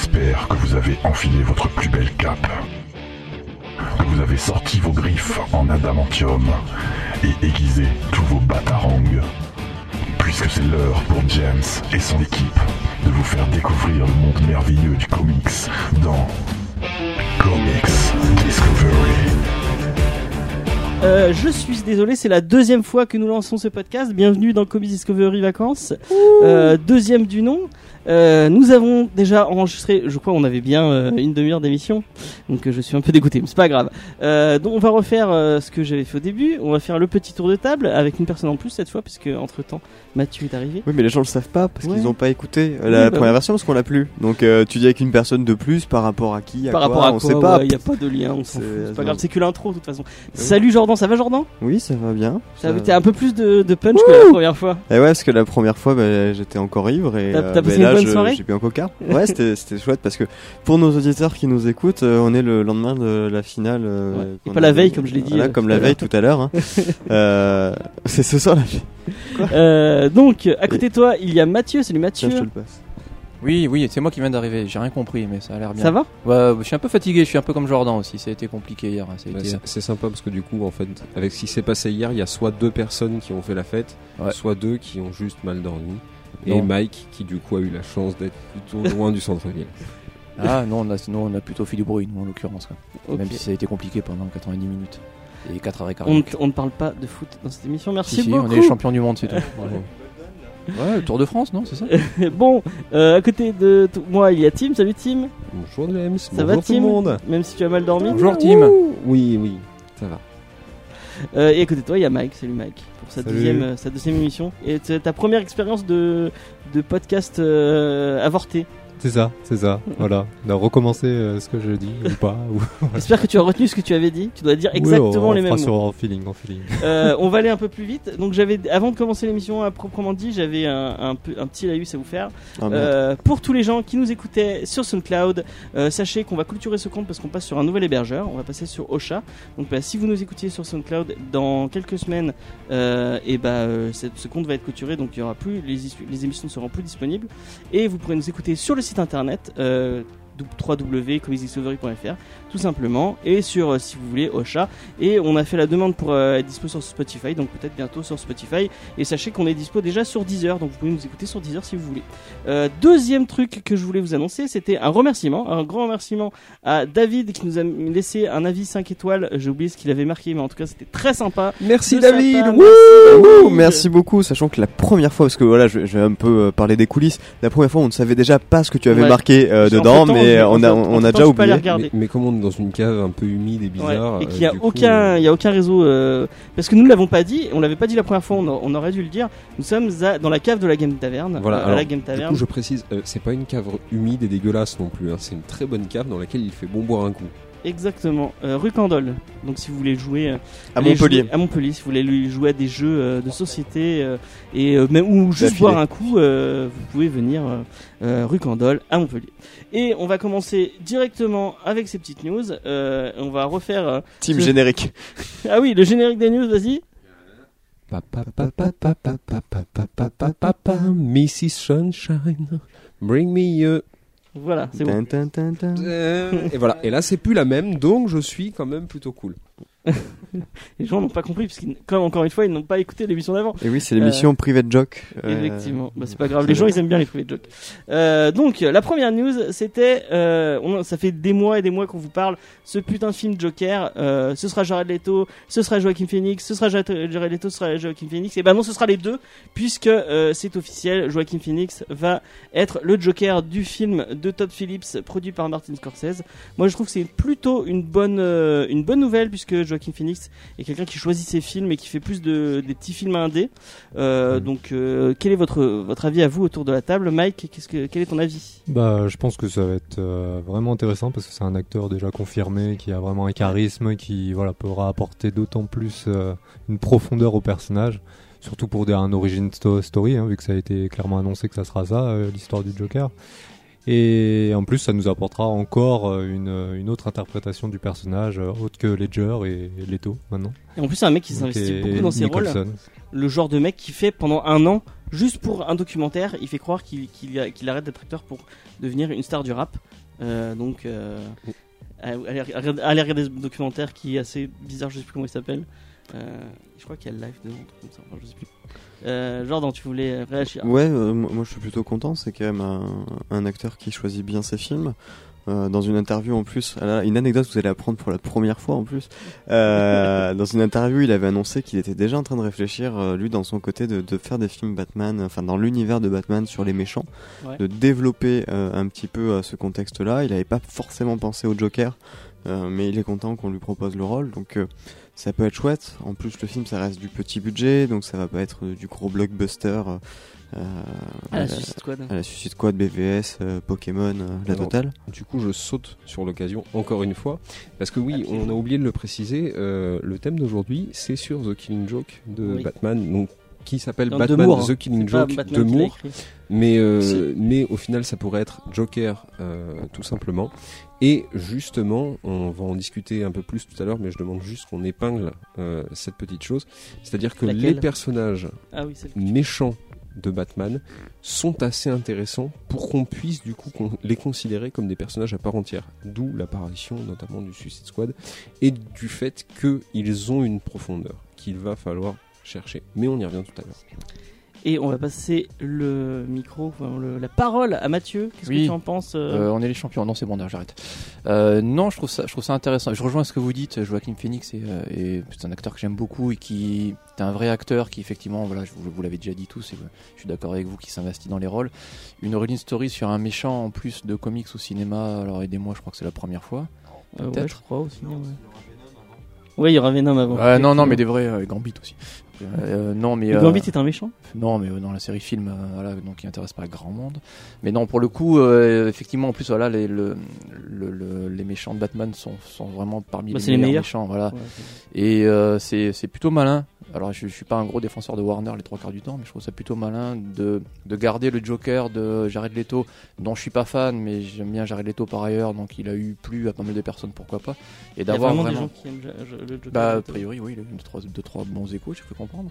J'espère que vous avez enfilé votre plus belle cape, que vous avez sorti vos griffes en adamantium et aiguisé tous vos batarangs, puisque c'est l'heure pour James et son équipe de vous faire découvrir le monde merveilleux du comics dans Comics Discovery. Euh, je suis désolé, c'est la deuxième fois que nous lançons ce podcast. Bienvenue dans Comics Discovery Vacances. Euh, deuxième du nom. Euh, nous avons déjà enregistré, je crois on avait bien euh, une demi-heure d'émission, donc euh, je suis un peu dégoûté, mais c'est pas grave. Euh, donc on va refaire ce que j'avais fait au début, on va faire le petit tour de table avec une personne en plus cette fois, puisque entre temps Mathieu est arrivé. Oui, mais les gens le savent pas parce Ouais. qu'ils ont pas écouté Oui, la bah première version parce qu'on l'a plus. Donc tu dis avec une personne de plus par rapport à qui à Par quoi, rapport à on quoi, sait pas. il n'y a pas de lien, on s'en C'est- fout, c'est pas grave, c'est que l'intro de toute façon. Salut Jordan, ça va Jordan? Oui, ça va bien. Ça T'as un peu plus de, de punch que la première fois. Et ouais, parce que la première fois, bah, j'étais encore ivre et euh, bah, là, bonne je- soirée j'ai bu un coca. Ouais, c'était c'était chouette parce que pour nos auditeurs qui nous écoutent, euh, on est le lendemain de la finale. euh, Ouais. Et qu'on pas la a- veille, comme je l'ai dit, Voilà, euh, comme la veille tout à l'heure. hein. Euh, C'est ce soir la. Euh, donc, à côté de toi, il y a Mathieu. Salut Mathieu. Tiens, je te le passe. Oui, oui, c'est moi qui viens d'arriver. J'ai rien compris, mais ça a l'air bien. Ça va Ouais, je suis un peu fatigué. Je suis un peu comme Jordan aussi. Ça a été compliqué hier. Bah, été- c'est- c'est sympa parce que du coup, en fait, avec ce qui s'est passé hier, il y a soit deux personnes qui ont fait la fête, Ouais. soit deux qui ont juste mal dormi, et Non. Mike qui du coup a eu la chance d'être plutôt loin du centre-ville. Ah non, on a, on a plutôt fait du bruit, nous, en l'occurrence. quoi. Ok. Même si ça a été compliqué pendant 90 minutes. Et 4h15. on, ne- on ne parle pas de foot dans cette émission. Merci Si, si, beaucoup. on est les champions du monde, c'est tout. Ouais, le Tour de France, non C'est ça bon, euh, à côté de moi, il y a Tim. Salut Tim. Bonjour James, Ça bonjour va tout Tim le monde. Même si tu as mal dormi. Bonjour, Tim. Oui, oui, ça va. Euh, et à côté de toi, il y a Mike. Salut Mike. Pour sa Salut. deuxième, euh, sa deuxième émission. Et c'est ta première expérience de, de podcast euh, avorté. C'est ça, c'est ça. Voilà. On a recommencé euh, ce que je dis ou pas. ou- J'espère que tu as retenu ce que tu avais dit. Tu dois dire Oui, exactement on les fera mêmes sur mots. en feeling, en feeling. Euh, on va aller un peu plus vite. Donc j'avais, avant de commencer l'émission à proprement dit, j'avais un, un, peu- un petit laïus à vous faire. Ah. Euh, pour tous les gens qui nous écoutaient sur SoundCloud, euh, sachez qu'on va clôturer ce compte parce qu'on passe sur un nouvel hébergeur. On va passer sur Ocha. Donc bah, si vous nous écoutiez sur SoundCloud dans quelques semaines, euh, et bah, euh, cette- ce compte va être clôturé. Donc il y aura plus les, émissions ne seront plus disponibles. Et vous pourrez nous écouter sur le site internet. Euh, www.comicsdiscovery.fr tout simplement et sur euh, si vous voulez Ocha et on a fait la demande pour euh, être dispo sur Spotify donc peut-être bientôt sur Spotify et sachez qu'on est dispo déjà sur Deezer donc vous pouvez nous écouter sur Deezer si vous voulez euh, deuxième truc que je voulais vous annoncer, c'était un remerciement, un grand remerciement à David qui nous a laissé un avis 5 étoiles. J'ai oublié ce qu'il avait marqué, mais en tout cas c'était très sympa. Merci David. Wouh Merci, Wouh, David. Merci beaucoup, sachant que la première fois, parce que voilà, je, je vais un peu parler des coulisses. La première fois, on ne savait déjà pas ce que tu avais Ouais. marqué euh, dedans, mais on a, entre- on a déjà oublié. Mais, mais on dans une cave un peu humide et Ouais, bizarre, et qu'il n'y a euh, coup, aucun, euh, il y a aucun réseau, euh, parce que nous ne l'avons pas dit, on l'avait pas dit la première fois, on, a- on aurait dû le dire. Nous sommes à- dans la cave de la Game Taverne, Voilà, à la Game Du Taverne. coup, je précise, c'est pas une cave humide et dégueulasse non plus. hein, C'est une très bonne cave dans laquelle il fait bon boire un coup. Exactement, euh. Donc si vous voulez jouer à Montpellier, si vous voulez lui jouer à des jeux de société et même ou juste boire un coup, vous pouvez venir Rucandole à Montpellier. Et on va commencer directement avec ces petites news. on va refaire team générique. ah oui, le générique des news, vas-y. Mrs Sunshine, bring me you. Voilà, c'est bon. Tin, tin, tin, tin. Euh, Et voilà. Et là, c'est plus la même, donc je suis quand même plutôt cool. Les gens n'ont pas compris, parce comme encore une fois, ils n'ont pas écouté l'émission d'avant. Et oui, c'est l'émission Private Joke. euh, Effectivement, bah, c'est pas grave. Les gens ils aiment bien les private jokes. Euh, donc la première news, c'était, euh, ça fait des mois et des mois qu'on vous parle. Ce putain de film Joker, euh, ce sera Jared Leto, ce sera Joaquin Phoenix, ce sera Jared Jared Leto, ce sera Joaquin Phoenix. Et ben non, ce sera les deux, puisque euh, c'est officiel. Joaquin Phoenix va être le Joker du film de Todd Phillips, produit par Martin Scorsese. Moi, je trouve que c'est plutôt une bonne, euh, une bonne nouvelle, puisque Joaquin Phoenix est quelqu'un qui choisit ses films et qui fait plus de des petits films indés. Euh, donc, euh, quel est votre votre avis à vous autour de la table, Mike Qu'est-ce que quel est ton avis? Bah, je pense que ça va être euh, vraiment intéressant parce que c'est un acteur déjà confirmé qui a vraiment un charisme qui voilà pourra apporter d'autant plus euh, une profondeur au personnage. Surtout pour des, un origin sto- story, hein, vu que ça a été clairement annoncé que ça sera ça, euh, l'histoire du Joker. Et en plus, ça nous apportera encore euh, une, une autre interprétation du personnage, euh, autre que Ledger et, et Leto maintenant. Et en plus, c'est un mec qui s'investit beaucoup dans ses rôles. Nicholson. Le genre de mec qui fait pendant un an, juste pour un documentaire, il fait croire qu'il qu'il arrête d'être acteur pour devenir une star du rap. Euh, donc, euh, allez, allez- allez regarder ce documentaire qui est assez bizarre, je sais plus comment il s'appelle. Euh, je crois qu'il y a le live truc comme ça, enfin, je sais plus. Euh, Jordan, tu voulais réagir Ouais, euh, moi je suis plutôt content. C'est quand même un, un acteur qui choisit bien ses films. Euh, dans une interview en plus, là, une anecdote que vous allez apprendre pour la première fois en plus. Euh, dans une interview, il avait annoncé qu'il était déjà en train de réfléchir, euh, lui, dans son côté, de, de faire des films Batman, enfin dans l'univers de Batman sur les méchants, Ouais. de développer un petit peu ce contexte-là. Il n'avait pas forcément pensé au Joker, mais il est content qu'on lui propose le rôle, donc ça peut être chouette. En plus, le film, ça reste du petit budget, donc ça va pas être euh, du gros blockbuster. euh, euh, à la à la- Suicide Squad. à la Suicide Squad, BVS, euh, Pokémon, euh, la Alors, totale. Du coup, je saute sur l'occasion encore une fois, parce que oui, Absolument. on a oublié de le préciser. euh, le thème d'aujourd'hui, c'est sur The Killing Joke de Oui. Batman, donc qui s'appelle Batman Moore. The Killing Joke de Moore, mais euh, mais au final, ça pourrait être Joker euh, tout simplement. Et justement, on va en discuter un peu plus tout à l'heure, mais je demande juste qu'on épingle euh, cette petite chose, c'est-à-dire que Laquelle les personnages Ah oui, méchants de Batman sont assez intéressants pour qu'on puisse du coup les considérer comme des personnages à part entière. D'où l'apparition notamment du Suicide Squad et du fait qu'ils ont une profondeur qu'il va falloir chercher. Mais on y revient tout à l'heure. Et on va passer le micro, enfin, le- la parole à Mathieu. Qu'est-ce que Oui. tu en penses euh Euh, on est les champions. Non, c'est bon, d'ailleurs, j'arrête. Euh, non, je trouve ça, je trouve ça intéressant. Je rejoins ce que vous dites. Joaquin Phoenix est, euh, est- c'est un acteur que j'aime beaucoup et qui est un vrai acteur qui effectivement, voilà, je vous, vous l'avez déjà dit tous. Et euh, je suis d'accord avec vous, qui s'investit dans les rôles. Une origin story sur un méchant en plus de comics au cinéma. Alors aidez-moi, je crois que c'est la première fois. Euh, ouais, peut-être. je crois aussi. Ouais, Ouais, il y aura Venom avant. Non, non, mais des vrais euh, Gambit aussi. Euh, non, mais euh, Gambit est un méchant Non, mais euh, dans la série film, euh, voilà, donc qui intéresse pas grand monde. Mais non, pour le coup, euh, effectivement, en plus, voilà, les, le, le- le- les méchants de Batman sont, sont vraiment parmi Bah, les meilleurs, meilleurs. méchants, voilà. Ouais, Et euh, c'est plutôt malin. Alors, je, je suis pas un gros défenseur de Warner les trois quarts du temps, mais je trouve ça plutôt malin de, de garder le Joker de Jared Leto, dont je suis pas fan, mais j'aime bien Jared Leto par ailleurs, donc il a eu plu à pas mal de personnes, pourquoi pas. Et Il y a d'avoir vraiment, vraiment des gens qui aiment le Joker. bah, a priori, oui, il a eu deux, trois, deux, trois bons échos, j'ai cru comprendre.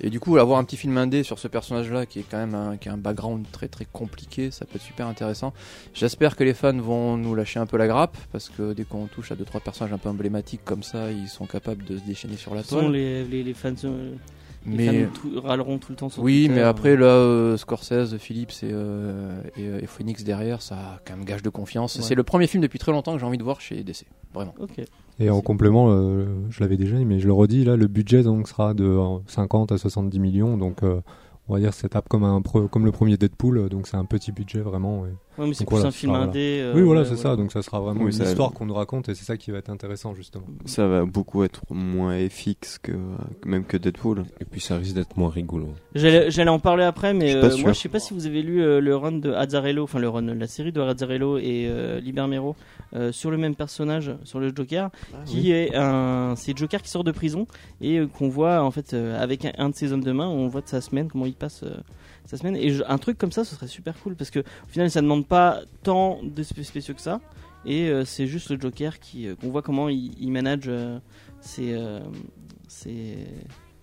Et du coup, avoir un petit film indé sur ce personnage-là, qui est quand même un, qui a un background très très compliqué, ça peut être super intéressant. J'espère que les fans vont nous lâcher un peu la grappe, parce que dès qu'on touche à deux trois personnages un peu emblématiques comme ça, ils sont capables de se déchaîner sur la toile. les, les, les fans, euh, Mais tout- râleront tout le temps sur oui, Twitter, mais euh. après là, euh, Scorsese, Phillips et, euh, et, et Phoenix derrière, ça a quand même gage de confiance. Ouais. C'est le premier film depuis très longtemps que j'ai envie de voir chez DC, vraiment. Ok. Et en complément, euh, je l'avais déjà dit, mais je le redis, là, le budget donc sera de euh, 50 à 70 millions, donc euh, on va dire c'est tape comme un comme le premier Deadpool, euh, donc c'est un petit budget vraiment. Ouais, mais c'est plus voilà, un film voilà. indé. euh, oui, voilà, c'est ça, donc ça sera vraiment Oui, une histoire qu'on nous raconte et c'est ça qui va être intéressant justement. Ça va beaucoup être moins FX que même que Deadpool. Et puis ça risque d'être moins rigolo. J'allais en parler après, mais Je euh, moi je sais pas si vous avez lu euh, le run de Azzarello, enfin le run, la série de Azzarello et euh, Libermero euh, sur le même personnage, sur le Joker, qui est un, c'est Joker qui sort de prison et euh, qu'on voit en fait euh, avec un, un de ses hommes de main, on voit de sa semaine comment il passe euh, sa semaine et je- un truc comme ça, ce serait super cool parce que au final ça demande pas tant de spé- spéciaux que ça et euh, c'est juste le Joker qui euh, qu'on voit comment il, il manage euh, ses, euh, ses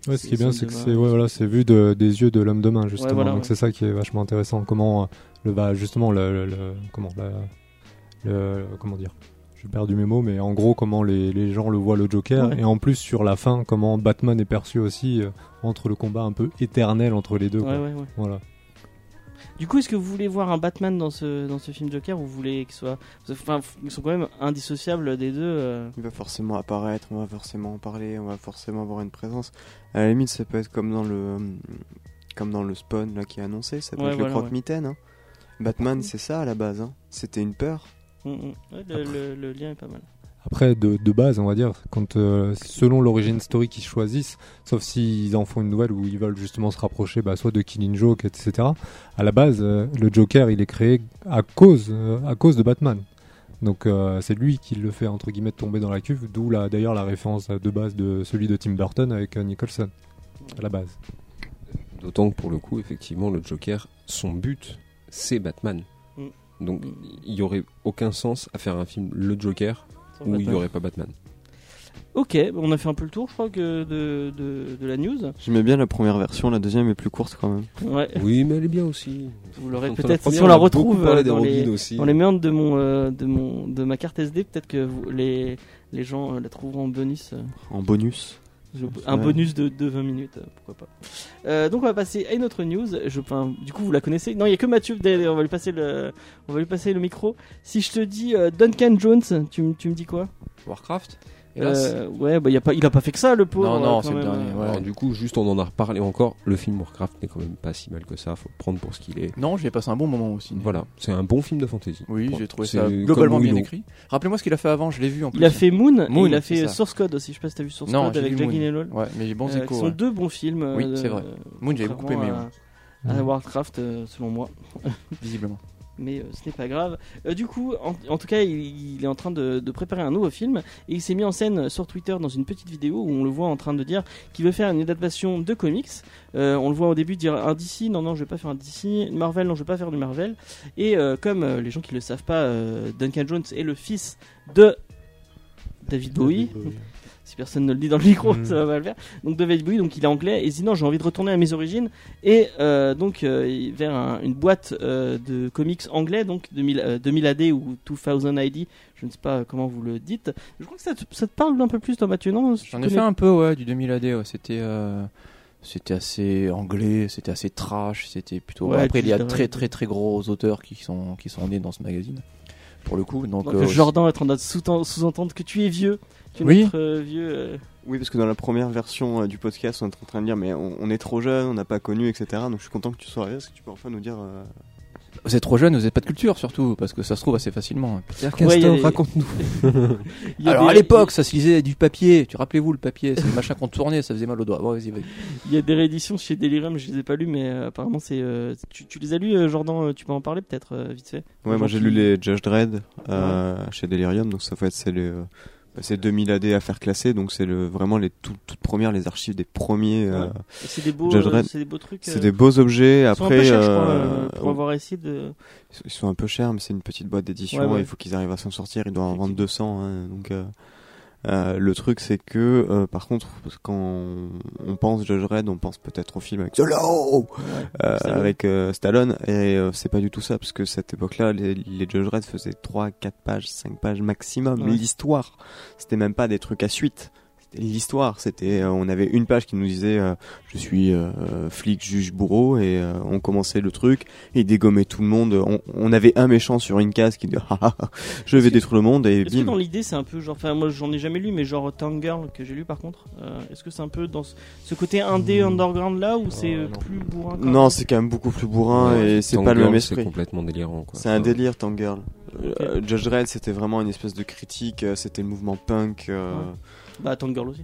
Ouais, ce qui est bien, c'est que c'est ouais, voilà, c'est vu de, des yeux de l'homme de main justement. voilà, Donc ouais. c'est ça qui est vachement intéressant. Comment le bah justement le, le- le- comment la, le, comment dire. Je perds du mes mots, mais en gros comment les, les gens le voient le Joker Ouais. et en plus sur la fin comment Batman est perçu aussi euh, entre le combat un peu éternel entre les deux. ouais, quoi. ouais, ouais. Voilà. Du coup, est-ce que vous voulez voir un Batman dans ce, dans ce film Joker ou vous voulez qu'il soit. Enfin, ils sont quand même indissociables des deux. euh. Il va forcément apparaître, on va forcément en parler, on va forcément avoir une présence. À la limite, ça peut être comme dans le comme dans le Spawn là qui est annoncé, ça peut Ouais, être voilà, le croque-mitaine. hein. Batman, c'est ça à la base. hein. C'était une peur. Mm, mm. Ouais, le, le- le lien est pas mal. Après, de, de base, on va dire, quand euh, selon l'origine story qu'ils choisissent, sauf s'ils en font une nouvelle où ils veulent justement se rapprocher, bah, soit de Killing Joke, etc. À la base, euh, le Joker, il est créé à cause, euh, à cause de Batman. Donc euh, c'est lui qui le fait entre guillemets tomber dans la cuve, d'où d'ailleurs la référence de base de celui de Tim Burton avec euh, Nicholson à la base. D'autant que pour le coup, effectivement, le Joker, son but, c'est Batman. Donc il y aurait aucun sens à faire un film Le Joker Sans où il n'y Batman. aurait pas Batman. Ok, on a fait un peu le tour, je crois, que de, de, de la news. J'aimais bien la première version, la deuxième est plus courte quand même. Ouais, Oui, mais elle est bien aussi. vous l'aurez peut-être. Si on la retrouve euh, des dans les, aussi. dans les méandres de mon, euh, de mon, de ma carte SD, peut-être que vous- les, les gens euh, la trouveront en bonus. En bonus. Je- un vrai. bonus de, de 20 minutes, euh, pourquoi pas. Euh, donc on va passer à une autre news. Je, enfin, du coup, vous la connaissez Non, il y a que Mathieu. On va lui passer le, on va lui passer le micro. Si je te dis euh, Duncan Jones, tu, tu me dis quoi? Warcraft? Euh, Ouais, bah y a pas, il a pas fait que ça, le pauvre. Non, non, euh, c'est le dernier, ouais. Alors, du coup, juste on en a reparlé encore. Le film Warcraft n'est quand même pas si mal que ça. Faut le prendre pour ce qu'il est. Non, j'ai passé un bon moment aussi. Voilà, c'est un bon film de fantasy. Oui, j'ai trouvé C'est ça globalement bien écrit. Rappelez-moi ce qu'il a fait avant, je l'ai vu en plus. Il a fait Moon, Moon, et il a fait. Source Code aussi. Je sais pas si t'as vu Source Non, Code avec Moon. Gyllenhaal. Ouais, mais j'ai bons Euh, échos. qui sont ouais. deux bons films. euh, Oui, c'est vrai. Moon, j'avais beaucoup aimé, à- à Warcraft, euh, selon moi. visiblement. Mais euh, ce n'est pas grave. Euh, du coup, en, tout cas, il, est en train de, préparer un nouveau film et il s'est mis en scène sur Twitter dans une petite vidéo où on le voit en train de dire qu'il veut faire une adaptation de comics. Euh, on le voit au début dire un DC, non, non, je vais pas faire un DC, Marvel, non, je vais pas faire du Marvel. Et comme les gens qui le savent pas, Duncan Jones est le fils de David Bowie. Si personne ne le dit dans le micro, Mhm. ça va pas le faire. Donc David Bowie, donc il est anglais et il dit non, j'ai envie de retourner à mes origines et euh, donc euh, vers un- une boîte euh, de comics anglais, donc 2000, euh, 2000 AD ou 2000 ID, je ne sais pas comment vous le dites. Je crois que ça te, ça te parle un peu plus toi Mathieu, non? J'en ai fait un peu, ouais, du 2000 AD. ouais. C'était, c'était assez anglais, c'était assez trash, c'était plutôt. Ouais, Après, il y a très très très gros auteurs qui sont qui sont nés dans ce magazine. Pour le coup, donc. Donc euh, Jordan est en train de sous- sous-entendre que tu es vieux. Tu es Oui. notre, euh, vieux. euh, Oui, parce que dans la première version euh, du podcast, on est en train de dire, mais on, on est trop jeune, on n'a pas connu, etc. Donc je suis content que tu sois là. Est-ce que tu peux enfin nous dire. euh, Vous êtes trop jeune, vous n'avez pas de culture surtout, parce que ça se trouve assez facilement. Ouais, des- raconte-nous. Alors des- à l'époque, ça se lisait du papier. Tu rappelez-vous le papier, c'est le machin qu'on tournait, ça faisait mal aux doigts. Bon, vas-y, vas-y. Il y a des rééditions chez Delirium, je les ai pas lues, mais euh, apparemment c'est. euh, tu, tu les as lus, euh, Jordan Tu peux en parler peut-être euh, vite fait? Ouais, moi j'ai lu les Judge Dredd euh, chez Delirium, donc ça fait c'est les. Euh, c'est 2000 AD à faire classer, donc c'est le, vraiment les tout- toutes premières, les archives des premiers. euh, Ouais. Et C'est des beaux, euh, des beaux trucs. C'est euh, des beaux objets. ils sont un peu Après, chers, je crois, euh, euh, pour avoir essayé de. ils sont un peu chers, mais c'est une petite boîte d'édition. Ouais, ouais. Il faut qu'ils arrivent à s'en sortir. Ils doivent en vendre 200. hein, donc, euh, le truc, c'est que, euh, par contre, quand on, on pense Judge Red, on pense peut-être au film avec Solo, euh, Stallone. avec Stallone, et euh, c'est pas du tout ça, parce que cette époque-là, les, les Judge Red faisaient 3, 4 pages, 5 pages maximum. Ouais. L'histoire, c'était même pas des trucs à suite. L'histoire. C'était, euh, on avait une page qui nous disait, euh, je suis euh, flic, juge, bourreau, et euh, on commençait le truc, et il dégommait tout le monde. On, on avait un méchant sur une case qui disait, ah, ah, ah, je vais détruire le monde, et Est-ce que dans l'idée c'est un peu genre, enfin moi j'en ai jamais lu, mais genre Tank Girl que j'ai lu par contre, euh, est-ce que c'est un peu dans ce, ce côté indé Hmm. underground là ou c'est euh, plus bourrin quand Non, c'est quand même beaucoup plus bourrin, Ouais, et c'est pas le même C'est esprit. complètement délirant. quoi. C'est un délire, Tank Girl. Euh, Judge Dredd, c'était vraiment une espèce de critique. C'était le mouvement punk. euh, Ouais. Bah Tank Girl aussi.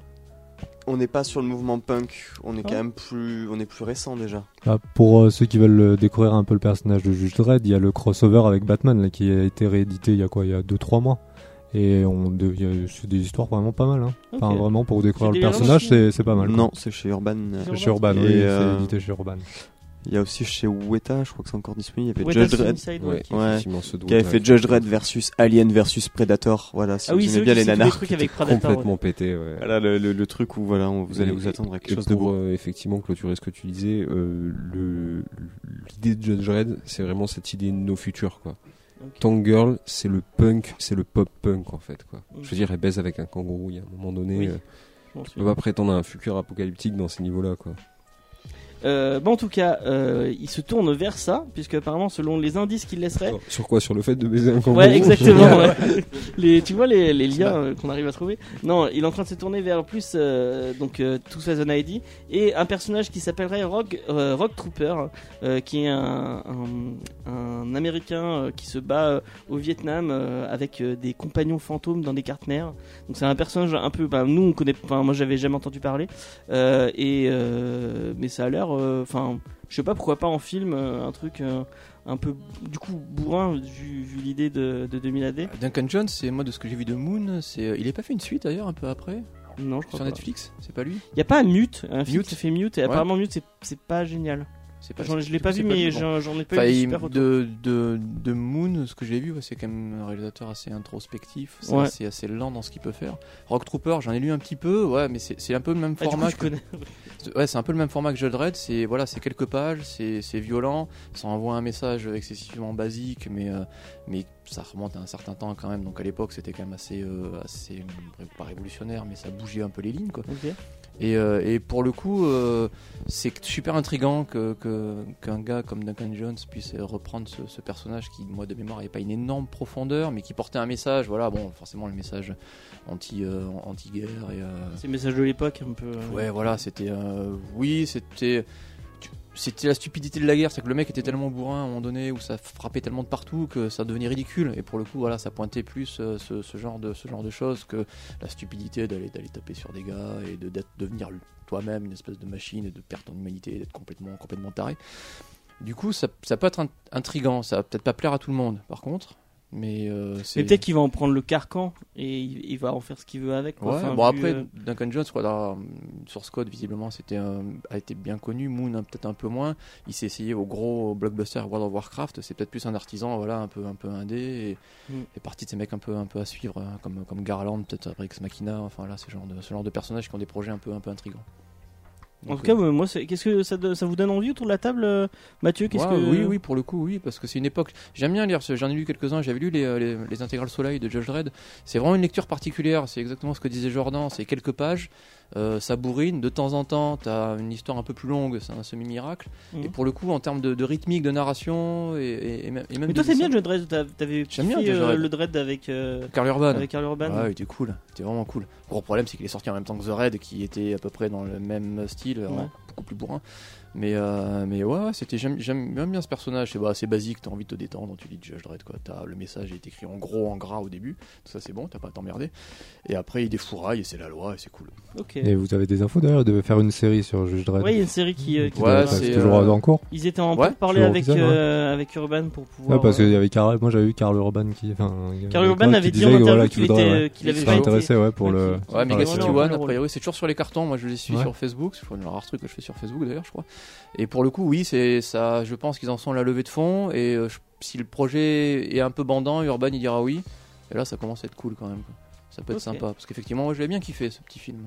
On n'est pas sur le mouvement punk. On est Ah. quand même plus, on est plus récent déjà. Ah, pour euh, ceux qui veulent euh, découvrir un peu le personnage de Juge Dredd, il y a le crossover avec Batman là, qui a été réédité il y a quoi Il y a 2-3 mois. Et on de- il y a- c'est des histoires vraiment pas mal. Hein. Enfin, vraiment, pour découvrir le personnage, c'est pas mal. quoi. Non, c'est chez Urban. euh, C'est chez Urban, Et, oui, euh, c'est édité chez Urban. Il y a aussi chez Weta, je crois que c'est encore disponible. Il y avait Ouais, Judge. Suicide, Ouais, qui- Ouais. Qui avait fait Judge Dredd versus Alien versus Predator. Voilà, si Ah oui, vous aimez bien les nanars. trucs avec Predator. complètement pété. Ouais. Voilà le, le, le truc où voilà, on- vous allez Et- vous attendre à quelque et chose de pour, beau. euh, effectivement clôturer ce que tu disais, euh, le l'idée de Judge Red, c'est vraiment cette idée de nos futurs quoi. Ok. Tank Girl, c'est le punk, c'est le pop punk en fait quoi. Je veux dire, elle baise avec un kangourou. Il y a un moment donné, Oui. euh, Bon, tu peux pas prétendre à un futur apocalyptique dans ces niveaux-là quoi. Euh, bon, en tout cas, euh, il se tourne vers ça, puisque apparemment, selon les indices qu'il laisserait. Sur- quoi? Sur le fait de baiser un kangourou Ouais, exactement. ouais. les, tu vois les, les liens euh, qu'on arrive à trouver. Non, il est en train de se tourner vers plus euh, donc euh, 2000 ID et un personnage qui s'appellerait Rock, euh, Rock Trooper, euh, qui est un, un, un Américain qui se bat au Vietnam euh, avec des compagnons fantômes dans des cartes mères. Donc c'est un personnage un peu, bah, nous on connaît, enfin moi j'avais jamais entendu parler Euh, et euh, mais ça a l'air, enfin je sais pas pourquoi pas en film euh, un truc. euh, un peu du coup bourrin vu, vu l'idée de, de 2000 AD Duncan Jones, c'est moi de ce que j'ai vu de Moon, c'est euh, il est pas fait une suite d'ailleurs un peu après? Non je crois sur pas Netflix, c'est pas lui? Il y a pas un Mute un film Mute? qui fait Mute et Ouais. apparemment Mute c'est- pas génial pas. J'en- je l'ai pas vu, mais bon. j'en ai pas Enfin, eu de super de, de, de Moon, ce que j'ai vu, ouais, c'est quand même un réalisateur assez introspectif, c'est Ouais. assez, assez lent dans ce qu'il peut faire. Rock Trooper, j'en ai lu un petit peu, ouais, mais c'est un peu le même Ah, coup, format. que-. Ouais, c'est un peu le même format que Judge Dredd. C'est voilà, c'est quelques pages, c'est violent, ça envoie un message excessivement basique, mais euh, mais ça remonte à un certain temps quand même. Donc à l'époque, c'était quand même assez euh, assez pas révolutionnaire, mais ça bougeait un peu les lignes quoi. Et, euh, et pour le coup, euh, c'est super intrigant que que- qu'un gars comme Duncan Jones puisse reprendre ce, ce personnage qui, moi de mémoire, n'avait pas une énorme profondeur, mais qui portait un message. Voilà, bon, forcément le message anti euh, anti guerre et C'est le message de l'époque un peu. Ouais, voilà, c'était. oui, c'était. C'était la stupidité de la guerre, c'est que le mec était tellement bourrin à un moment donné où ça frappait tellement de partout que ça devenait ridicule. Et pour le coup, voilà, ça pointait plus euh, ce, genre de choses que la stupidité d'aller taper sur des gars et de devenir toi-même une espèce de machine et de perdre ton humanité, et d'être complètement complètement taré. Du coup, ça, peut être int- intrigant, ça va peut-être pas plaire à tout le monde, par contre, mais euh. Mais peut-être qu'il va en prendre le carcan et il, il va en faire ce qu'il veut avec. quoi. Ouais, Enfin, bon après, euh, Duncan Jones, quoi, là, sur Scott, visiblement, c'était a été bien connu. Moon, hein, peut-être un peu moins. Il s'est essayé au gros blockbuster World of Warcraft. C'est peut-être plus un artisan, voilà, un peu, un peu indé. Et, Mm. et partie de ces mecs un peu, un peu à suivre, hein, comme, comme Garland, peut-être après Ex Machina. Enfin là, ce genre de, ce genre de personnages qui ont des projets un peu, un peu intrigants. En tout cas, euh, moi, qu'est-ce que ça, ça vous donne envie autour de la table, euh, Mathieu Qu'est-ce que Oui, oui, pour le coup, oui, parce que c'est une époque. J'aime bien lire, ce- j'en ai lu quelques-uns, j'avais lu les, euh, les, les intégrales Soleil de Judge Dredd. C'est vraiment une lecture particulière, c'est exactement ce que disait Jordan, c'est quelques pages, euh, ça bourrine, de temps en temps, t'as une histoire un peu plus longue, c'est un semi-miracle. Mhm. Et pour le coup, en termes de, de rythmique, de narration, et, et, et même. Mais toi, c'est bien le Dread. T'as- T'avais euh, le Dread avec euh, Carl Urban. avec Karl Urban. Ouais, il était cool, il était vraiment cool. Gros problème, c'est qu'il est sorti en même temps que The Raid, qui était à peu près dans le même style, vraiment beaucoup plus bourrin. Mais, euh, mais ouais, ouais, c'était, j'aime, bien ce personnage, c'est bah, c'est basique, t'as envie de te détendre, tu lis Judge Dredd, quoi. T'as, le message est écrit en gros, en gras au début, ça c'est bon, t'as pas à t'emmerder. Et après, il défouraille, et c'est la loi, et c'est cool. Ok. Et vous avez des infos d'ailleurs, il devait faire une série sur Juge Dredd. Ouais, il y a une série qui. euh, qui Ouais, c'est, c'est toujours euh, en cours. Ils étaient en Ouais, parler toujours avec euh, avec Urban pour pouvoir. Ouais, parce euh, qu'il y avait Karl, moi j'avais eu Karl Urban qui, qui Urban avait dit en interview voilà, qu'il voudrait, était, ouais. qu'il avait Il pas intéressait, ouais, pour le. Ouais, voilà, City One, a priori, c'est toujours sur les cartons. Moi, je les suis sur Facebook. C'est le rare truc que je fais sur Facebook d'ailleurs, je crois. Et pour le coup, oui, c'est ça. Je pense qu'ils en sont à la levée de fonds. Et euh, je- si le projet est un peu bandant, Urban il dira oui. Et là, ça commence à être cool quand même. Ça peut être sympa. Parce qu'effectivement, moi, je l'ai bien kiffé ce petit film.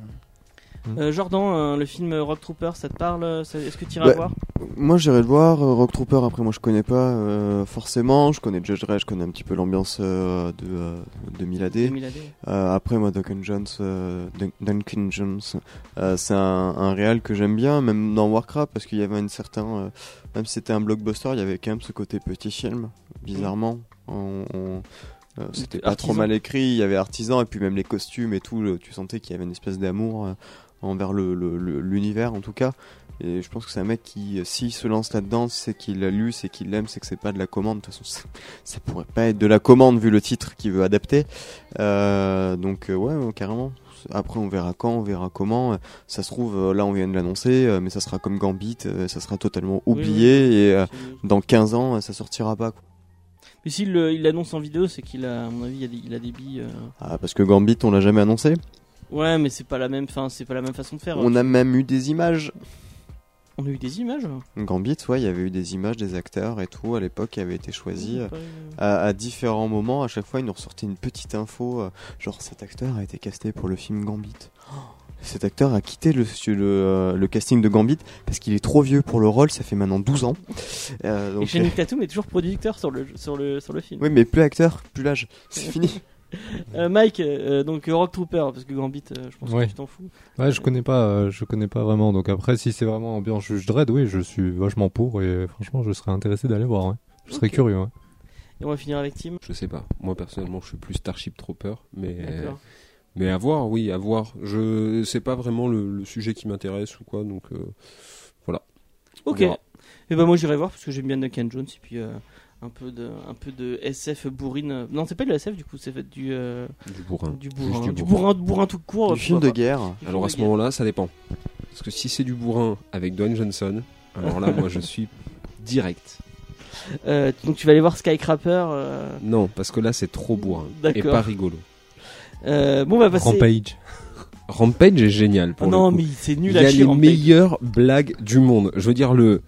Euh, Jordan, euh, le film Rock Trooper, ça te parle euh, Est-ce que tu iras Bah, voir Moi j'irai le voir, euh, Rock Trooper après moi je connais pas euh, forcément, je connais Judge Dredd, je connais un petit peu l'ambiance euh, de, euh, de Miladé. 2000 AD. Euh, après moi Duncan Jones, euh, Dun- Duncan Jones, euh, c'est un, un réal que j'aime bien, même dans Warcraft parce qu'il y avait une certain, euh, même si c'était un blockbuster, il y avait quand même ce côté petit film, bizarrement. On- on- euh, c'était pas trop mal écrit, il y avait artisan et puis même les costumes et tout, le- tu sentais qu'il y avait une espèce d'amour euh, envers le- le- le- l'univers en tout cas. Et je pense que c'est un mec qui, euh, s'il se lance là-dedans, c'est qu'il l'a lu, c'est qu'il l'aime, c'est que c'est pas de la commande. De toute façon, c'est- ça pourrait pas être de la commande vu le titre qu'il veut adapter. Euh, donc euh, ouais, carrément. Après, on verra quand, on verra comment. Ça se trouve, là, on vient de l'annoncer, mais ça sera comme Gambit, ça sera totalement Oui, oublié oui. et euh, dans 15 ans, ça sortira pas. Quoi. Mais s'il l'annonce en vidéo, c'est qu'il a, à mon avis, il a des, il a des billes. euh. Ah, parce que Gambit, on l'a jamais annoncé. Ouais, mais c'est pas la même, fin, c'est pas la même façon de faire. On a même eu des images. On a eu des images. Gambit, ouais, il y avait eu des images des acteurs et tout à l'époque qui avaient été choisis. euh, Pas eu- à, à différents moments, à chaque fois, il nous ressortait une petite info, euh, genre cet acteur a été casté pour le film Gambit. Oh, cet acteur a quitté le, le, euh, le casting de Gambit parce qu'il est trop vieux pour le rôle, ça fait maintenant 12 ans. Euh, Et donc, Channing Tatum est toujours producteur sur le sur le sur le film. oui, mais plus acteur, plus l'âge, c'est fini. Euh, Mike, euh, donc Rock Trooper, parce que Gambit, euh, je pense Ouais. que tu t'en fous. Ouais, je connais pas, euh, je connais pas vraiment. Donc après, si c'est vraiment ambiance Juge Dredd, oui, je suis vachement pour et franchement, je serais intéressé d'aller voir. Ouais. Je serais curieux. Ouais. Et on va finir avec Tim. Je sais pas. Moi personnellement, je suis plus Starship Trooper, mais mais à voir, oui, à voir. Je c'est pas vraiment le, le sujet qui m'intéresse ou quoi, donc euh, Ok. Et ben moi j'irai voir parce que j'aime bien Duncan Jones et puis euh, un peu de un peu de SF bourrine. Non, c'est pas de la SF du coup, c'est fait du euh, du bourrin. du bourrin, du du bourrin. bourrin, bourrin tout court. Du film de guerre. Alors à ce moment-là, ça dépend. Parce que si c'est du bourrin avec Dwayne Johnson, alors là, moi, je suis direct. Euh, donc tu vas aller voir Skycrapper. Euh, Non, parce que là, c'est trop bourrin et pas rigolo. euh, bon, on va passer. Rampage. Rampage est génial pour non, le coup. mais c'est Il nul y à a chier. les Rampage. meilleures blagues du monde. Je veux dire le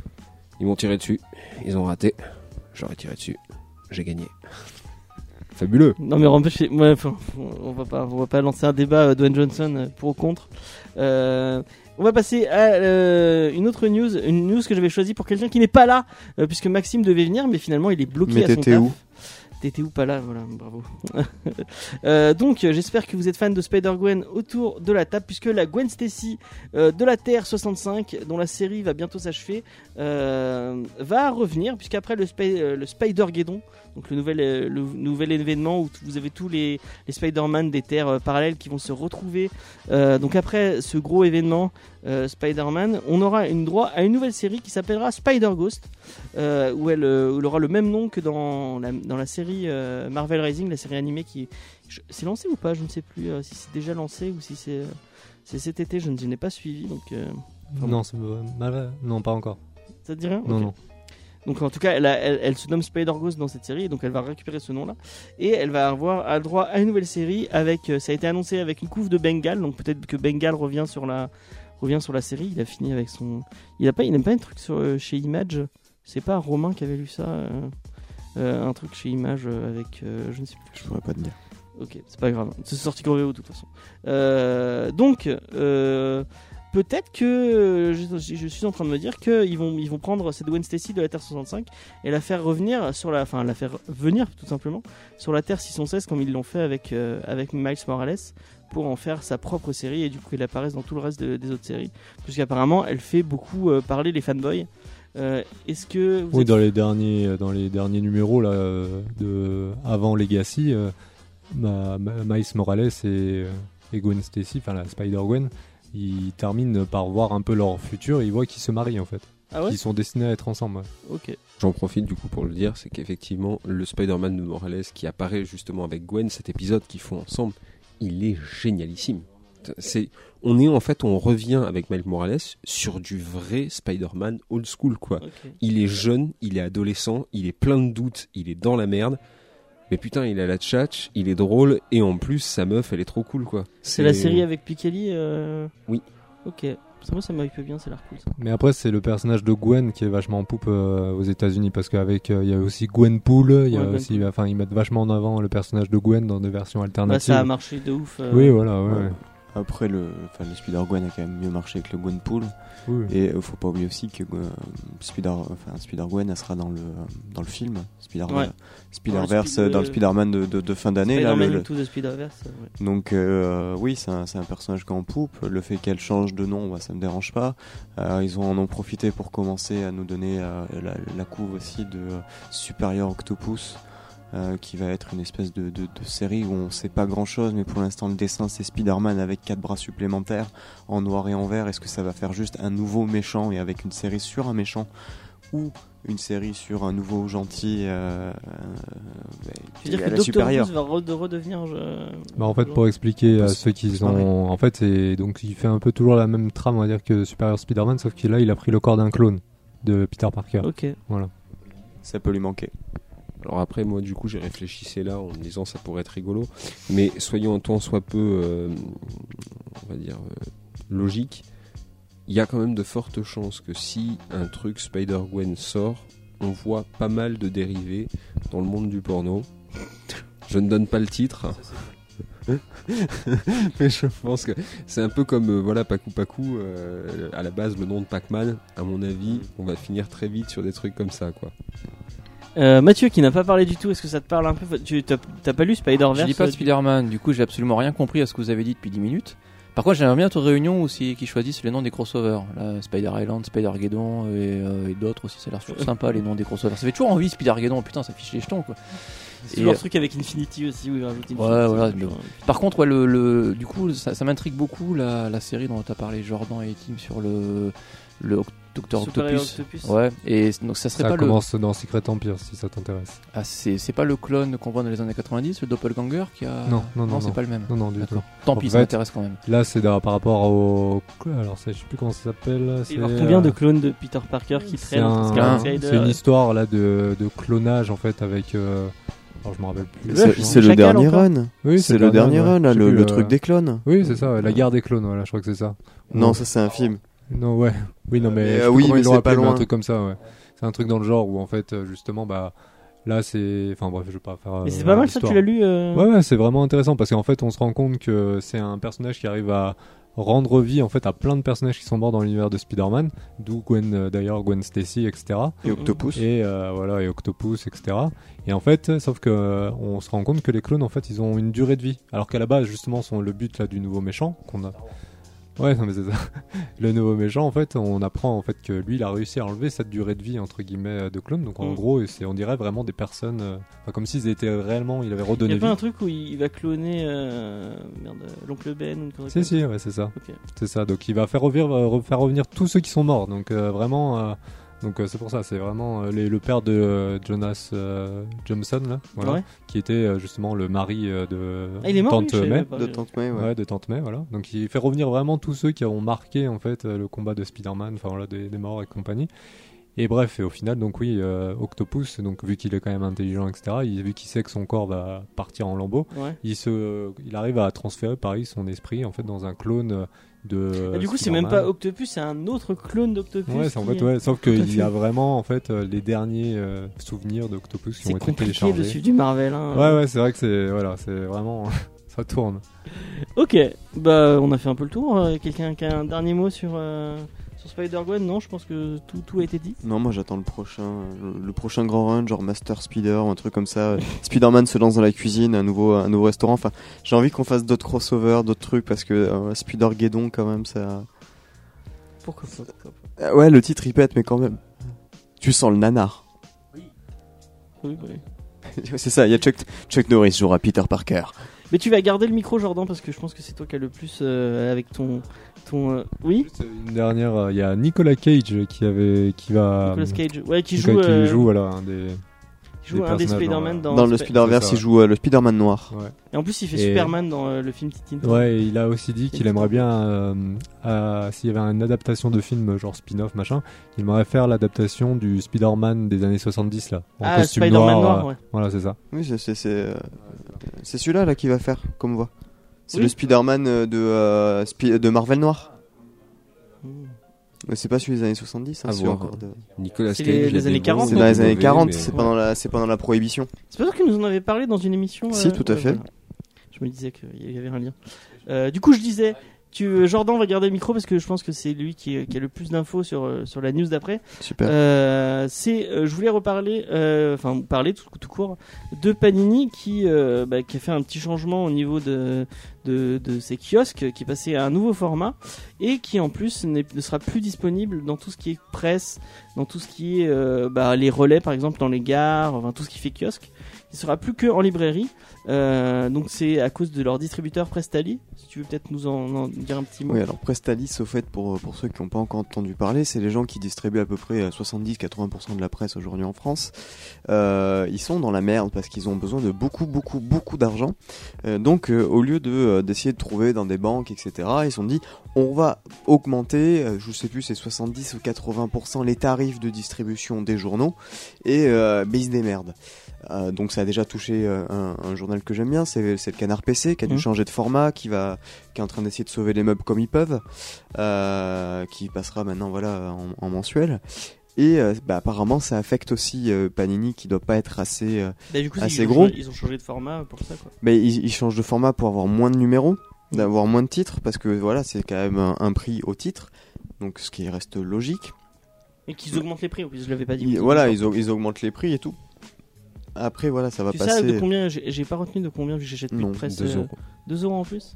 Ils m'ont tiré dessus. Ils ont raté. J'aurais tiré dessus. J'ai gagné. Fabuleux. Non mais ouais, enfin, on va pas, on va pas lancer un débat euh, Dwayne Johnson euh, pour ou contre. Euh, on va passer à euh, une autre news, une news que j'avais choisie pour quelqu'un qui n'est pas là, euh, puisque Maxime devait venir, mais finalement il est bloqué Mais à son t'étais taf. où? T'étais où pas là, voilà, bravo. Euh, donc j'espère que vous êtes fan de Spider-Gwen autour de la table, puisque la Gwen Stacy euh, de la Terre 65, dont la série va bientôt s'achever, euh, va revenir, puisqu'après le, le Spider-Geddon, donc le nouvel, euh, le nouvel événement où vous avez tous les, les Spider-Man des terres euh, parallèles qui vont se retrouver. Euh, donc après ce gros événement Spider-Man, on aura une droit à une nouvelle série qui s'appellera Spider-Ghost, où, elle, où elle aura le même nom que dans la, dans la série Marvel Rising, la série animée qui je- c'est lancé ou pas, je ne sais plus si c'est déjà lancé ou si c'est c'est cet été, je ne n'ai pas suivi, donc euh, Non, c'est euh, mal. Non, pas encore. ça te dit rien? Non, non. Donc en tout cas, elle, a- elle, elle se nomme Spider-Ghost dans cette série, donc elle va récupérer ce nom-là. Et elle va avoir a droit à une nouvelle série avec, euh, ça a été annoncé avec une couve de Bengal, donc peut-être que Bengal revient sur la, revient sur la série. Il a fini avec son, il a pas, il n'aime pas un truc sur, euh, chez Image. C'est pas Romain qui avait lu ça, euh, un truc chez Image avec, je ne sais plus. Je pourrais pas te dire. Ok, c'est pas grave. C'est sorti qu'en VO de toute façon. Donc, peut-être que euh, je, je suis en train de me dire qu'ils vont, ils vont prendre cette Gwen Stacy de la Terre 65 et la faire revenir sur la, enfin la faire venir tout simplement sur la Terre 616 comme ils l'ont fait avec euh, avec Miles Morales pour en faire sa propre série et du coup elle apparaisse dans tout le reste de- des autres séries puisqu'apparemment elle fait beaucoup euh, parler les fanboys. Euh, Est-ce que vous Oui, êtes- dans les derniers, dans les derniers numéros là, de avant Legacy, ma- Miles Morales et, et Gwen Stacy, enfin la Spider Gwen, ils terminent par voir un peu leur futur. Et ils voient qu'ils se marient en fait, ah ouais qu'ils sont destinés à être ensemble. ouais. Ok. J'en profite du coup pour le dire, c'est qu'effectivement, le Spider-Man de Morales qui apparaît justement avec Gwen, cet épisode qu'ils font ensemble, il est génialissime. C'est, on est en fait, on revient avec Miles Morales sur du vrai Spider-Man old school quoi. Il est jeune, il est adolescent, il est plein de doutes, il est dans la merde. Mais putain, il a la tchatch, il est drôle, et en plus, sa meuf, elle est trop cool, quoi. C'est la série avec Pikeli euh... Oui. Ok. Ça, moi, ça m'occupe bien, ça a l'air cool. Ça. Mais après, c'est le personnage de Gwen qui est vachement en poupe euh, aux États-Unis parce qu'avec euh, il y a aussi Gwenpool, il y a Ouais, aussi, enfin, ils mettent vachement en avant le personnage de Gwen dans des versions Bah, alternatives. ça a marché de ouf. euh, Oui, voilà, ouais, Ouais. ouais. Après, le, enfin, le Spider-Gwen a quand même mieux marché que le Gwenpool. Oui. Et euh, faut pas oublier aussi que euh, Spider, enfin, Spider-Gwen, elle sera dans le, dans le film. Spider, Ouais. Dans le dans Spider-Man de, de, de fin d'année. là, Spider-Man le- Into the Spider-Verse. ouais. Donc euh, oui, c'est un, un personnage qui est en poupe. Le fait qu'elle change de nom, bah, ça me dérange pas. Euh, ils ont en ont profité pour commencer à nous donner euh, la, la couve aussi de euh, Superior Octopus. Euh, qui va être une espèce de, de, de série où on sait pas grand chose, mais pour l'instant le dessin c'est Spider-Man avec quatre bras supplémentaires en noir et en vert. Est-ce que ça va faire juste un nouveau méchant et avec une série sur un méchant ou une série sur un nouveau gentil euh, euh, Tu veux dire que la Doctor supérieure? Who va re- de redevenir. Je... Bah, en fait, pour expliquer à peut ceux qui ont, en fait, c'est donc il fait un peu toujours la même trame, on va dire que Superior Spider-Man, sauf que là, il a pris le corps d'un clone de Peter Parker. Ok. Ça peut lui manquer. Alors après, moi, du coup, j'ai réfléchi là en me disant ça pourrait être rigolo. Mais soyons un tant soit peu, euh, on va dire, euh, logique. Il y a quand même de fortes chances que si un truc Spider-Gwen sort, on voit pas mal de dérivés dans le monde du porno. Je ne donne pas le titre. Mais je pense que c'est un peu comme euh, voilà Pacu Pacu euh, à la base le nom de Pac-Man à mon avis on va finir très vite sur des trucs comme ça quoi Euh, Mathieu, qui n'a pas parlé du tout, est-ce que ça te parle un peu Tu t'as pas lu Spider-Verse Je lis pas euh, de Spider-Man, du coup j'ai absolument rien compris à ce que vous avez dit depuis 10 minutes. Par contre, j'aimerais bien être réunion aussi qui choisissent les noms des crossovers. Là, Spider Island, Spider Geddon et, euh, et d'autres aussi. Ça a l'air toujours sympa les noms des crossovers. Ça fait toujours envie Spider Geddon. Putain, ça fiche les jetons quoi. C'est toujours euh, truc avec Infinity aussi, où il rajoute Infinity. Ouais, voilà. Par contre, ouais, le, le- du coup, ça, ça m'intrigue beaucoup la, la série dont tu as parlé Jordan et Tim sur le le Superior Octopus. Octopus. Ouais. Et donc ça serait Ça pas le commence dans Secret Empire si ça t'intéresse. ah, c'est c'est pas le clone qu'on voit dans les années 90, le doppelganger qui a Non, non, non, c'est non. pas le même. Non, non, du tout. Tant En pis, fait, ça m'intéresse quand même. Là, c'est par rapport au. Alors, ça, je sais plus comment ça s'appelle. Il c'est, y a combien euh, de clones de Peter Parker qui C'est traînent un- Scarlet un- Rider c'est une histoire là de, de clonage en fait avec. euh, Alors, je me rappelle plus. C'est c'est le dernier run. Oui, C'est le dernier run, le, euh, truc des clones. Oui, c'est ça, la guerre des clones, voilà, je crois que c'est ça. Non, ça c'est un film. Non, ouais. Oui, non, mais. Mais, je euh, oui, mais c'est pas loin. un truc comme ça, ouais. c'est un truc dans le genre où en fait euh, justement bah là c'est enfin bref je vais pas faire Mais c'est euh, pas mal ça, tu l'as lu euh, Ouais, ouais, c'est vraiment intéressant parce qu'en fait, on se rend compte que c'est un personnage qui arrive à rendre vie en fait à plein de personnages qui sont morts dans l'univers de Spider-Man, d'où Gwen euh, d'ailleurs Gwen Stacy, etc. Et Octopus. Et euh, voilà, et Octopus, etc. Et en fait, sauf que euh, on se rend compte que les clones en fait, ils ont une durée de vie, alors qu'à la base justement, sont le but là du nouveau méchant qu'on a. Ouais, non mais c'est ça. Le nouveau méchant, en fait, on apprend en fait que lui, il a réussi à enlever cette durée de vie entre guillemets de clone. Donc en Mm. gros, c'est on dirait vraiment des personnes, euh, enfin, comme s'ils étaient réellement, il avait Il y redonné a vie. pas un truc où il va cloner euh, merde, l'oncle Ben ou une Si si, ouais, c'est ça. Ok. C'est ça. Donc il va faire revenir, euh, faire revenir tous ceux qui sont morts. Donc euh, vraiment, euh, donc euh, c'est pour ça, c'est vraiment euh, les- le père de euh, Jonas euh, Johnson là, voilà, Ouais. qui était euh, justement le mari euh, de Ah, il est mort Tante lui, May. De Tante May, ouais. Ouais, de Tante May, voilà. Donc il fait revenir vraiment tous ceux qui ont marqué en fait euh, le combat de Spider-Man, enfin voilà, des, des morts et compagnie. Et bref, et au final, donc oui, euh, Octopus, donc vu qu'il est quand même intelligent, etc., il, vu qu'il sait que son corps va partir en lambeaux, Ouais. il se, il arrive à transférer pareil son esprit en fait dans un clone de. Du coup, c'est même pas Octopus, c'est un autre clone d'Octopus. Ouais, c'est en fait, ouais, sauf qu'il y a vraiment en fait euh, les derniers euh, souvenirs d'Octopus qui C'est ont été compliqué téléchargés. suivre du Marvel. Hein. Ouais, ouais, c'est vrai que c'est voilà, c'est vraiment ça tourne. Ok, bah on a fait un peu le tour. Euh, Quelqu'un qui a un dernier mot sur, euh, sur Spider-Gwen Non, je pense que tout, tout a été dit. Non, moi j'attends le prochain, le, le prochain grand run, genre Master Spider ou un truc comme ça. Spider-Man se lance dans la cuisine, un nouveau, un nouveau restaurant. Enfin, j'ai envie qu'on fasse d'autres crossovers, d'autres trucs parce que euh, Spider Guédon quand même ça. Pourquoi pas, pourquoi pas. Euh, ouais, le titre il pète, mais quand même. Tu sens le nanar. Oui, oui. c'est ça. Il y a Chuck, Chuck Norris jouera Peter Parker. Mais tu vas garder le micro, Jordan, parce que je pense que c'est toi qui as le plus euh, avec ton. ton euh, Oui? Juste une dernière, euh, il y a Nicolas Cage qui avait qui va Nicolas Cage. Ouais, qui Nicolas joue, qui euh, joue voilà un des joue un des Spider-Man dans, dans, Dans le Sp- Spider-Verse, il joue euh, le Spider-Man noir. ouais. Et en plus, il fait Et- Superman dans euh, le film Tintin. Ouais, et il a aussi dit qu'il aimerait bien, euh, euh, s'il y avait une adaptation de film genre spin-off machin, il aimerait faire l'adaptation du Spider-Man des années 70 là, en Ah, costume Spider-Man noir. noir, euh, ouais. Voilà, c'est ça. Oui, c'est c'est c'est euh, c'est celui-là là qui va faire, comme on voit. C'est Oui. le Spider-Man de euh, Spi- de Marvel noir. Mais c'est pas celui des années 70, hein, c'est voir. encore de- Nicolas C'est Cage. les- les années bons, 40, C'est dans les années 40, mais- c'est pendant la c'est pendant la prohibition. C'est pas toi qui nous en avait parlé dans une émission Si, euh, tout à ouais, fait. voilà. Je me disais qu'il y avait un lien. Euh, du coup, je disais, tu, euh, Jordan va garder le micro parce que je pense que c'est lui qui, qui a le plus d'infos sur, euh, sur la news d'après. Super. Euh, c'est, euh, je voulais reparler, euh, enfin parler tout, tout court de Panini qui, euh, bah, qui a fait un petit changement au niveau de, de, de ses kiosques, qui est passé à un nouveau format et qui en plus ne sera plus disponible dans tout ce qui est presse, dans tout ce qui est euh, bah, les relais par exemple dans les gares, enfin tout ce qui fait kiosque. Il sera plus que en librairie. Euh, donc c'est à cause de leur distributeur Prestali. Si tu veux peut-être nous en, dire un petit mot. Oui, alors Prestalis, au fait, pour, pour ceux qui n'ont pas encore entendu parler, c'est les gens qui distribuent à peu près euh, 70-80% de la presse aujourd'hui en France. Euh, ils sont dans la merde parce qu'ils ont besoin de beaucoup, beaucoup, beaucoup d'argent. Euh, donc, euh, au lieu de euh, d'essayer de trouver dans des banques, etc., ils se sont dit, on va augmenter, euh, je sais plus, c'est 70 ou 80% les tarifs de distribution des journaux et euh, ils se démerdent. Euh, donc ça a déjà touché euh, un, un journal que j'aime bien, c'est le Canard PC qui a dû Mhm. changer de format, qui va qui est en train d'essayer de sauver les meubles comme ils peuvent, euh, qui passera maintenant voilà en, en mensuel. Et bah, apparemment ça affecte aussi Panini qui doit pas être assez. Bah, du coup, Ah, ils, c'est ont gros. changé- ils ont changé de format pour ça. Quoi. mais ils, ils changent de format pour avoir moins de numéros, d'avoir moins de titres parce que voilà c'est quand même un, un prix au titre, donc ce qui reste logique. Et qu'ils augmentent les prix. Je l'avais pas dit. Ils- voilà ils augmentent les prix et tout. Après voilà ça va Tu sais passer. de combien J'ai pas retenu de combien vu que j'achète plus Non, de presse. 2 euh, euros. 2 euros en plus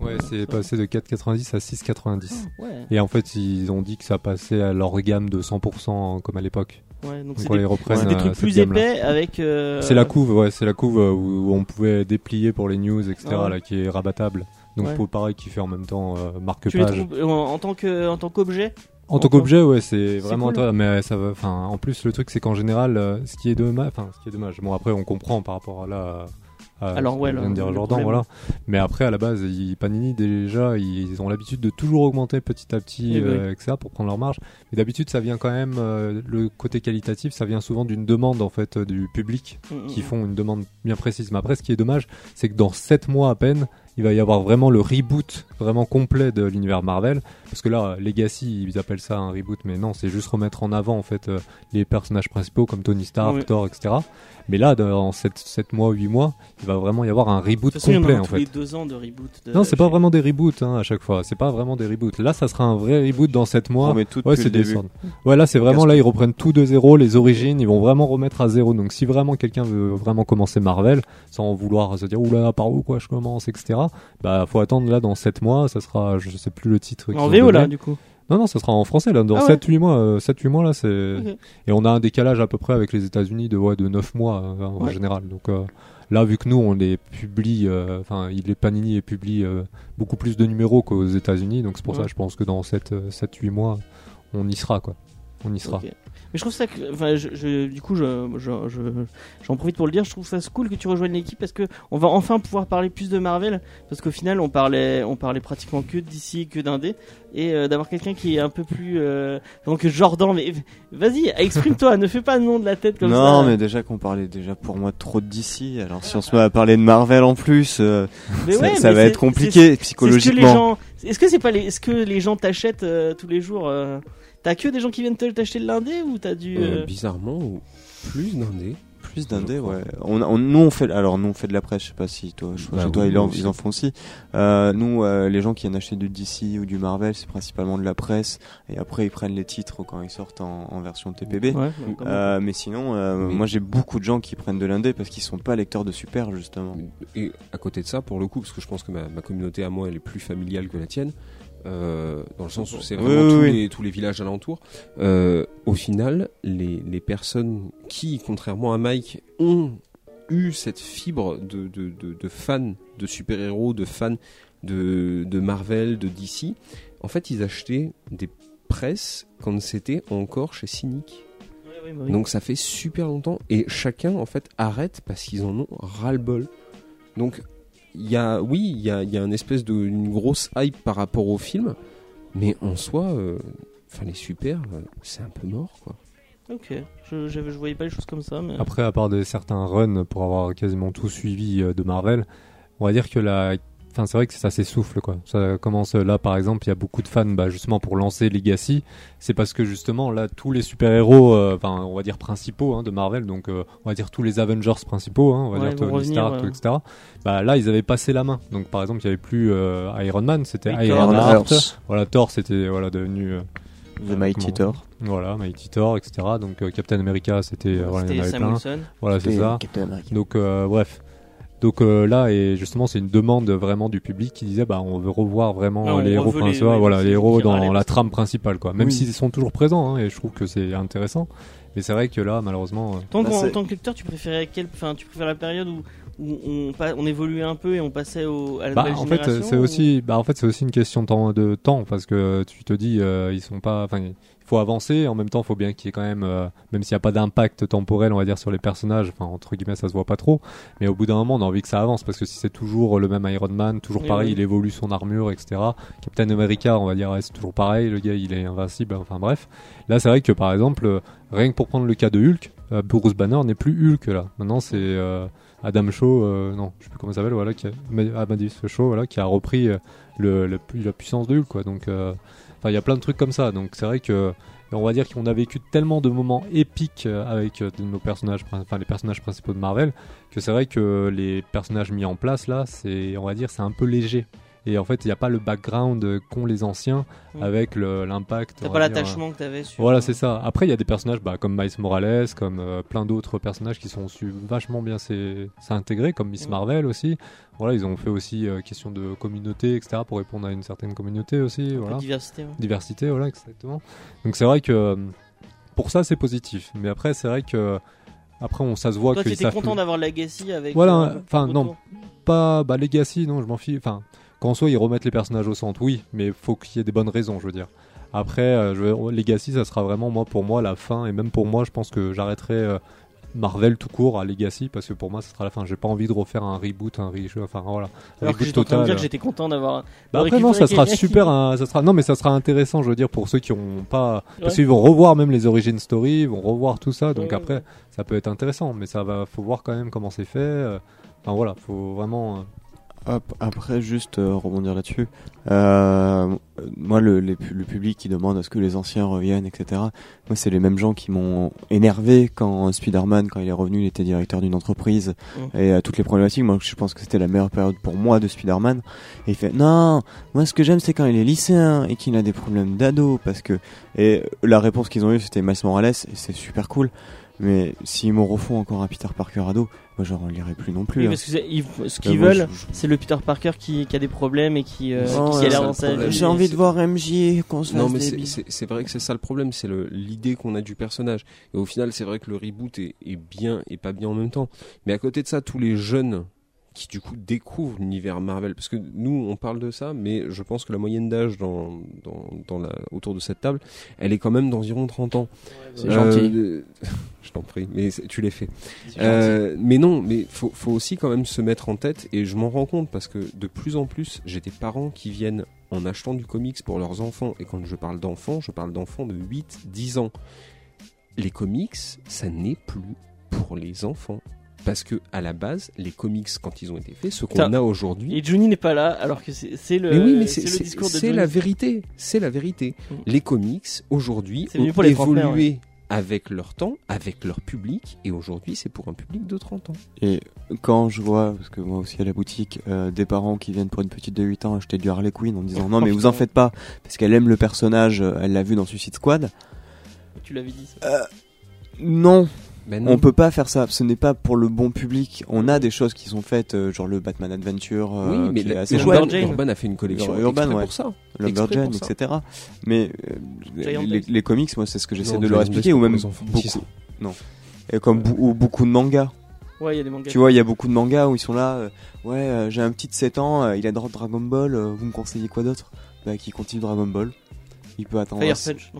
Ouais, c'est passé de 4,90 à 6,90. Ouais. Et en fait, ils ont dit que ça passait à leur gamme de 100% comme à l'époque. Ouais, donc Donc c'est on des, les reprenne. c'est des euh, trucs plus épais avec. euh, C'est la couve, ouais, c'est la couve où, on pouvait déplier pour les news, etc. Ah ouais. là, qui est rabattable. Donc Ouais. faut pareil qui fait en même temps euh, marque-page. trouves en, en tant que en tant qu'objet En tant qu'objet, ouais, c'est vraiment cool. intéressant. Mais ça va, enfin, en plus, le truc, c'est qu'en général, euh, ce qui est dommage, enfin, ce qui est dommage. Bon, après, on comprend par rapport à là. à Alors, ouais, de dire Jordan, problème. voilà. Mais après, à la base, ils, Panini déjà, ils ont l'habitude de toujours augmenter petit à petit, Eh euh, etc. pour prendre leur marge. Mais d'habitude, ça vient quand même euh, le côté qualitatif, ça vient souvent d'une demande en fait euh, du public Mm, qui mm, font une demande bien précise. Mais après, ce qui est dommage, c'est que dans 7 mois à peine, il va y avoir vraiment le reboot vraiment complet de l'univers Marvel. Parce que là, Legacy, ils appellent ça un reboot, mais non, c'est juste remettre en avant en fait euh, les personnages principaux comme Tony Stark. Thor, etc. Mais là, dans 7, 7 mois, 8 mois, il va vraiment y avoir un De reboot toute façon, il y en complet en tous fait. les deux ans de reboot. de- Non, c'est pas vraiment des reboots hein, à chaque fois. C'est pas vraiment des reboots. Là, ça sera un vrai reboot dans 7 mois. On met tout Ouais, c'est. Ouais, là, c'est vraiment là, ils reprennent tout de zéro, les origines, ils vont vraiment remettre à zéro. Donc, si vraiment quelqu'un veut vraiment commencer Marvel, sans vouloir se dire oula, par où quoi je commence, etc. Bah, faut attendre là dans 7 mois. Ça sera, je sais plus le titre. En VO là, du coup. Non, non, ça sera en français là. Dans Ah ouais. 7-8 mois, euh, 7-8 mois là, c'est et on a un décalage à peu près avec les États-Unis de ouais, de 9 mois euh, en Ouais. général. Donc euh, là, vu que nous on les publie, euh, enfin, il les Panini et publie euh, beaucoup plus de numéros qu'aux États-Unis. Donc c'est pour Ouais. ça, je pense que dans 7 7-8 mois, on y sera quoi. On y sera. Mais je trouve ça que, enfin, je, je- du coup, je, je- je- j'en profite pour le dire. Je trouve ça cool que tu rejoignes l'équipe parce que on va enfin pouvoir parler plus de Marvel parce qu'au final, on parlait, on parlait pratiquement que d'ici, que d'indé, et euh, d'avoir quelqu'un qui est un peu plus, euh, donc Jordan. Mais vas-y, exprime-toi, ne fais pas le nom de la tête comme ça. Non, mais déjà qu'on parlait déjà pour moi trop d'ici. Alors si on se met à parler de Marvel en plus, euh, Mais ça, ouais, ça mais va être compliqué c'est ce que les psychologiquement. gens. Est-ce que c'est pas les, est-ce que les gens t'achètent euh, tous les jours euh, T'as que des gens qui viennent te- t'acheter le lundi ou t'as du Euh, euh, bizarrement, ou plus d'un dé. Plus d'un dé, ouais. On, on- nous on fait, alors nous on fait de la presse. Je sais pas si toi, je, Bah chez toi oui, ils, en, ils en font aussi. Euh, nous, euh, les gens qui viennent acheter du DC ou du Marvel, c'est principalement de la presse. Et après ils prennent les titres quand ils sortent en, en version TPB. Ouais, Euh, mais sinon, euh, Oui. moi j'ai beaucoup de gens qui prennent de l'indé parce qu'ils sont pas lecteurs de super justement. Et à côté de ça, pour le coup, parce que je pense que ma, ma communauté à moi, elle est plus familiale que la tienne, euh, dans le sens où c'est vraiment oui, tous, oui. Les, tous les villages alentours. Euh, au final, les, les personnes qui, contrairement à Mike, ont eu cette fibre de, de, de, de fans de super-héros, de fans de, de Marvel, de DC, en fait, ils achetaient des presses quand c'était encore chez Cynic. Bah oui. Donc ça fait super longtemps et chacun en fait arrête parce qu'ils en ont ras-le-bol. Donc il y a oui, il y a, il y a une espèce de une grosse hype par rapport au film, mais en soi, euh, enfin les super, euh, c'est un peu mort quoi. Ok, je, je, je voyais pas les choses comme ça, mais. Après, à part de certains runs pour avoir quasiment tout suivi euh, de Marvel, on va dire que la. Enfin, c'est vrai que ça s'essouffle quoi. Ça commence euh, là, par exemple, il y a beaucoup de fans, bah, justement pour lancer Legacy. C'est parce que justement là, tous les super-héros, euh, enfin, on va dire principaux hein, de Marvel, donc euh, on va dire tous les Avengers principaux, hein, on va Ouais, dire Tony revenir, Stark, etc. Bah là, ils avaient passé la main. Donc par exemple, il y avait plus euh, Iron Man, c'était Oui, Iron Thor. Heart. Voilà, Thor, c'était voilà devenu. euh, The Mighty comment- Thor. Voilà, Mighty Thor, etc. Donc euh, Captain America, c'était euh, voilà, il y en C'était avait Sam plein. Wilson. Voilà, c'est ça. Captain America. Donc euh, bref. Donc euh, là et justement c'est une demande vraiment du public qui disait bah on veut revoir vraiment les héros les- principaux, ouais, voilà les héros dans la trame principale quoi. Même Oui. s'ils sont toujours présents hein, et je trouve que c'est intéressant. Mais c'est vrai que là malheureusement euh, Tant Bah, qu'en- en tant que lecteur, tu préférais quelle, enfin, tu préfères la période où, où on, on évoluait un peu et on passait au, à la bah, nouvelle en fait génération, c'est ou- aussi bah en fait c'est aussi une question de temps, de temps parce que tu te dis euh, ils sont pas enfin il faut avancer en même temps il faut bien qu'il y ait quand même euh, même s'il n'y a pas d'impact temporel on va dire sur les personnages enfin entre guillemets ça se voit pas trop mais au bout d'un moment on a envie que ça avance parce que si c'est toujours le même Iron Man toujours pareil oui. il évolue son armure etc Captain America on va dire ouais, c'est toujours pareil le gars il est invincible enfin bref. Là c'est vrai que par exemple euh, rien que pour prendre le cas de Hulk euh, Bruce Banner n'est plus Hulk là. Maintenant c'est euh, Adam Shaw euh, non je sais plus comment il s'appelle voilà qui a, Amadeus Shaw voilà qui a repris euh, le, le- la puissance de Hulk quoi. Donc enfin il y a plein de trucs comme ça. Donc c'est vrai que on va dire qu'on a vécu tellement de moments épiques euh, avec euh, nos personnages enfin les personnages principaux de Marvel que c'est vrai que les personnages mis en place là c'est on dire c'est un peu léger et en fait il n'y a pas le background euh, qu'ont les anciens Mm. avec l'impact T'as pas l'attachement que t'avais sur. voilà, c'est ça. Après, il y a des personnages bah, comme Miles Morales, comme euh, plein d'autres personnages qui sont su vachement bien s'intégrer, comme Miss Mm. Marvel aussi. Voilà, ils ont fait aussi euh, question de communauté, etc., pour répondre à une certaine communauté aussi. Un Voilà. diversité. ouais. Diversité, voilà, exactement. Donc c'est vrai que euh, pour ça, c'est positif. Mais après, c'est vrai que après, on, ça se voit Toi, qu'ils t'étais savent content d'avoir Legacy avec. Voilà, euh, enfin, non. pas bah Legacy non je m'en fiche enfin qu'en soit ils remettent les personnages au centre oui mais faut qu'il y ait des bonnes raisons je veux dire après euh, je veux- Legacy ça sera vraiment moi pour moi la fin et même pour moi je pense que j'arrêterai euh, Marvel tout court à Legacy parce que pour moi ça sera la fin j'ai pas envie de refaire un reboot un re enfin voilà un Alors que reboot total dire que j'étais content d'avoir. bah après non ça sera super hein, ça sera non mais ça sera intéressant je veux dire pour ceux qui ont pas parce Ouais. qu'ils vont revoir même les origin story ils vont revoir tout ça donc Ouais, après ouais. ça peut être intéressant mais ça va faut voir quand même comment c'est fait euh, enfin voilà faut vraiment euh, Hop, après, juste euh, rebondir là-dessus. Euh, moi, le, les le public qui demande à ce que les anciens reviennent, etc. Moi, c'est les mêmes gens qui m'ont énervé quand Spider-Man, quand il est revenu, il était directeur d'une entreprise Mm. et à toutes les problématiques. Moi, je pense que c'était la meilleure période pour moi de Spider-Man. Et il fait non, moi, ce que j'aime, c'est quand il est lycéen et qu'il a des problèmes d'ado, parce que et la réponse qu'ils ont eue, c'était Miles Morales et c'est super cool. Mais s'ils me refont encore un Peter Parker ado, moi, je relirai plus non plus. Oui, hein. parce que ils- ce qu'ils veulent, je- c'est le Peter Parker qui, qui a des problèmes et qui, euh, Non, qui ouais, a l'air c'est dans le sa problème. vie. J'ai envie de voir MJ qu'on se Non, mais c'est- bises. c'est c'est vrai que c'est ça le problème, c'est le- l'idée qu'on a du personnage. Et au final, c'est vrai que le reboot est, est bien et pas bien en même temps. Mais à côté de ça, tous les jeunes qui du coup découvrent l'univers Marvel, parce que nous on parle de ça, mais je pense que la moyenne d'âge dans, dans, dans la, autour de cette table, elle est quand même d'environ 30 ans. C'est gentil. Euh, je t'en prie, mais tu l'es fait. Euh, mais non, mais faut, faut aussi quand même se mettre en tête, et je m'en rends compte parce que de plus en plus, j'ai des parents qui viennent en achetant du comics pour leurs enfants, et quand je parle d'enfants, je parle d'enfants de 8, 10 ans. Les comics, ça n'est plus pour les enfants. Parce que à la base, les comics, quand ils ont été faits, ce qu'on a aujourd'hui, Et Johnny n'est pas là, alors que c'est le, mais oui, mais c'est discours de c'est la vérité. C'est la vérité. Mm. Les comics aujourd'hui ont pour les évolué avec leur temps, avec leur public, et aujourd'hui c'est pour un public de 30 ans. Et quand je vois, parce que moi aussi à la boutique, euh, des parents qui viennent pour une petite de 8 ans acheter du Harley Quinn en disant non mais vous en faites pas, parce qu'elle aime le personnage, euh, elle l'a vu dans Suicide Squad. Tu l'avais dit. ça. Non, Ben on peut pas faire ça, ce n'est pas pour le bon public. On a des choses qui sont faites, euh, genre le Batman Adventure, euh, oui, mais qui est la- assez Urban chouette, Jane. Urban a fait une collection Urban, exprès ouais. pour ça. Ça. etc. Mais euh, les, comics, moi c'est ce que j'essaie Non, de Giant leur expliquer, ou même les enfants. Si, beaucoup, et comme beaucoup de mangas. Ouais, il y a des mangas. Tu vois, il y a beaucoup de mangas où ils sont là. euh, ouais, euh, j'ai un petit de 7 ans, euh, il a droit de Dragon Ball. euh, vous me conseillez quoi d'autre? Bah, qui continue Dragon Ball. Il peut attendre. Fire Punch.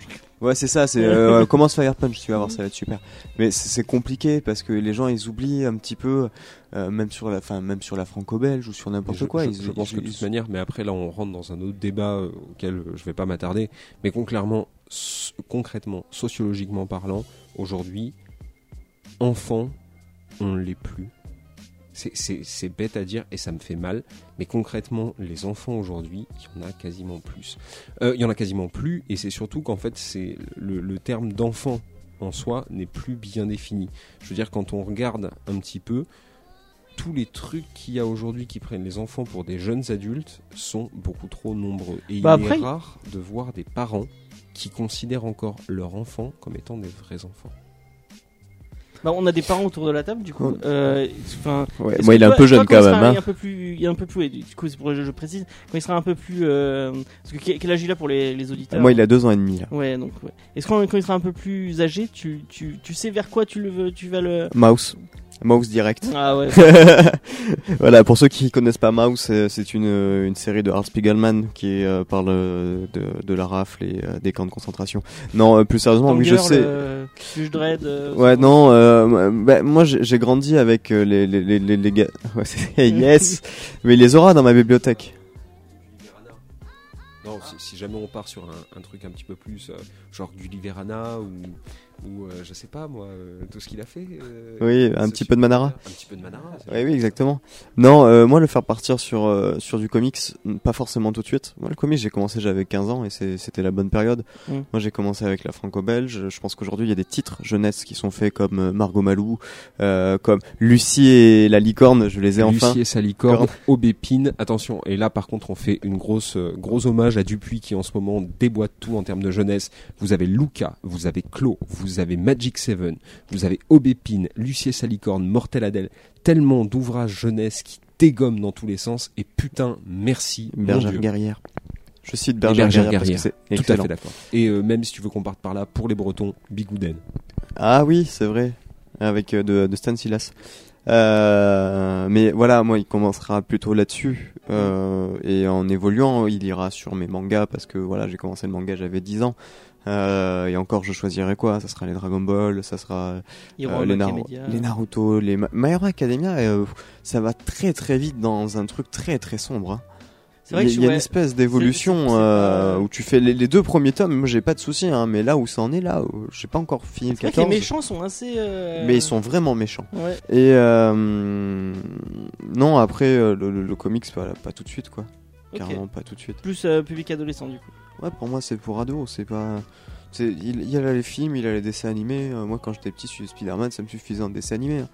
Ouais, c'est ça. C'est euh, commence Fire Punch. Tu vas voir, ça va être super. Mais c'est compliqué parce que les gens ils oublient un petit peu, euh, même sur la, fin, même sur la franco-belge ou sur n'importe quoi. je- ils- je pense ils- que de toute manière, mais après là on rentre dans un autre débat euh, auquel je vais pas m'attarder, mais concrètement, concrètement, sociologiquement parlant, aujourd'hui, enfants, on l'est plus. C'est- bête à dire et ça me fait mal, mais concrètement, les enfants aujourd'hui, il y en a quasiment plus. Euh, il y en a quasiment plus, et c'est surtout qu'en fait, c'est le, le terme d'enfant en soi n'est plus bien défini. Je veux dire, quand on regarde un petit peu, tous les trucs qu'il y a aujourd'hui qui prennent les enfants pour des jeunes adultes sont beaucoup trop nombreux. Et Bah il après- est rare de voir des parents qui considèrent encore leurs enfants comme étant des vrais enfants. Bah, on a des parents autour de la table, du coup. Euh, enfin, Ouais, moi, que il est un peu jeune quand quand il même. hein. Un peu plus, il est un peu plus. Du coup, c'est pour je, je précise. Quand il sera un peu plus. Euh, parce que quel âge il a pour les, les auditeurs Moi, il a deux ans et demi là. Ouais, donc. Ouais. Est-ce qu'on quand il sera un peu plus âgé, tu, tu, tu sais vers quoi tu le veux, tu vas le. Mouse. Mouse direct. Ah ouais. voilà, pour ceux qui connaissent pas Mouse, c'est- c'est une, euh, une série de Art Spiegelman qui euh, parle euh, de, de la rafle et euh, des camps de concentration. Non, euh, plus sérieusement, oui, je sais. le Judge Dredd. euh, Ouais, non, euh, bah, moi j'ai j'ai grandi avec euh, les, les, les, les, les gars. Ouais, c'est- yes! Mais il les aura dans ma bibliothèque. Non, si, si jamais on part sur un, un truc un petit peu plus euh, genre du Liverana ou, ou euh, je sais pas moi, euh, tout ce qu'il a fait. euh, Oui, un petit peu de Manara. Un petit peu de Manara. Oui, oui, exactement. Non, euh, moi le faire partir sur euh, sur du comics, pas forcément tout de suite. Moi le comics, j'ai commencé j'avais 15 ans et c'est- c'était la bonne période. Mm. Moi j'ai commencé avec la franco-belge. Je pense qu'aujourd'hui il y a des titres jeunesse qui sont faits comme euh, Margot Malou, euh, comme Lucie et la licorne. Je les ai enfin. Lucie et sa licorne, Aubépine, attention, et là par contre on fait une grosse euh, gros hommage à Dupuis qui en ce moment déboîte tout en termes de jeunesse. Vous avez Luca, vous avez Clo, vous avez Magic Seven, vous avez Aubépine, Lucie et sa licorne, Mortel Adèle, tellement d'ouvrages jeunesse qui dégomment dans tous les sens et putain merci Bergère guerrière. Je cite Bergère, Bergère guerrière, parce que c'est Tout à fait d'accord. Et euh, même si tu veux qu'on parte par là, pour les Bretons, Bigouden. Ah oui, c'est vrai, avec euh, de, de Stan Silas. Euh, mais voilà, moi, il commencera plutôt là-dessus. Euh, et en évoluant, il ira sur mes mangas parce que voilà, j'ai commencé le manga, j'avais 10 ans. Euh, et encore, je choisirai quoi? Ça sera les Dragon Ball, ça sera euh, les, Naru- Academia. les Naruto, les Ma- My Hero Academia. euh, ça va très très vite dans un truc très très sombre. hein. C'est vrai il y, y a ouais. une espèce d'évolution pas- où tu fais les, les deux premiers tomes. Moi, j'ai pas de soucis, hein, mais là où ça en est, là, j'ai pas encore fini le C'est vrai que les 14. méchants sont assez. Mais ils sont vraiment méchants. Ouais. Et non, après le, le- le comics, pas, pas tout de suite quoi. Carrément pas tout de suite. Plus public adolescent du coup. Ouais, pour moi, c'est pour ados, c'est pas. Il, il y a les films, il y a les dessins animés. Euh, moi, quand j'étais petit, je suis Spider-Man, ça me suffisait en dessin animé. hein.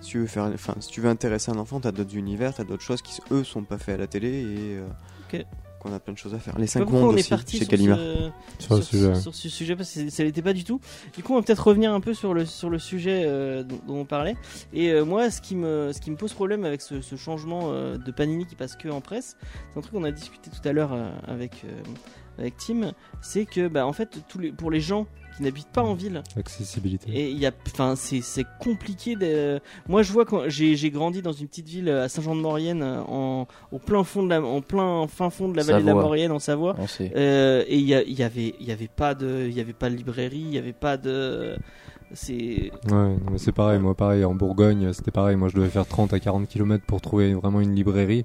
Si tu veux faire, enfin, si tu veux intéresser un enfant, t'as d'autres univers, t'as d'autres choses qui eux sont pas faits à la télé et euh, qu'on a plein de choses à faire. Les Je sais pas 5 pourquoi mondes on est aussi parti chez sur Gallimard. ce, Sur sur ce sujet parce que ça l'était pas du tout. Du coup, on va peut-être revenir un peu sur le sur le sujet euh, dont, dont on parlait. Et euh, moi, ce qui me ce qui me pose problème avec ce, ce changement euh, de Panini qui passe que en presse, c'est un truc qu'on a discuté tout à l'heure euh, avec euh, avec Tim, c'est que bah en fait tous les pour les gens qui n'habitent pas en ville Accessibilité. et il y a enfin c'est c'est compliqué de moi je vois quand j'ai j'ai grandi dans une petite ville à Saint-Jean-de-Maurienne en au plein fond de la en plein fin fond de la vallée de la. Maurienne en Savoie euh, et il y, avait il y avait pas de il y avait pas de librairie il y avait pas de c'est Ouais, c'est pareil, moi pareil, en Bourgogne, c'était pareil, moi je devais faire 30 à 40 km pour trouver vraiment une librairie.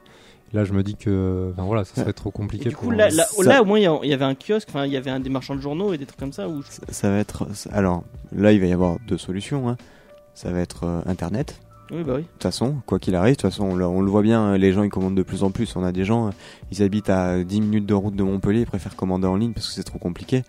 Là, je me dis que, enfin voilà, ça serait trop et compliqué du coup pour là, là, Ça- là, au moins il y avait un kiosque enfin il y avait un des marchands de journaux et des trucs comme ça où je- Ça, ça va être. Alors là, il va y avoir deux solutions. hein. Ça va être euh, Internet. oui bah oui De toute façon, quoi qu'il arrive, de toute façon, on, le- on le voit bien, hein, les gens ils commandent de plus en plus. On a des gens, euh, ils habitent à 10 minutes de route de Montpellier, ils préfèrent commander en ligne parce que c'est trop compliqué.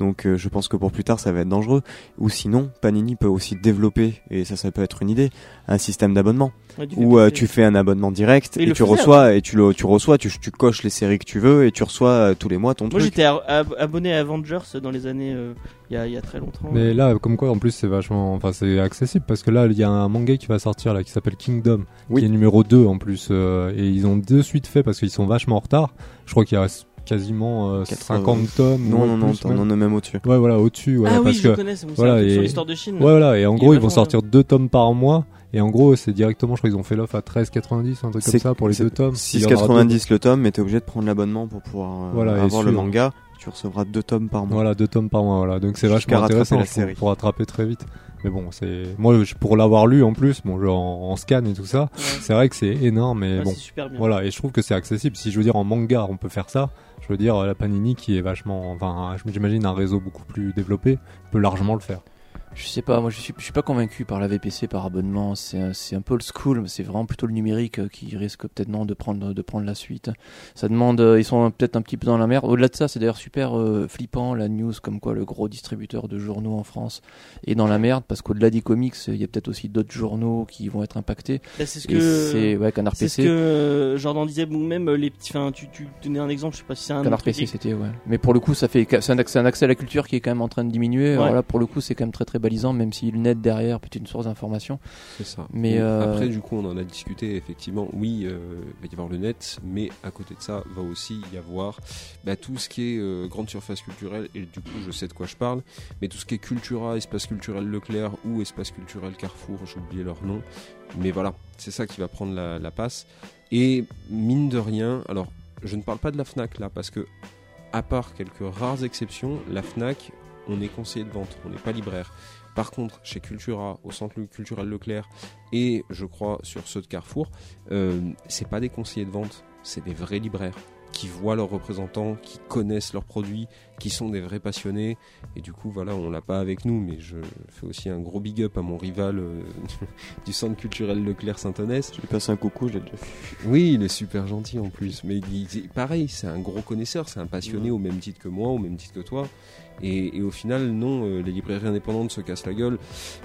Donc euh, je pense que pour plus tard, ça va être dangereux. Ou sinon, Panini peut aussi développer, et ça, ça peut être une idée, un système d'abonnement Ouais, où euh, tu fais un abonnement direct Et tu faisait reçois et tu le tu reçois, tu, tu coches les séries que tu veux et tu reçois euh, tous les mois ton moi truc. j'étais a- ab- abonné à Avengers dans les années euh, il y, a, il y a très longtemps Mais là, comme quoi, en plus, c'est vachement, enfin, c'est accessible parce que là, il y a un manga qui va sortir là, qui s'appelle Kingdom, Oui. qui est numéro 2 en plus, euh, et ils ont de suite fait parce qu'ils sont vachement en retard. Je crois qu'il reste quasiment euh, 80. 50 tomes. Non ouais, non non, plus en as même au-dessus. Ouais, voilà, au-dessus, voilà, ah oui parce je que, connais voilà, truc sur et- l'histoire de Chine ouais, voilà, et en gros, ils vont sortir deux tomes par mois. Et en gros, c'est directement, je crois qu'ils ont fait l'offre à 13,90, un truc comme ça pour les deux tomes. Il y en aura deux. 6,90 le tome, mais t'es obligé de prendre l'abonnement pour pouvoir euh, Voilà, et avoir le manga. Tu recevras deux tomes par mois. Voilà, deux tomes par mois, voilà. Donc c'est vachement rattraper intéressant pour rattraper très vite. Mais bon, c'est moi je- pour l'avoir lu en plus, bon, je- en, en scan et tout ça, c'est vrai que c'est énorme. Mais Ouais, bon, c'est super bien voilà, et je trouve que c'est accessible. Si je veux dire en manga, on peut faire ça. Je veux dire la Panini qui est vachement, enfin, j'imagine un réseau beaucoup plus développé peut largement le faire. Je sais pas, moi je suis, je suis pas convaincu par la VPC, par abonnement. C'est un- c'est un peu old school, mais c'est vraiment plutôt le numérique euh, qui risque peut-être non de prendre, de prendre la suite. Ça demande, euh, ils sont peut-être un petit peu dans la merde. Au-delà de ça, c'est d'ailleurs super euh, flippant la news comme quoi le gros distributeur de journaux en France est dans la merde parce qu'au-delà des comics, il y a peut-être aussi d'autres journaux qui vont être impactés. Bah, c'est ce Et c'est que ouais, Canard c'est ce que Jordan disait ou même les petits enfin tu tu donnais un exemple je sais pas si c'est un Canard autre PC, truc. c'était ouais. Mais pour le coup, ça fait c'est un, accès- un accès à la culture qui est quand même en train de diminuer. Alors Ouais. là, pour le coup, c'est quand même très très même si le net derrière peut être une source d'information. C'est ça. Mais, euh, Après, du coup, on en a discuté, effectivement. Oui, euh, il va y avoir le net, mais à côté de ça, va aussi y avoir bah, tout ce qui est euh, grande surface culturelle, et du coup, je sais de quoi je parle, mais tout ce qui est Cultura, espace culturel Leclerc ou espace culturel Carrefour, j'ai oublié leur nom. Mais voilà, c'est ça qui va prendre la, la passe. Et mine de rien, alors, je ne parle pas de la Fnac là, parce que, à part quelques rares exceptions, la Fnac, on est conseiller de vente, on n'est pas libraire. Par contre, chez Cultura, au centre culturel Leclerc, et je crois sur ceux de Carrefour, euh, c'est pas des conseillers de vente, c'est des vrais libraires qui voient leurs représentants, qui connaissent leurs produits, qui sont des vrais passionnés. Et du coup, voilà, on l'a pas avec nous, mais je fais aussi un gros big up à mon rival euh, du centre culturel Leclerc Saint-Onès. Je lui passe un coucou, je l'ai déjà fait. Oui, il est super gentil en plus. Mais il, il- pareil, c'est un gros connaisseur, c'est un passionné au même titre que moi, au même titre que toi. Et, et au final, non, euh, les librairies indépendantes se cassent la gueule.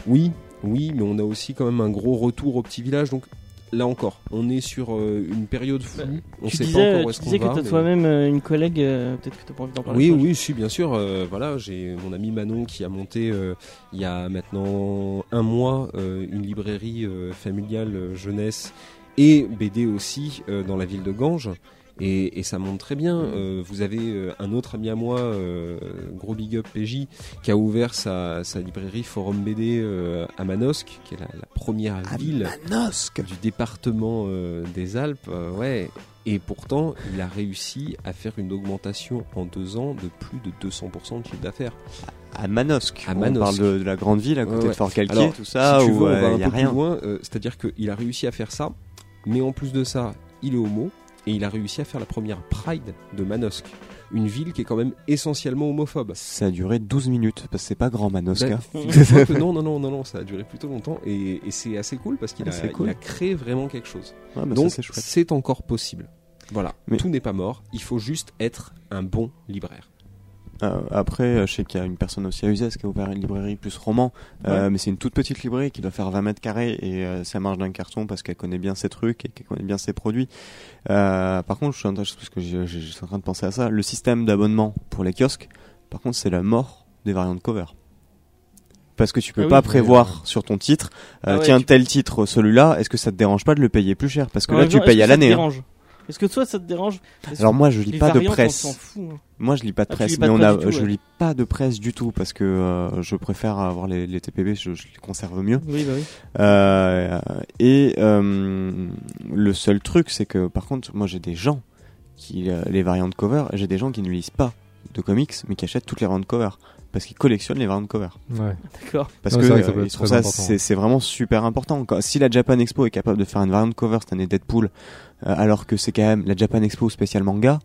Oui, oui, mais on a aussi quand même un gros retour au petit village. Donc là encore, on est sur euh, une période floue. Bah, on tu sait disais, pas encore où tu est-ce qu'on disais que va. t'as mais- toi-même euh, une collègue, euh, peut-être que t'as pas envie d'en parler. oui, oui, si, bien sûr. euh, voilà, j'ai mon ami Manon qui a monté euh, il y a maintenant un mois euh, une librairie euh, familiale jeunesse et BD aussi euh, dans la ville de Ganges. Et, et ça monte très bien. Euh, vous avez euh, un autre ami à moi, euh, gros big up PJ, qui a ouvert sa, sa librairie Forum BD euh, à Manosque, qui est la, la première ville du département des Alpes, ouais. Et pourtant, il a réussi à faire une augmentation en deux ans de plus de 200% de chiffre d'affaires. À Manosque. À On parle de, de la grande ville à côté Ouais, ouais. de Fort Calquier, Alors, tout ça, si tu où veux, on euh, va un a rien. loin. euh, C'est-à-dire qu'il a réussi à faire ça, mais en plus de ça, il est homo et il a réussi à faire la première Pride de Manosque, une ville qui est quand même essentiellement homophobe. Ça a duré 12 minutes, parce que c'est pas grand Manosque. Ben, hein. non, non, non, non, non, ça a duré plutôt longtemps et, et c'est assez cool parce qu'il Ah, a, cool. créé vraiment quelque chose. Ça, Donc c'est encore possible. Voilà, Mais- tout n'est pas mort. Il faut juste être un bon libraire. Euh, après, euh, je sais qu'il y a une personne aussi à Uzès qui a ouvert une librairie plus roman, euh, mais c'est une toute petite librairie qui doit faire 20 mètres carrés et euh, ça marche d'un carton parce qu'elle connaît bien ses trucs et qu'elle connaît bien ses produits. Euh, par contre, je suis en train, parce que je, je- je suis en train de penser à ça, le système d'abonnement pour les kiosques, par contre, c'est la mort des variantes cover. Parce que tu peux Ah oui, pas prévoir sur ton titre, euh, Ah ouais, tiens tu- tel titre, celui-là, est-ce que ça te dérange pas de le payer plus cher? Parce que là, tu payes à que ça te l'année. hein. Est-ce que toi ça te dérange Alors que moi, je lis pas de on presse. fout, hein. Moi, je lis pas de Ah, presse, mais de on presse a, du tout, je ouais. lis pas de presse du tout parce que euh, je préfère avoir les, les TPB, je, je les conserve mieux. Oui, bah oui. Euh, et euh, le seul truc, c'est que par contre, moi, j'ai des gens qui les variantes cover, j'ai des gens qui ne lisent pas de comics, mais qui achètent toutes les variantes cover parce qu'ils collectionnent les variantes cover. Ouais. D'accord. Parce que c'est vrai que ça euh, ils ça, c'est vraiment super important. Quand- si la Japan Expo est capable de faire une variante cover cette année Deadpool, euh, alors que c'est quand même la Japan Expo spécial manga,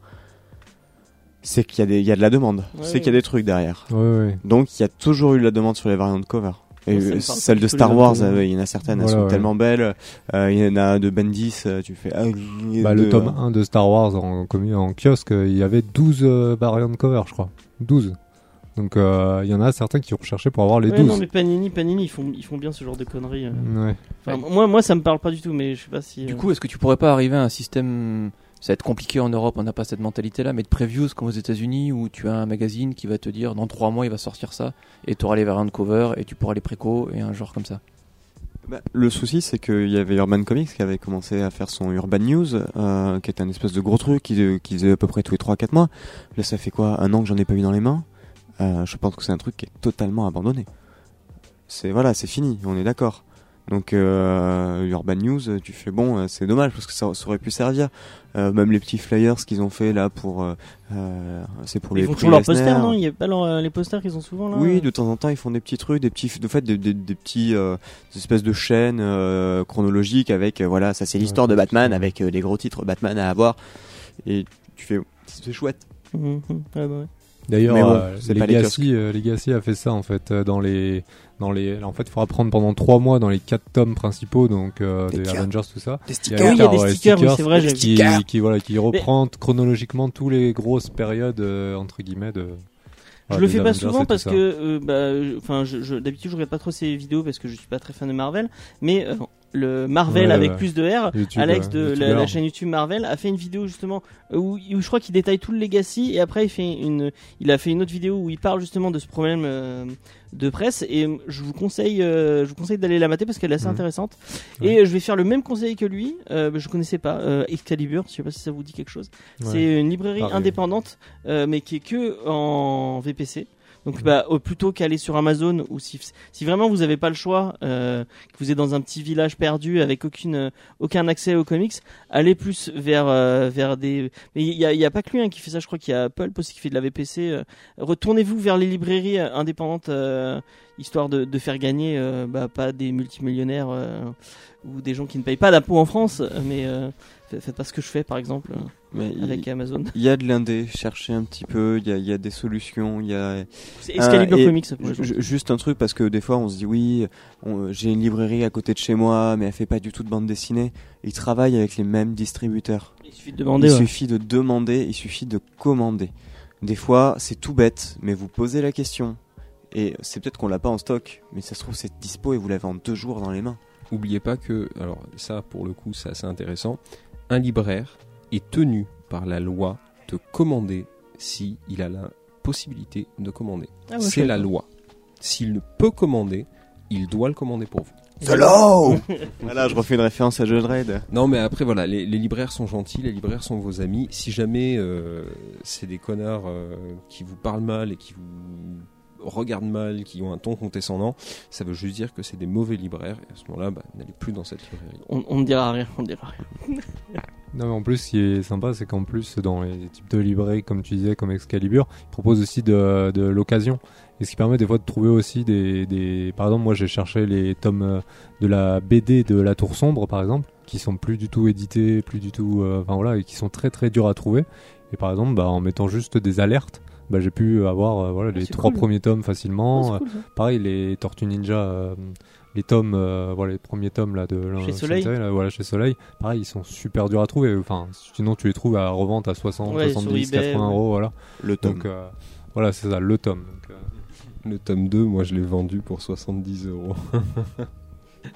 c'est qu'il y a des, il y a de la demande. Ouais, c'est ouais. qu'il y a des trucs derrière. Ouais, ouais. Donc il y a toujours eu de la demande sur les variantes cover. Et euh, celle de Star Wars, euh, il y en a certaines, elles sont ouais. tellement belles. Euh, il y en a de Bendis, euh, tu fais. ah, Bah, de- le tome 1 de Star Wars en, en kiosque, il y avait 12 euh, variantes cover, je crois. 12. Donc euh, il y en a certains qui ont recherché pour avoir les Ouais, 12. non, mais Panini, Panini, ils font, ils font bien ce genre de conneries. euh. Ouais. Enfin, Moi, moi, ça me parle pas du tout, mais je sais pas si. Du euh, coup, est-ce que tu pourrais pas arriver à un système ça va être compliqué en Europe, on n'a pas cette mentalité-là, mais de previews comme aux États-Unis où tu as un magazine qui va te dire dans trois mois il va sortir ça et tu auras les variantes cover et tu pourras les préco et un genre comme ça. Bah, le souci, c'est qu'il y avait Urban Comics qui avait commencé à faire son Urban News, euh, qui est un espèce de gros truc qui, qui faisait à peu près tous les 3-4 mois. Là, ça fait quoi? Un an que j'en ai pas eu dans les mains? Euh, Je pense que c'est un truc qui est totalement abandonné. C'est voilà, c'est fini, on est d'accord. Donc euh, Urban News, tu fais bon, euh, c'est dommage parce que ça, ça aurait pu servir. Euh, même les petits flyers qu'ils ont fait là pour, euh, euh, c'est pour Ils les font prix toujours leurs posters, non? Il y a pas leur- euh, les posters qu'ils ont souvent là? Oui, de temps en temps, ils font des petits trucs, des petits, de fait, des, des, des petits euh, des espèces de chaînes chronologiques avec, voilà, ça c'est l'histoire Ouais, de Batman avec les gros titres Batman à avoir. Et tu fais, c'est chouette. Mhm. Ouais, bah ouais. D'ailleurs, bon, euh, Legacy, euh, Legacy a fait ça en fait euh, dans les dans les. En fait, il faudra prendre pendant trois mois dans les quatre tomes principaux, donc euh, Des des. Avengers tout ça. Des Il y oui, il y a des ouais, stickers, oui, c'est vrai, j'ai qui, vu. qui voilà qui reprend chronologiquement tous les grosses périodes euh, entre guillemets de. Je le des fais pas Avengers souvent parce que, euh, bah, je- enfin, je, je- d'habitude je regarde pas trop ces vidéos parce que je suis pas très fan de Marvel, mais euh, le Marvel Ouais, avec ouais. plus de R, YouTube, Alex euh, de la, chaîne YouTube Marvel a fait une vidéo justement où, où je crois qu'il détaille tout le Legacy et après il fait une, il a fait une autre vidéo où il parle justement de ce problème euh, de presse et euh, je vous conseille, euh, je vous conseille d'aller la mater parce qu'elle est assez Mhm. intéressante. Ouais. Et euh, je vais faire le même conseil que lui. Euh, je connaissais pas euh, Excalibur, je sais pas si ça vous dit quelque chose. C'est une librairie Pareil. indépendante, euh, mais qui est que en VPC. Donc, bah, plutôt qu'aller sur Amazon ou si, si vraiment vous n'avez pas le choix, euh, que vous êtes dans un petit village perdu avec aucune, euh, aucun accès aux comics, allez plus vers, euh, vers des. Mais il y a, y a pas que lui hein, qui fait ça. Je crois qu'il y a Pulp aussi qui fait de la VPC. euh. Retournez-vous vers les librairies euh, indépendantes, histoire de, de faire gagner, bah, pas des multimillionnaires ou des gens qui ne payent pas d'impôts en France, mais faites pas ce que je fais par exemple euh, Mais il- avec Amazon. il y a de l'indé, cherchez un petit peu, il y a, il y a des solutions, il y a, C'est Excalibur Euh, Comics. Juste un truc parce que des fois on se dit oui, j'ai une librairie à côté de chez moi, mais elle fait pas du tout de bande dessinée. Ils travaillent avec les mêmes distributeurs. Il suffit de demander. il ouais. suffit de demander, il suffit de commander. Des fois c'est tout bête, mais vous posez la question. Et c'est peut-être qu'on l'a pas en stock, mais ça se trouve c'est dispo et vous l'avez en deux jours dans les mains. Oubliez pas que, alors ça pour le coup c'est assez intéressant, un libraire est tenu par la loi de commander si il a la possibilité de commander. Ah c'est la loi. S'il ne peut commander, il doit le commander pour vous. Voilà, je refais une référence à Judge Dredd. Non mais après voilà, les, les libraires sont gentils, les libraires sont vos amis. Si jamais euh, c'est des connards euh, qui vous parlent mal et qui vous regardent mal, qui ont un ton condescendant, ça veut juste dire que c'est des mauvais libraires et à ce moment-là, bah, n'allez plus dans cette librairie. On, on ne dira rien, on ne dira rien. Non, mais en plus, ce qui est sympa, c'est qu'en plus, dans les types de librairies, comme tu disais, comme Excalibur, ils proposent aussi de, de l'occasion. Et ce qui permet des fois de trouver aussi des. des... Par exemple, moi, j'ai cherché les tomes euh, de la BD de La Tour Sombre, par exemple, qui sont plus du tout édités, plus du tout. euh, Enfin voilà, et qui sont très très durs à trouver. Et par exemple, bah, en mettant juste des alertes, bah, j'ai pu avoir euh, voilà, les c'est trois cool. premiers tomes facilement. c'est cool, ça. Pareil, les Tortues Ninja, euh, les tomes, euh, voilà, les premiers tomes là de Chez Soleil série, là, voilà, chez Soleil, pareil, ils sont super durs à trouver. Enfin, sinon tu les trouves à revente à 60, Ouais, sur 70, eBay, 80 ouais. euros, voilà. Le tome. Donc euh, voilà, c'est ça, le tome. Donc, euh, Le tome 2, moi je l'ai vendu pour 70 euros.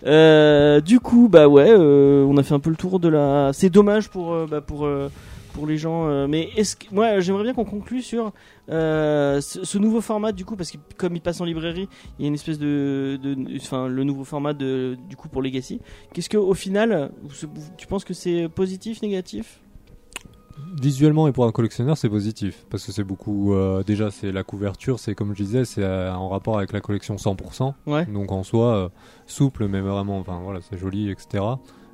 Euh, du coup, bah ouais, euh, on a fait un peu le tour de la. C'est dommage pour euh, bah, pour euh, pour les gens, euh, mais est-ce que moi j'aimerais bien qu'on conclue sur euh, ce, ce nouveau format du coup parce que comme il passe en librairie, il y a une espèce de, enfin le nouveau format de du coup pour Legacy. Qu'est-ce que au final, tu penses que c'est positif, négatif? Visuellement et pour un collectionneur, c'est positif parce que c'est beaucoup. euh, déjà, c'est la couverture, c'est comme je disais, c'est euh, en rapport avec la collection 100%. Ouais. Donc en soi, souple, mais vraiment, enfin voilà, c'est joli, etc.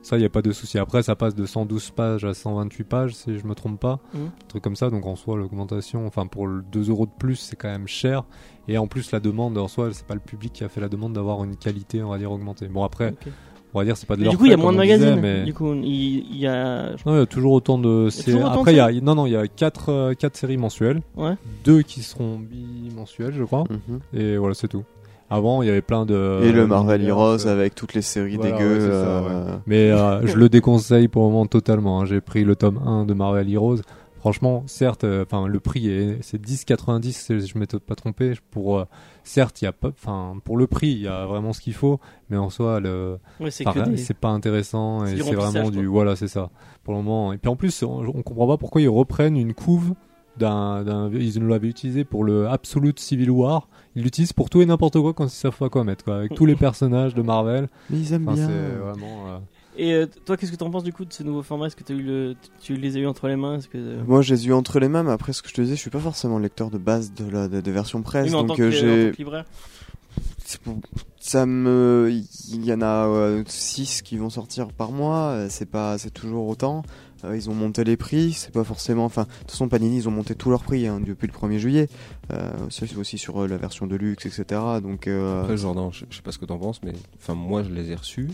Ça, il n'y a pas de souci. Après, ça passe de 112 pages à 128 pages, si je me trompe pas. Mhm. Un truc comme ça. Donc en soi, l'augmentation, enfin pour le 2 euros de plus, c'est quand même cher. Et en plus, la demande, en soi, c'est pas le public qui a fait la demande d'avoir une qualité, on va dire, augmentée. Bon, après, on va dire, c'est pas de leur du coup, il y a moins de magazines. mais- Du coup, il, y a. non, il y a toujours autant de y a Après, il y a, non, non, il y a quatre, euh, quatre séries mensuelles. Ouais. Deux qui seront bimensuelles, je crois. Mhm. Et voilà, c'est tout. Avant, il y avait plein de. Et le Marvel d'univers, Heroes euh, avec toutes les séries voilà, dégueu. ouais, ça, euh, Mais euh, je le déconseille pour le moment totalement. hein. J'ai pris le tome 1 de Marvel Heroes. Franchement, certes, euh, enfin le prix est c'est 10,90 si je m'étais pas trompé. Pour euh, certes, il y a pas, enfin pour le prix, il y a vraiment ce qu'il faut, mais en soi, le Ouais, c'est des- c'est pas intéressant et c'est vraiment du voilà c'est ça pour le moment et puis en plus on, on comprend pas pourquoi ils reprennent une couve d'un d'un- ils nous l'avaient utilisé pour le Absolute Civil War. Ils l'utilisent pour tout et n'importe quoi quand ils savent pas quoi mettre quoi avec tous les personnages de Marvel. Mais ils aiment enfin, bien. c'est vraiment euh, Et euh, toi, qu'est-ce que t'en penses du coup de ce nouveau format Est-ce que as eu le, tu les as eu entre les mains? Est-ce que euh, Moi, je les ai eu entre les mains, mais après, ce que je te disais, je suis pas forcément lecteur de base de la de, de version oui, presse, mais en tant donc que, en j'ai, tant que libraire. C'est pour- ça me, il y en a 6 qui vont sortir par mois, c'est pas, c'est toujours autant. Euh, ils ont monté les prix, c'est pas forcément, enfin, de toute façon, Panini, ils ont monté tous leurs prix hein, depuis le 1er juillet. Euh, c'est aussi sur euh, la version de luxe, etc. Donc, euh, Après, Jordan, je, je sais pas ce que t'en penses, mais enfin, moi je les ai reçus,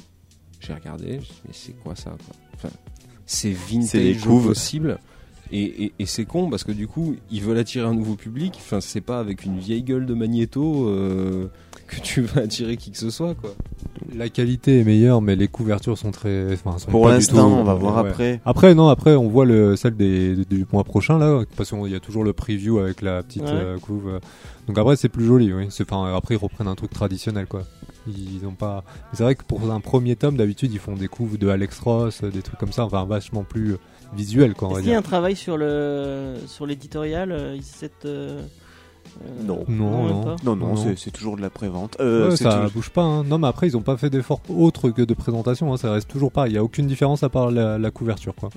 j'ai regardé, je mais c'est quoi ça quoi? Enfin, C'est vintage possible. Et, et, et c'est con parce que du coup, ils veulent attirer un nouveau public. Enfin, c'est pas avec une vieille gueule de magnéto que tu vas attirer qui que ce soit, quoi. la qualité est meilleure mais les couvertures sont très enfin, sont pour pas du l'instant, tout- on va voir ouais. après. Après, non, après, on voit le, celle des, du mois prochain, là, parce qu'il y a toujours le preview avec la petite Ouais. euh, couve. euh. Donc après, c'est plus joli, oui. C'est- Enfin, après, ils reprennent un truc traditionnel, quoi. Ils ont pas. mais C'est vrai que pour un premier tome, d'habitude, ils font des couves de Alex Ross, euh, des trucs comme ça, enfin, vachement plus visuel, quoi, on Est-ce va qu'il y a dire. un travail sur le sur l'éditorial euh, cette euh, euh, Non. Non, non. Non, non, Non. c'est- toujours de la prévente. Euh, Ouais, ça toujours- bouge pas. Hein. Non, mais après, ils ont pas fait d'effort autre que de présentation. Hein. Ça reste toujours pas. Il y a aucune différence à part la, la couverture, quoi.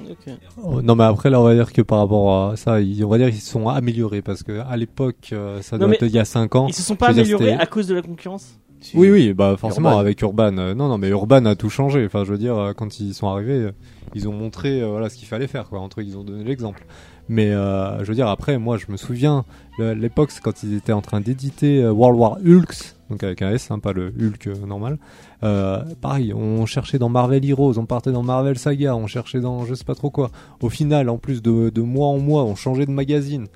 Oh, Non mais après là on va dire que par rapport à ça ils- on va dire qu'ils se sont améliorés parce que à l'époque euh, ça Non, doit être il y a 5 ans Ils se sont pas améliorés à cause de la concurrence? Oui oui bah forcément Urban. avec Urban euh, non non mais Urban a tout changé enfin je veux dire euh, quand ils sont arrivés euh, ils ont montré euh, voilà ce qu'il fallait faire quoi entre eux, ils ont donné l'exemple mais euh, je veux dire après moi je me souviens l'époque c'est quand ils étaient en train d'éditer euh, World War Hulks donc avec un S hein, pas le Hulk euh, normal euh, pareil on cherchait dans Marvel Heroes on partait dans Marvel Saga on cherchait dans je sais pas trop quoi au final en plus de, mois en mois on changeait de magazine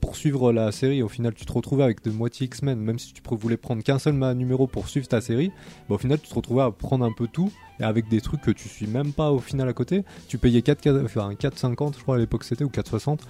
pour suivre la série, au final, tu te retrouvais avec de moitié X-Men, même si tu voulais prendre qu'un seul numéro pour suivre ta série. Bah, au final, tu te retrouvais à prendre un peu tout, et avec des trucs que tu suis même pas au final à côté. Tu payais 4, enfin, 4,50, je crois à l'époque c'était, ou 4,60,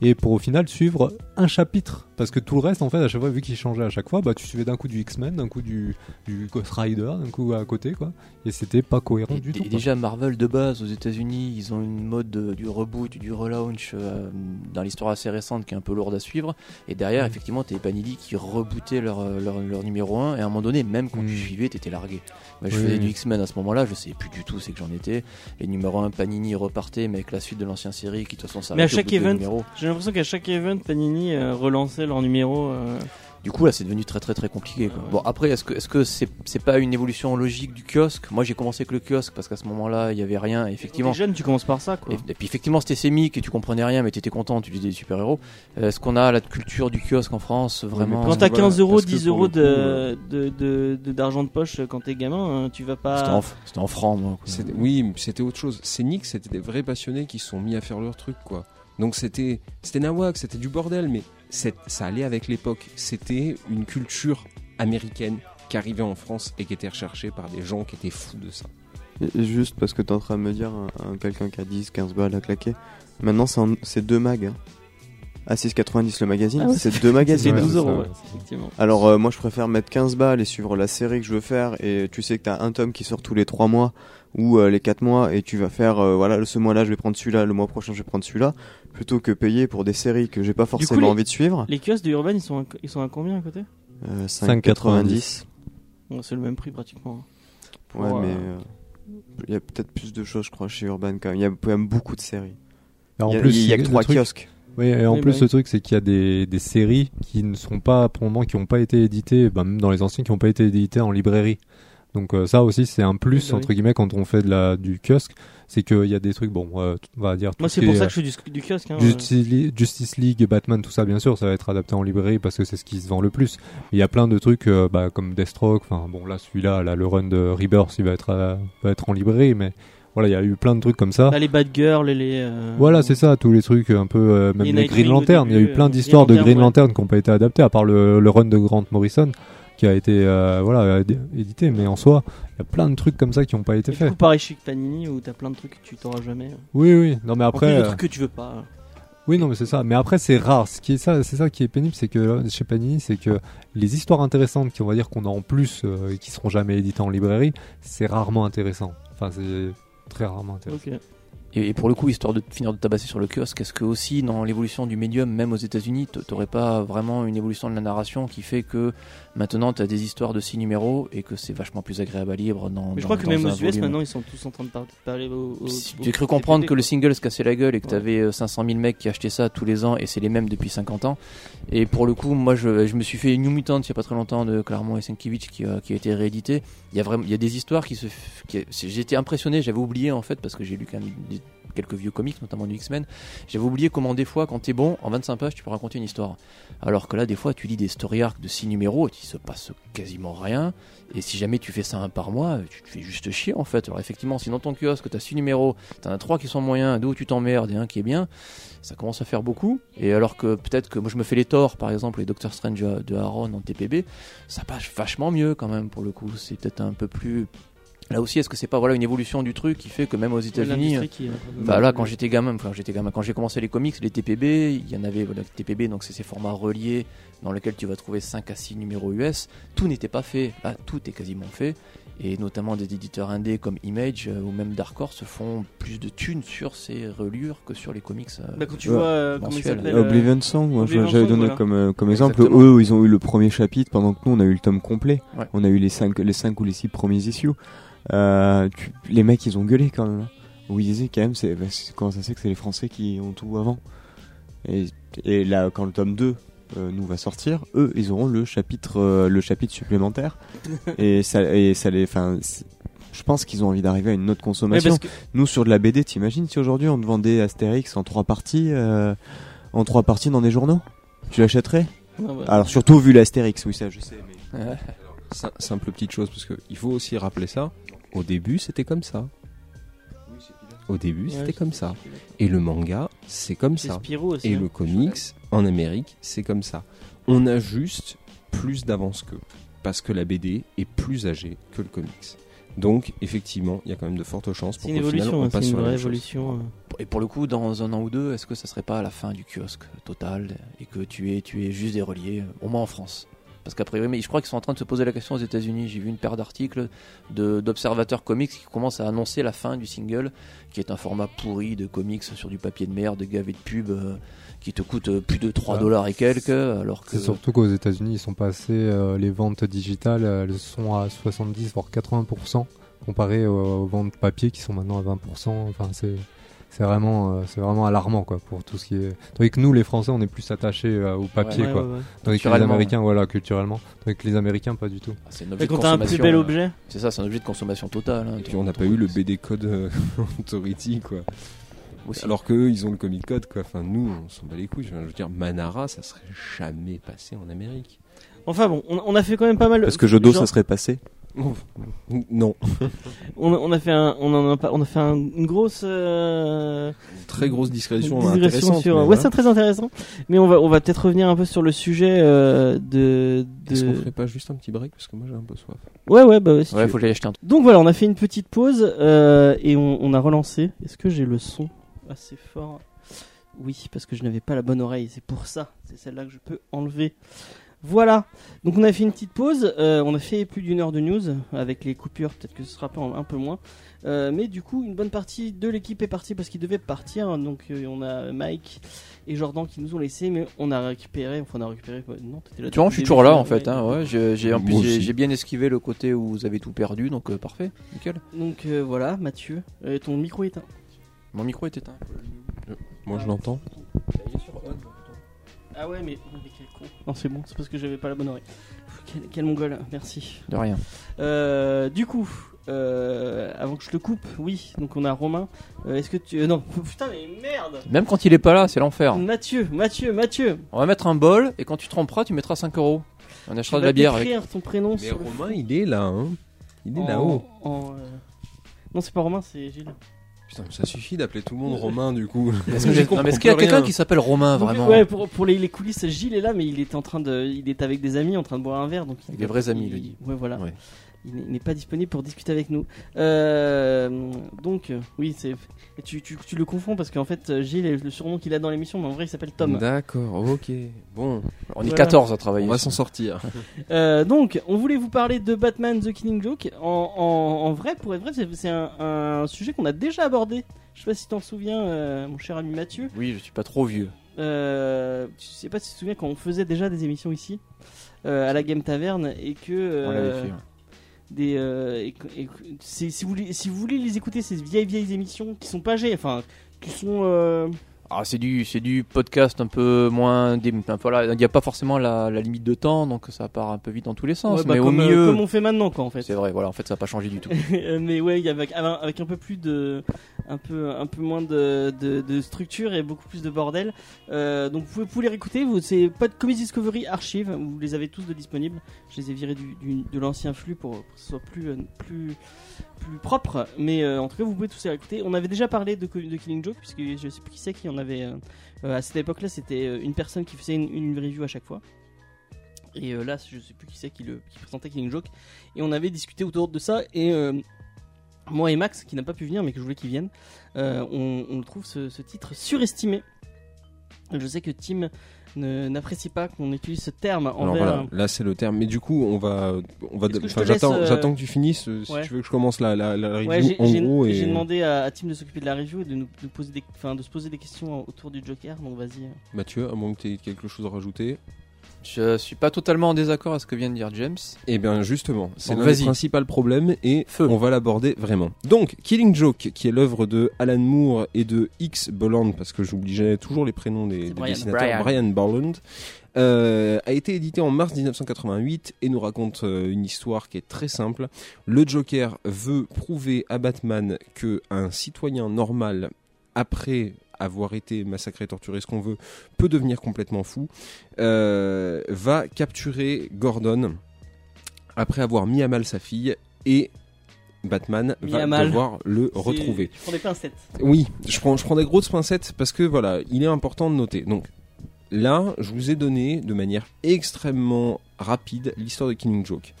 et pour au final suivre un chapitre. Parce que tout le reste, en fait, à chaque fois, vu qu'il changeait à chaque fois, bah, tu suivais d'un coup du X-Men, d'un coup du, du Ghost Rider, d'un coup à côté, quoi. Et c'était pas cohérent Et, du et tout. déjà Marvel de base aux États-Unis, ils ont une mode de- du reboot, du relaunch euh, dans l'histoire assez récente qui est un peu lourde à suivre. Et derrière, effectivement, t'es Panini qui rebootait leur, euh, leur, leur numéro 1 et à un moment donné, même quand tu Mm. suivais, t'étais largué. Je Oui. faisais du X-Men à ce moment-là, je sais plus du tout c'est que j'en étais. Les numéros 1 Panini repartaient, mais avec la suite de l'ancien série qui de toute façon ça Mais à chaque event- J'ai l'impression qu'à chaque event, Panini euh, relançait leur numéro. euh, Du coup, là, c'est devenu très très très compliqué. quoi. Bon, après, est-ce que est-ce que c'est c'est pas une évolution logique du kiosque? Moi, j'ai commencé avec le kiosque parce qu'à ce moment-là, il y avait rien. Et effectivement, T'es jeune, tu commences par ça, quoi. Et, et puis effectivement c'était sémique et tu comprenais rien mais tu étais content, tu lisais des super-héros. Euh, Est-ce qu'on a la culture du kiosque en France vraiment Quand t'as voilà, 15 euros, parce que 10 pour euros de- euh, de- de- de- d'argent de, poche quand t'es gamin, hein, tu vas C'était pas. en, c'était en francs moi. quoi. C'était- Oui, mais c'était autre chose. Scénic, c'était des vrais passionnés qui se sont mis à faire leur truc, quoi. Donc c'était c'était nawak, c'était du bordel, mais c'est- ça allait avec l'époque. C'était une culture américaine qui arrivait en France et qui était recherché par des gens qui étaient fous de ça. Et- Juste parce que t'es en train de me dire, un, un- quelqu'un qui a 10, 15 balles à claquer, maintenant c'est deux mags. Hein. À 6,90 le magazine, Ah c'est deux C'est magazines. Ouais, 12 c'est euros, ouais. effectivement. Alors euh, moi je préfère mettre 15 balles et suivre la série que je veux faire et tu sais que t'as un tome qui sort tous les 3 mois ou euh, les 4 mois et tu vas faire euh, voilà ce mois-là je vais prendre celui-là, le mois prochain je vais prendre celui-là plutôt que payer pour des séries que j'ai pas forcément les- envie de suivre. Les kiosques de Urban, ils sont à, ils sont à combien à côté? Euh, 5,90. Bon, C'est le même prix pratiquement. Ouais Pour, mais euh, euh, il y a peut-être plus de choses je crois chez Urban quand même. Il y a quand même beaucoup de séries. Et en il y a, plus, il y a que le 3 truc- kiosques. Oui, et en Oui, plus, bah oui. le truc, c'est qu'il y a des, des séries qui ne sont pas, pour le moment, qui n'ont pas été éditées, bah, même dans les anciens, qui n'ont pas été éditées en librairie. Donc euh, ça aussi, c'est un plus, Oui, bah entre guillemets, quand on fait de la, du kiosque, c'est qu'il y a des trucs, bon, euh, on va dire... Moi, ce c'est pour ça que je fais du, du kiosque. Hein, euh, Justice, League, Justice League, Batman, tout ça, bien sûr, ça va être adapté en librairie parce que c'est ce qui se vend le plus. Il y a plein de trucs euh, bah, comme Deathstroke, enfin bon là celui-là, là, le run de Rebirth, il va être, euh, va être en librairie, mais voilà, il y a eu plein de trucs comme ça. Là, les Bad Girls et les. euh, Voilà, c'est ça, tous les trucs un peu, euh, même les Green Lantern. Il y a eu plein euh, d'histoires de Green Lantern, Lantern qui n'ont pas été adaptées, à part le, le run de Grant Morrison qui a été euh, voilà édi- édité. Mais en soi, il y a plein de trucs comme ça qui n'ont pas été du faits. coup, pareil chez Panini où t'as plein de trucs que tu t'auras jamais. Oui, oui. Non, mais en après, plus, des euh, trucs que tu veux pas. oui, non, mais c'est ça. Mais après, c'est rare. Ce qui est ça, c'est ça qui est pénible, c'est que euh, chez Panini, c'est que les histoires intéressantes, qui on va dire qu'on a en plus euh, et qui seront jamais éditées en librairie, c'est rarement intéressant. Enfin, c'est très rarement intéressant. Et, et pour le coup, histoire de finir de tabasser sur le kiosque, est-ce que aussi dans l'évolution du médium, même aux États-Unis, t'aurais pas vraiment une évolution de la narration qui fait que maintenant t'as des histoires de 6 numéros et que c'est vachement plus agréable à lire dans. Mais je dans- crois que même aux US volume. maintenant ils sont tous en train de par- parler au. au- Si- J'ai cru comprendre que le single se cassait la gueule et que Ouais. t'avais euh, 500 000 mecs qui achetaient ça tous les ans et c'est les mêmes depuis 50 ans. Et pour le coup, moi je, je me suis fait New Mutant il y a pas très longtemps de Claremont et Sienkiewicz qui, a- qui a été réédité. Il y a vraiment, il y a des histoires qui se, été impressionné, j'avais oublié en fait parce que j'ai lu quand même des- quelques vieux comics, notamment du X-Men. J'avais oublié comment des fois, quand t'es bon, en 25 pages, tu peux raconter une histoire. Alors que là, des fois, tu lis des story arcs de 6 numéros, il se passe quasiment rien. Et si jamais tu fais ça un par mois, tu te fais juste chier en fait. Alors effectivement, si dans ton kiosque t'as 6 numéros, t'en as 3 qui sont moyens, deux où tu t'emmerdes et un qui est bien, ça commence à faire beaucoup. Et alors que peut-être que moi je me fais les torts, par exemple, les Doctor Strange de Aaron en TPB, ça passe vachement mieux quand même pour le coup. C'est peut-être un peu plus. Là aussi, est-ce que c'est pas voilà une évolution du truc qui fait que même aux États-Unis, de- Enfin là, quand j'étais gamin, enfin, j'étais gamin, quand j'ai commencé les comics, les TPB, il y en avait, voilà, TPB, donc c'est ces formats reliés dans lesquels tu vas trouver 5 à 6 numéros US. Tout n'était pas fait. Là, tout est quasiment fait. Et notamment des éditeurs indés comme Image euh, ou même Dark Horse font plus de thunes sur ces reliures que sur les comics. euh, Bah, quand tu Ouais. vois euh, comment il euh, Oblivion Song, moi j'avais donné voilà. comme, euh, comme exemple. Exactement. Eux, ils ont eu le premier chapitre pendant que nous on a eu le tome complet. Ouais. On a eu les 5 les cinq ou les 6 premiers issues. Euh, tu- les mecs ils ont gueulé quand même. hein. Où ils disaient quand même, c'est, bah, c'est- comment ça se fait que c'est les Français qui ont tout avant? Et, et là, quand le tome 2 euh, nous va sortir, eux ils auront le chapitre, euh, le chapitre supplémentaire. et ça, et ça les. Enfin, c'est- je pense qu'ils ont envie d'arriver à une autre consommation. que Nous sur de la BD, t'imagines si aujourd'hui on te vendait Astérix en trois parties, euh, en trois parties dans des journaux? Tu l'achèterais? Ah, bah. Alors surtout vu l'Astérix, oui ça je sais. Mais... Sim- Simple petite chose, parce qu'il faut aussi rappeler ça. Au début, c'était comme ça. Au début, c'était comme ça. Et le manga, c'est comme ça. Spirou aussi. Et hein. le comics, en Amérique, c'est comme ça. On a juste plus d'avance qu'eux. Parce que la BD est plus âgée que le comics. Donc, effectivement, il y a quand même de fortes chances pour une qu'au final, on hein, passe une sur la vraie évolution. euh. Et pour le coup, dans un an ou deux, est-ce que ça serait pas à la fin du kiosque total et que tu es, tu es juste des reliés, au moins en France? Parce qu'après, oui, mais je crois qu'ils sont en train de se poser la question aux États-Unis. J'ai vu une paire d'articles d'observateurs comics qui commencent à annoncer la fin du single, qui est un format pourri de comics sur du papier de merde, gavé de pubs, euh, qui te coûte euh, plus de 3 Ah. dollars et quelques, alors que. C'est surtout qu'aux États-Unis, ils sont passés, euh, les ventes digitales, elles sont à 70 voire 80% comparé aux, aux ventes papier qui sont maintenant à 20%. Enfin, c'est c'est vraiment, euh, c'est vraiment alarmant quoi pour tout ce qui est. Tandis que nous, les Français, on est plus attachés euh, au papier Ouais, quoi. ouais, ouais. Tandis que les Américains, voilà, culturellement. Tandis que les Américains, pas du tout. Ah, C'est un Et quand t'as un plus consommation, bel euh, objet, C'est ça, c'est un objet de consommation totale. hein. Et puis on n'a pas eu le BD Code euh, Authority, quoi. Aussi. Alors qu'eux, ils ont le Comic Code, quoi. Enfin, nous, on s'en bat les couilles. Je veux dire, Manara, ça serait jamais passé en Amérique. enfin bon, on, on a fait quand même pas mal. Parce que Jodo genre- ça serait passé. Non, On a, on a fait un, on en a, pas- on a fait un- une grosse euh, très grosse discrétion, intéressante. sur. Ouais, c'est très intéressant. Mais on va, on va peut-être revenir un peu sur le sujet euh, de. Est-ce qu'on de... ferait pas juste un petit break? Parce que moi j'ai un peu soif. Ouais, ouais, bah ouais. si Ouais, faut que j'aille acheter un truc. Donc voilà, on a fait une petite pause euh, et on, on a relancé. Est-ce que j'ai le son assez fort? Oui, parce que je n'avais pas la bonne oreille. C'est pour ça. C'est celle-là que je peux enlever. Voilà. Donc on a fait une petite pause. euh, on a fait plus d'une heure de news avec les coupures. Peut-être que ce sera pas un peu moins. Euh, mais du coup, une bonne partie de l'équipe est partie parce qu'ils devaient partir. Donc euh, on a Mike et Jordan qui nous ont laissés, mais on a récupéré. Enfin, on a récupéré. Non, t'étais là. Tu vois, je suis le toujours là en fait. Hein, ouais, j'ai, en plus, j'ai, bien esquivé le côté où vous avez tout perdu, donc euh, parfait, nickel. Donc euh, voilà, Mathieu, Euh, ton micro est éteint. Mon micro est éteint. Moi je l'entends. Ah ouais, mais, mais quel con. Non, c'est bon, c'est parce que j'avais pas la bonne oreille. Quel, quel mongol, merci. De rien. Euh, du coup, euh, avant que je te coupe, oui, donc on a Romain. Euh, Est-ce que tu. euh, non, putain, mais merde Même quand il est pas là, c'est l'enfer. Mathieu, Mathieu, Mathieu On va mettre un bol et quand tu tromperas, tu mettras 5 euros. On achètera de la bière avec. écrire ton prénom Mais sur le Romain il est là, hein. Il est là-haut. en, euh, Non, c'est pas Romain, c'est Gilles. Putain, ça suffit d'appeler tout le monde Romain du coup. Est-ce qu'il y a quelqu'un qui s'appelle Romain Donc, vraiment Ouais, pour, pour les, les coulisses, Gilles est là, mais il est en train de. Il est avec des amis en train de boire un verre. Donc il- Avec des vrais amis, il le dit. Ouais, voilà. Ouais. Il n'est- pas disponible pour discuter avec nous. Euh, donc, euh, oui, c'est. Tu, tu, tu le confonds parce qu'en fait, euh, Gilles est le surnom qu'il a dans l'émission, mais en vrai, il s'appelle Tom. D'accord, ok. Bon, On est Voilà. 14 à travailler. on va s'en sortir. Euh, donc, on voulait vous parler de Batman The Killing Joke. En, en, en vrai, pour être vrai, c'est un, un sujet qu'on a déjà abordé. Je sais pas si t'en souviens, euh, mon cher ami Mathieu. Oui, je suis pas trop vieux. Euh, je sais pas si tu te souviens quand on faisait déjà des émissions ici euh, à la Game Taverne et que On l'avait euh, fait. ouais. Euh, si vous voulez les écouter ces vieilles vieilles émissions qui sont pas enfin qui sont euh, Ah, c'est du, c'est du podcast un peu moins. dé- enfin, voilà, il n'y a pas forcément la, la limite de temps, donc ça part un peu vite dans tous les sens. ouais, bah, mais comme, au euh, mieux, comme on fait maintenant quoi en fait. c'est vrai. Voilà, en fait, ça n'a pas changé du tout. mais ouais, avec, avec un peu plus de, un peu, un peu moins de, de, de structure et beaucoup plus de bordel. Euh, donc vous pouvez, vous les réécouter. Vous, c'est pas de Comedy Discovery Archive. Vous les avez tous de disponibles. Je les ai virés du, du- de l'ancien flux pour, pour que ce soit plus, euh, plus, plus propre. Mais euh, en tout cas, vous pouvez tous les réécouter. On avait déjà parlé de, Killing Joke puisque je sais plus qui c'est qui en avait. euh, euh, à cette époque-là, c'était euh, une personne qui faisait une, review à chaque fois. Et là, je sais plus qui c'est qui, qui présentait Killing Joke. Et on avait discuté autour de ça. Et moi et Max, qui n'a pas pu venir, mais que je voulais qu'il vienne, on, on trouve ce, ce titre surestimé. Je sais que Tim n'apprécie pas qu'on utilise ce terme Alors envers. voilà, là c'est le terme. Mais du coup, on va, on va. J'attends, euh, j'attends que tu finisses. euh, Si tu veux que je commence la, la, la review Ouais, en gros et j'ai demandé à, à Tim de s'occuper de la review et de nous de poser des, de se poser des questions autour du Joker. Donc vas-y. Mathieu, à moins que tu aies quelque chose à rajouter. Je suis pas totalement en désaccord à ce que vient de dire James. Eh bien justement, c'est l'un des principaux problèmes et Feu. on va l'aborder vraiment. Donc, Killing Joke, qui est l'œuvre de Alan Moore et de X Bolland, parce que j'oubliais toujours les prénoms des, Brian. dessinateurs, Brian. Brian Bolland, euh, a été édité en mars 1988 et nous raconte euh, une histoire qui est très simple. Le Joker veut prouver à Batman que un citoyen normal, après avoir été massacré, torturé, ce qu'on veut, peut devenir complètement fou, euh, va capturer Gordon après avoir mis à mal sa fille et Batman Mis va devoir le retrouver. Je prends des pincettes. Oui, je prends, je prends des grosses pincettes parce que voilà, il est important de noter. Donc là, je vous ai donné de manière extrêmement rapide l'histoire de Killing Joke.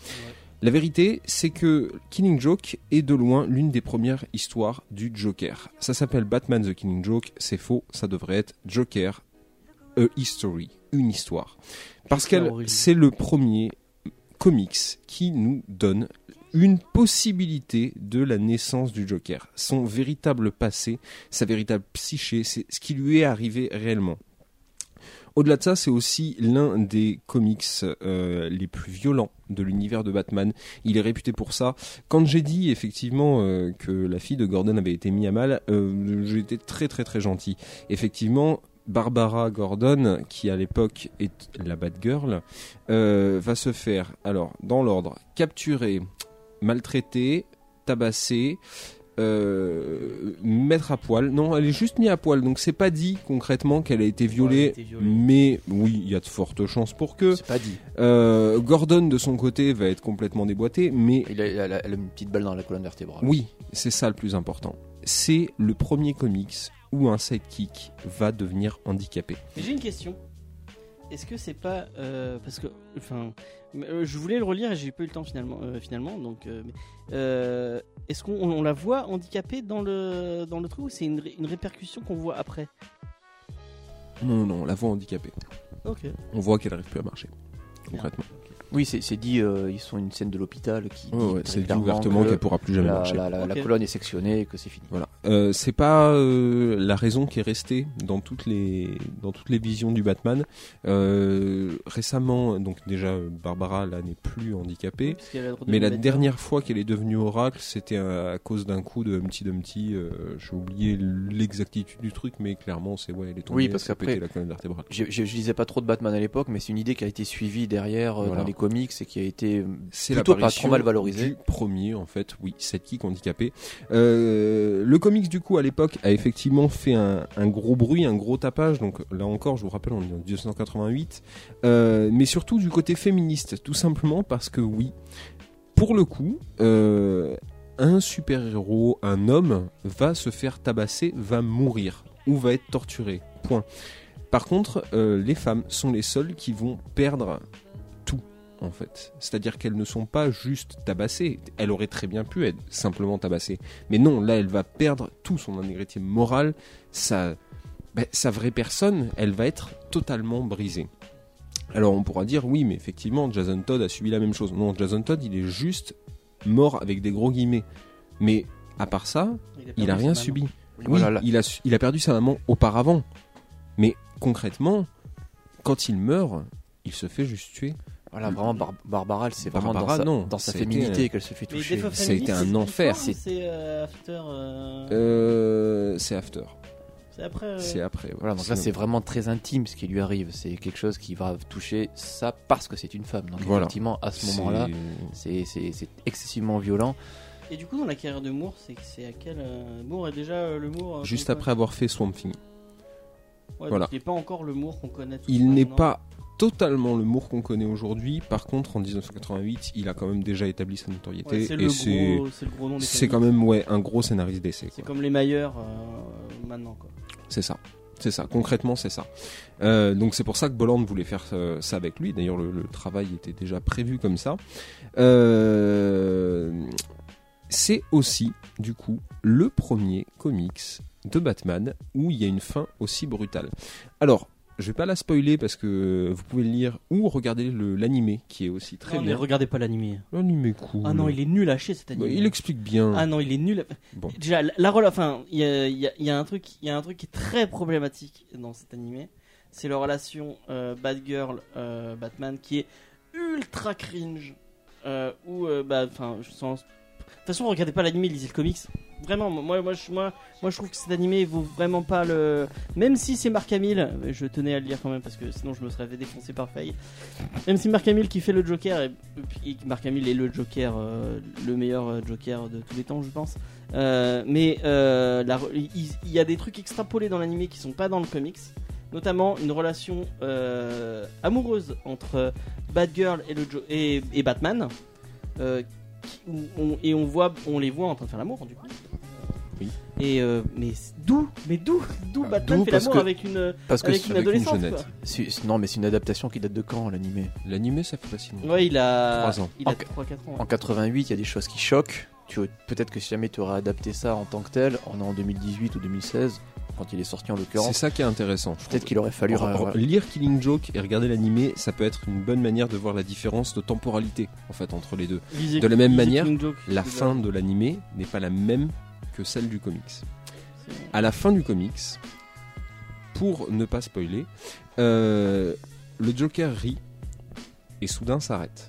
La vérité, c'est que Killing Joke est de loin l'une des premières histoires du Joker. Ça s'appelle Batman the Killing Joke, c'est faux, ça devrait être Joker, a history, une histoire. Parce que c'est le premier comics qui nous donne une possibilité de la naissance du Joker, son véritable passé, sa véritable psyché, c'est ce qui lui est arrivé réellement. Au-delà de ça, c'est aussi l'un des comics euh, les plus violents de l'univers de Batman. Il est réputé pour ça. Quand j'ai dit effectivement euh, que la fille de Gordon avait été mise à mal, euh, été très très très gentil. Effectivement, Barbara Gordon, qui à l'époque est la Batgirl, euh, va se faire, alors dans l'ordre, capturer, maltraiter, tabasser, euh, mettre à poil. Non, elle est juste mise à poil, donc c'est pas dit concrètement qu'elle a été Ouais, elle a violée. été violée. Mais oui, il y a de fortes chances pour que. C'est pas dit. Euh, Gordon de son côté va être complètement déboîté, mais Il a, il a- il a une petite balle dans la colonne vertébrale. oui, c'est ça le plus important. C'est le premier comics où un sidekick va devenir handicapé. J'ai une question. Est-ce que c'est pas euh, parce que enfin euh, je voulais le relire et j'ai pas eu le temps finalement euh, finalement donc est-ce qu'on on la voit handicapée dans le dans le truc ou c'est une, une répercussion qu'on voit après? Non, non, non, on la voit handicapée. Ok. On voit qu'elle arrive plus à marcher. Concrètement. Oui, c'est dit, euh, ils sont une scène de l'hôpital qui ouais, c'est dit ouvertement que qu'elle pourra plus jamais la, marcher. la- la- la Ok. colonne est sectionnée et que c'est fini. Voilà. Euh, c'est pas euh, la raison qui est restée dans toutes les dans toutes les visions du Batman. Euh, récemment, donc déjà Barbara là n'est plus handicapée, mais la dernière fois qu'elle est devenue Oracle, c'était à, à cause d'un coup de Humpty Dumpty. Euh, J'ai oublié l'exactitude du truc, mais clairement c'est ouais, elle est tombée. Oui, parce qu'après- pété la colonne vertébrale. Je, je, je lisais pas trop de Batman à l'époque, mais c'est une idée qui a été suivie derrière euh, Voilà. dans les comics et qui a été euh, plutôt pas trop mal valorisé. Du premier, en fait, oui, sidekick handicapé. Euh, le comics, du coup, à l'époque, a effectivement fait un, un gros bruit, un gros tapage. Donc là encore, je vous rappelle, on est en 1988. Euh, mais surtout du côté féministe, tout simplement parce que oui, pour le coup, euh, un super-héros, un homme, va se faire tabasser, va mourir ou va être torturé. Point. Par contre, euh, les femmes sont les seules qui vont perdre en fait. C'est-à-dire qu'elles ne sont pas juste tabassées. Elle aurait très bien pu être simplement tabassée. Mais non, là, elle va perdre tout son intégrité morale, sa, ben, sa vraie personne, elle va être totalement brisée. Alors on pourra dire oui, mais effectivement, Jason Todd a subi la même chose. Non, Jason Todd, il est juste mort avec des gros guillemets. Mais à part ça, il a perdu rien subi. Oui, Oui, voilà, là. il, a, il a perdu sa maman auparavant. Mais concrètement, quand il meurt, il se fait juste tuer. Voilà, vraiment, Bar- Barbara, elle, c'est vraiment Barbara, dans sa, non, dans féminité euh, qu'elle se fait toucher. Été un enfer. C'est euh, after. euh, Euh, c'est After. C'est après. euh, C'est après. ouais. Voilà, donc là c'est vraiment très intime ce qui lui arrive. C'est quelque chose qui va toucher ça parce que c'est une femme. Donc Voilà. effectivement, à ce moment-là, c'est excessivement violent. Et du coup, dans la carrière de Moore, c'est à quel. euh, Moore est déjà euh, le Moore. Juste après avoir fait Swamp Thing. Ouais, voilà. Il n'est pas encore le Moore qu'on connaît. tous Il n'est pas totalement le Moore qu'on connaît aujourd'hui. Par contre, en 1988, il a quand même déjà établi sa notoriété. Ouais, c'est et le, c'est gros- c'est le gros c'est quand même ouais, un gros scénariste d'essai. C'est quoi. comme les meilleurs euh, maintenant. Quoi. C'est ça. C'est ça, concrètement c'est ça. Euh, donc c'est pour ça que Bolland voulait faire euh, ça avec lui. D'ailleurs le, le travail était déjà prévu comme ça. C'est aussi du coup le premier comics de Batman où il y a une fin aussi brutale. Alors je vais pas la spoiler parce que vous pouvez le lire ou regarder l'animé qui est aussi très non, mais bien. regardez pas l'animé. L'animé cool. Ah non, il est nul à chier cet Bah, animé. il explique bien. Ah non, il est nul. Bon. Déjà, la, la enfin, il y a, il y a- il y a un truc, il y a un truc qui est très problématique dans cet animé. C'est la relation euh, Batgirl euh, Batman qui est ultra cringe. Euh, euh, bah, enfin, je sens. De toute façon, regardez pas l'animé, lisez le comics. Vraiment, moi, moi, je, moi, moi, je trouve que cet animé vaut vraiment pas le. Même si c'est Mark Hamill, je tenais à le lire quand même parce que sinon je me serais fait défoncer par Faye. Même si Mark Hamill qui fait le Joker, et, et Mark Hamill est le Joker, euh, le meilleur euh, Joker de tous les temps, je pense. Euh, mais il y, a des trucs extrapolés dans l'animé qui sont pas dans le comics, notamment une relation amoureuse entre Batgirl et, le et, Batman. On- et on voit, on les voit en train de faire l'amour du coup. Oui. Et euh, mais d'où, mais d'où, d'où Batman d'où fait parce l'amour que- avec une, Parce que avec c'est- une avec une adolescente. jeunette. quoi. c'est- non, mais c'est une adaptation qui date de quand l'animé? L'animé ça fait pas si longtemps. Ouais, il a Trois ans. Il a En- 3-4 ans. En 88, il y a des choses qui choquent. Tu peut-être que si jamais tu aurais adapté ça en tant que tel, on est en 2018 ou 2016 quand il est sorti en C'est l'occurrence. ça qui est intéressant. Peut-être qu'il aurait fallu. Alors, alors, voilà. Lire Killing Joke et regarder l'animé, ça peut être une bonne manière de voir la différence de temporalité en fait entre les deux. Lisez- De la même manière, Joke, La c'est fin de l'animé n'est pas la même que celle du comics. c'est- À la fin du comics, pour ne pas spoiler, euh, le Joker rit et soudain s'arrête.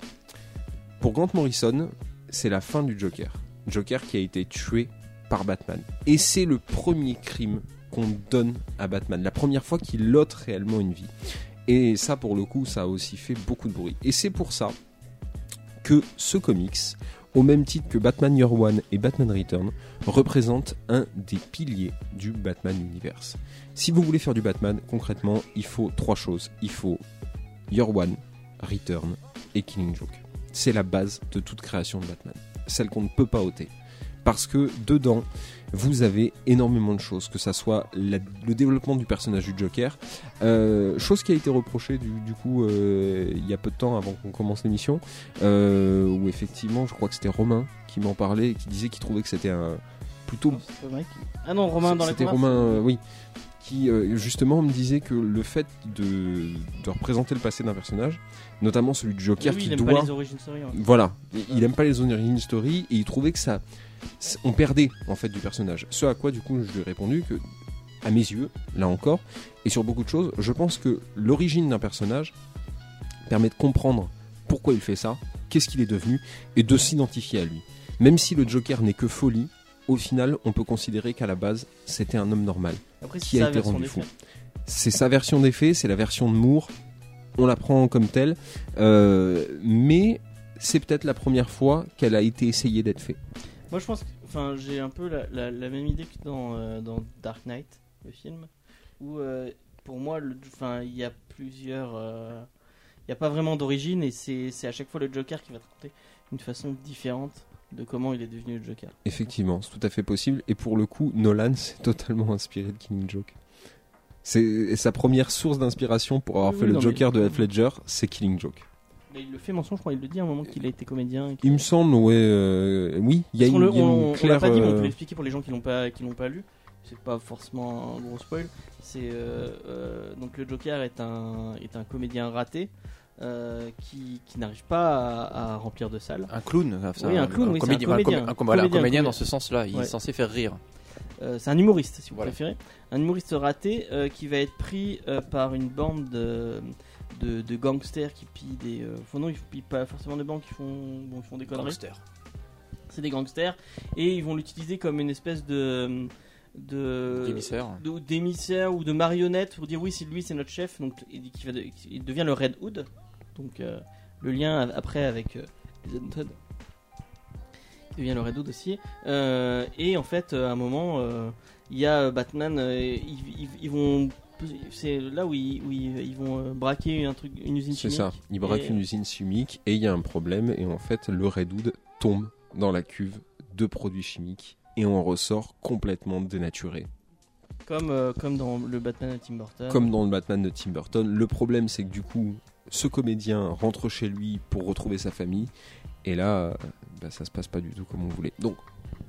Pour Grant Morrison, c'est la fin du Joker. Joker qui a été tué par Batman. Et c'est le premier crime qu'on donne à Batman. La première fois qu'il ôte réellement une vie. Et ça, pour le coup, ça a aussi fait beaucoup de bruit. Et c'est pour ça que ce comics au même titre que Batman Year One et Batman Return, représente un des piliers du Batman Universe. Si vous voulez faire du Batman, concrètement, il faut trois choses. Il faut Year One, Return et Killing Joke. C'est la base de toute création de Batman. Celle qu'on ne peut pas ôter. Parce que dedans, vous avez énormément de choses, que ça soit la- le développement du personnage du Joker, euh, chose qui a été reprochée du, du coup euh, il y a peu de temps avant qu'on commence l'émission, euh, où effectivement je crois que c'était Romain qui m'en parlait et qui disait qu'il trouvait que c'était un plutôt Ah non, Romain dans la c'était Romain, oui, qui euh, justement me disait que le fait de, de représenter le passé d'un personnage, notamment celui du Joker, oui, qui il aime doit, pas les origines story. voilà, il- il aime pas les origin story et il trouvait que ça, on perdait en fait du personnage. Ce à quoi du coup je lui ai répondu que, à mes yeux, là encore, et sur beaucoup de choses, je pense que l'origine d'un personnage permet de comprendre pourquoi il fait ça, qu'est-ce qu'il est devenu, et de s'identifier à lui. Même si le Joker n'est que folie, au final, on peut considérer qu'à la base, c'était un homme normal. Après, qui c'est a sa été version rendu des fou. faits. C'est sa version des faits, c'est la version de Moore. On la prend comme telle, euh, mais c'est peut-être la première fois qu'elle a été essayée d'être faite. Moi, je pense que, enfin, j'ai un peu la, la- la même idée que dans, euh, dans Dark Knight, le film, où euh, pour moi, le- enfin, il y a plusieurs, il n'y a pas vraiment d'origine et c'est à chaque fois le Joker qui va te raconter une façon différente de comment il est devenu le Joker. Effectivement, c'est tout à fait possible. Et pour le coup, Nolan s'est totalement inspiré de Killing Joke. C'est sa première source d'inspiration pour avoir Oui, fait oui, le non, Joker mais- de Heath Ledger, c'est Killing Joke. Mais il le fait mention, je crois, il le dit à un moment qu'il a été comédien. Il me semble, ouais, euh, oui, il y a une, le- a une on, on l'a claire. pas dit, mais on euh, peut l'expliquer pour les gens qui l'ont pas, qui l'ont pas lu. C'est pas forcément un gros spoil. C'est euh, euh, donc le Joker est un est un comédien raté euh, qui, qui n'arrive pas à, à remplir de salles. Un clown, enfin, Oui, un clown, oui, un comédien, un com- voilà, un Comédien, comédien dans ce sens-là. Il Ouais. est censé faire rire. Euh, c'est un humoriste, si vous Voilà. préférez. Un humoriste raté euh, qui va être pris par une bande de, de, de gangsters qui pillent des. Non, ils pillent pas forcément des banques, ils font, bon, ils font des conneries. Gangster. C'est des gangsters et ils vont l'utiliser comme une espèce de. D'émissaire. de- d'émissaire ou de marionnette pour dire oui c'est lui c'est notre chef donc il, qui va de- il devient le Red Hood donc euh, le lien après avec euh, les Untold il devient le Red Hood aussi Euh, et en fait à un moment il y a Batman ils, ils- ils vont c'est là où ils, où ils, ils vont braquer un truc une usine C'est chimique ça. Il braque Et- une usine chimique et il y a un problème et en fait le Red Hood tombe dans la cuve de produits chimiques et on ressort complètement dénaturé. comme euh, comme dans le Batman de Tim Burton Comme dans le Batman de Tim Burton. Le problème c'est que du coup ce comédien rentre chez lui pour retrouver sa famille et là euh, bah, ça se passe pas du tout comme on voulait. Donc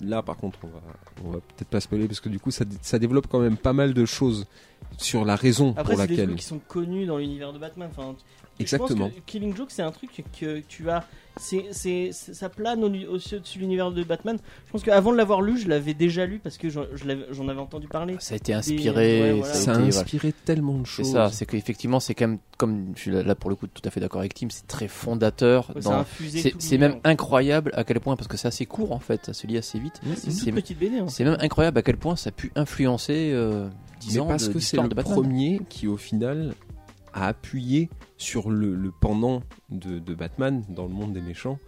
là par contre on va, on va peut-être pas spoiler parce que du coup ça, ça développe quand même pas mal de choses sur la raison Après, pour c'est des laquelle... trucs qui sont connus dans l'univers de Batman. Enfin, je Exactement. pense que Killing Joke, c'est un truc que tu as. C'est, c'est, c'est- ça plane au- au-dessus de l'univers de Batman. Je pense qu'avant de l'avoir lu, je l'avais déjà lu parce que j'en, je avais entendu parler. Ça a été ouais, inspiré. voilà. ça a voilà. inspiré tellement de C'est choses. ça, c'est qu'effectivement, c'est quand même, comme je suis là, pour le coup tout à fait d'accord avec Tim, c'est très fondateur. Ouais, dans... C'est c'est même incroyable à quel point, parce que c'est assez court en fait, ça se lit assez vite. C'est une c'est- toute petite BD. hein. C'est même incroyable à quel point ça a pu influencer euh, 10 Mais ans parce de, que c'est le de Batman. premier qui au final a appuyé sur le, pendant de, de Batman dans le monde des méchants.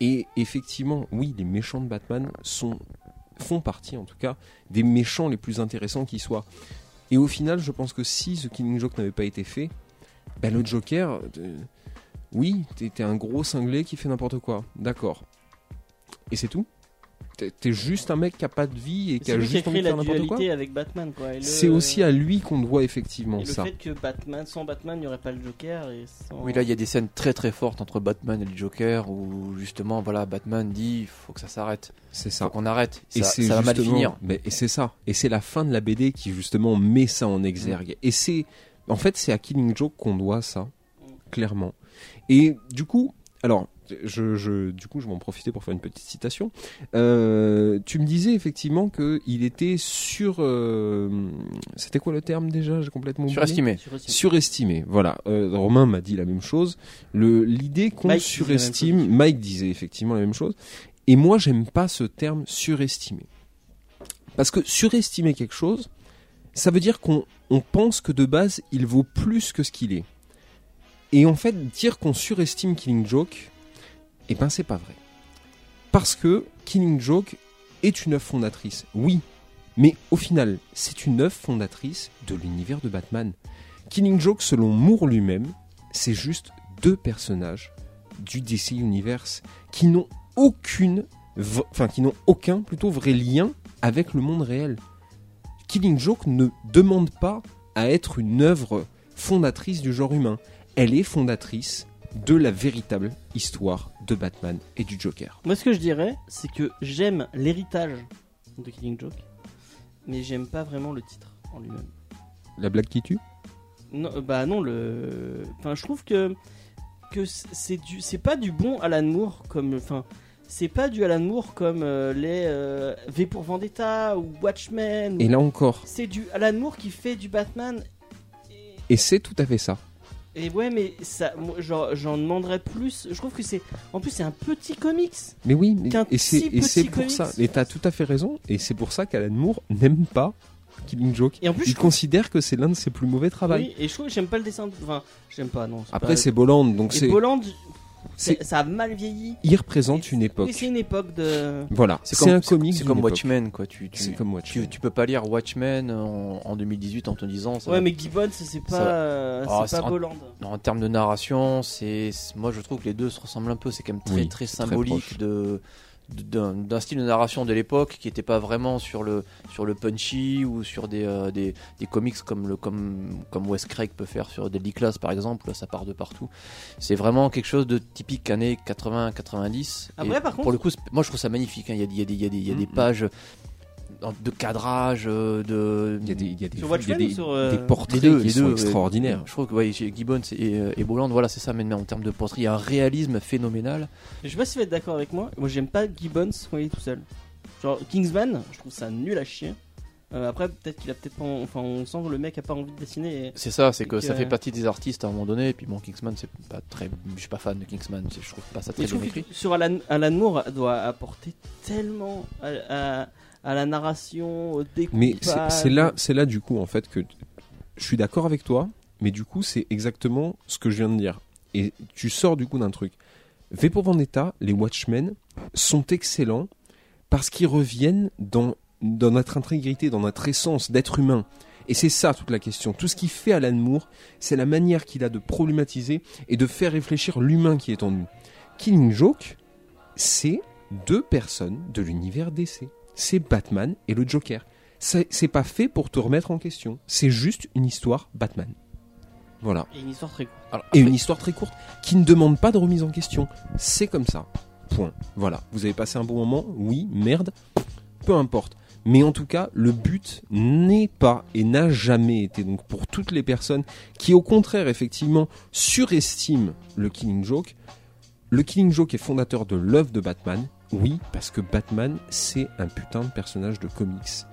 Et effectivement, oui, les méchants de Batman sont, font partie en tout cas des méchants les plus intéressants qui soient. Et au final, je pense que si The Killing Joke n'avait pas été fait, ben le Joker, euh, oui, t'es un gros cinglé qui fait n'importe quoi, d'accord. Et c'est tout T'es juste un mec qui a pas de vie et qui C'est a lui qui a juste envie de la faire n'importe quoi avec Batman. Quoi. Et le- c'est aussi à lui qu'on doit et effectivement le ça. fait que Batman, sans Batman, il n'y aurait pas le Joker. Et sans... Oui, là il y a des scènes très très fortes entre Batman et le Joker où justement, voilà, Batman dit faut que ça s'arrête, C'est faut ça. qu'on arrête, Et ça, c'est ça va mal finir. Mais et c'est ça. Et c'est la fin de la BD qui justement met ça en exergue. Et c'est, en fait, c'est à Killing Joke qu'on doit ça, clairement. Et du coup, alors, je, je, du coup, je vais en profiter pour faire une petite citation. Euh, tu me disais effectivement que il était sur, euh, c'était quoi le terme déjà? J'ai complètement oublié. Surestimé. Surestimé, voilà. Euh, Romain m'a dit la même chose. L'idée qu'on surestime. Mike disait effectivement la même chose. Et moi, j'aime pas ce terme surestimé. Parce que surestimer quelque chose, ça veut dire qu'on on pense que de base, il vaut plus que ce qu'il est. Et en fait, dire qu'on surestime Killing Joke, eh ben, c'est pas vrai. Parce que Killing Joke est une œuvre fondatrice, oui. Mais au final, c'est une œuvre fondatrice de l'univers de Batman. Killing Joke, selon Moore lui-même, c'est juste deux personnages du DC Universe qui n'ont aucune, enfin qui n'ont aucun plutôt vrai lien avec le monde réel. Killing Joke ne demande pas à être une œuvre fondatrice du genre humain. Elle est fondatrice de la véritable histoire de Batman et du Joker. Moi, ce que je dirais, c'est que j'aime l'héritage de Killing Joke, mais j'aime pas vraiment le titre en lui-même. La blague qui tue? Non, euh, bah non, le. Enfin, je trouve que que c'est du, c'est pas du bon Alan Moore comme, enfin, c'est pas du Alan Moore comme euh, les euh, V pour Vendetta ou Watchmen. ou- Et là encore, C'est du Alan Moore qui fait du Batman. Et, et c'est tout à fait ça. Et ouais, mais ça, j'en demanderais plus. Je trouve que c'est, en plus, c'est un petit comics. Mais oui, mais- et c'est pour comics. ça. Et t'as tout à fait raison. Et c'est pour ça qu'Alan Moore n'aime pas Killing Joke. Et en plus, Il trouve- considère que c'est l'un de ses plus mauvais travaux. oui, et je trouve que j'aime pas le dessin. de- Enfin, j'aime pas, non. Après, pas- c'est Bolland, donc c'est Bolland, ça a mal vieilli. il représente une c'est- époque. Oui, c'est une époque de. Voilà, C'est c'est comme, un comic. C'est comme. Watchmen, quoi. Tu, tu, C'est comme Watchmen. tu peux pas lire Watchmen en, en 2018 en te disant. ça Ouais, va- mais Gibbons, c'est pas, Ça- euh, pas Bolland. En termes de narration, c'est c'est- moi je trouve que les deux se ressemblent un peu. C'est quand même très Oui, très symbolique de d'un style de narration de l'époque qui n'était pas vraiment sur le sur le punchy ou sur des, euh, des, des comics comme le comme comme Wes Craig peut faire sur Deadly Class par exemple là, ça part de partout c'est vraiment quelque chose de typique années 80 90 Après, Et par contre- pour le coup moi je trouve ça magnifique hein. il y a, y a y a y a des Mhm. pages de cadrage euh, de Il y a des, il y a des, Sur il y a Watchmen des- sur, euh, des portraits les deux, qui les sont deux, extraordinaires. euh, Je trouve que ouais, Gibbons et, euh, et Bolland, voilà, c'est ça. Mais en termes de portrait, il y a un réalisme phénoménal. Je sais pas si vous êtes d'accord avec moi. Moi, j'aime pas Gibbons quand il est tout seul. Genre, Kingsman, je trouve ça nul à chier. Euh, après, peut-être qu'il a peut-être pas. en- Enfin, on sent que le mec a pas envie de dessiner. et- C'est ça, c'est que ça fait partie des artistes à un moment donné. Et puis bon, Kingsman, c'est pas très. Je suis pas fan de Kingsman. Je trouve pas ça très bien écrit. sur Alan, Alan Moore doit apporter tellement à, à- à la narration, au découpage. Mais c'est là, c'est là du coup en fait que je suis d'accord avec toi, mais du coup c'est exactement ce que je viens de dire. Et tu sors du coup d'un truc. V pour Vendetta, les Watchmen sont excellents parce qu'ils reviennent dans, dans notre intégrité, dans notre essence d'être humain. Et c'est ça toute la question. Tout ce qui fait Alan Moore, c'est la manière qu'il a de problématiser et de faire réfléchir l'humain qui est en nous. Killing Joke, c'est deux personnes de l'univers DC. C'est Batman et le Joker. C'est pas fait pour te remettre en question. C'est juste une histoire Batman. Voilà. Et une histoire très courte. Alors, Et une histoire très courte qui ne demande pas de remise en question. C'est comme ça. Point. Voilà. Vous avez passé un bon moment Oui, merde. Peu importe. Mais en tout cas, le but n'est pas et n'a jamais été, donc pour toutes les personnes qui au contraire effectivement surestiment le Killing Joke, le Killing Joke est fondateur de l'œuvre de Batman. Oui, parce que Batman, c'est un putain de personnage de comics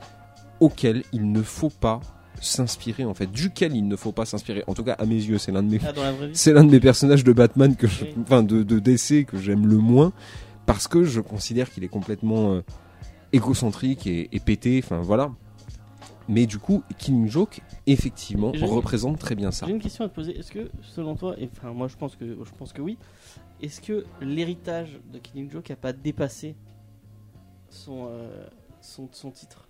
auquel il ne faut pas s'inspirer en fait, duquel il ne faut pas s'inspirer. En tout cas, à mes yeux, c'est l'un de mes Ah, c'est l'un de mes personnages de Batman que je, Oui. enfin de, de DC que j'aime le moins parce que je considère qu'il est complètement euh, égocentrique et, et pété. Enfin voilà. Mais du coup, Killing Joke effectivement représente très bien ça. J'ai une question à te poser. Est-ce que, selon toi, et enfin, moi je pense que, je pense que oui, est-ce que l'héritage de Killing Joke a pas dépassé son, euh, son, son titre?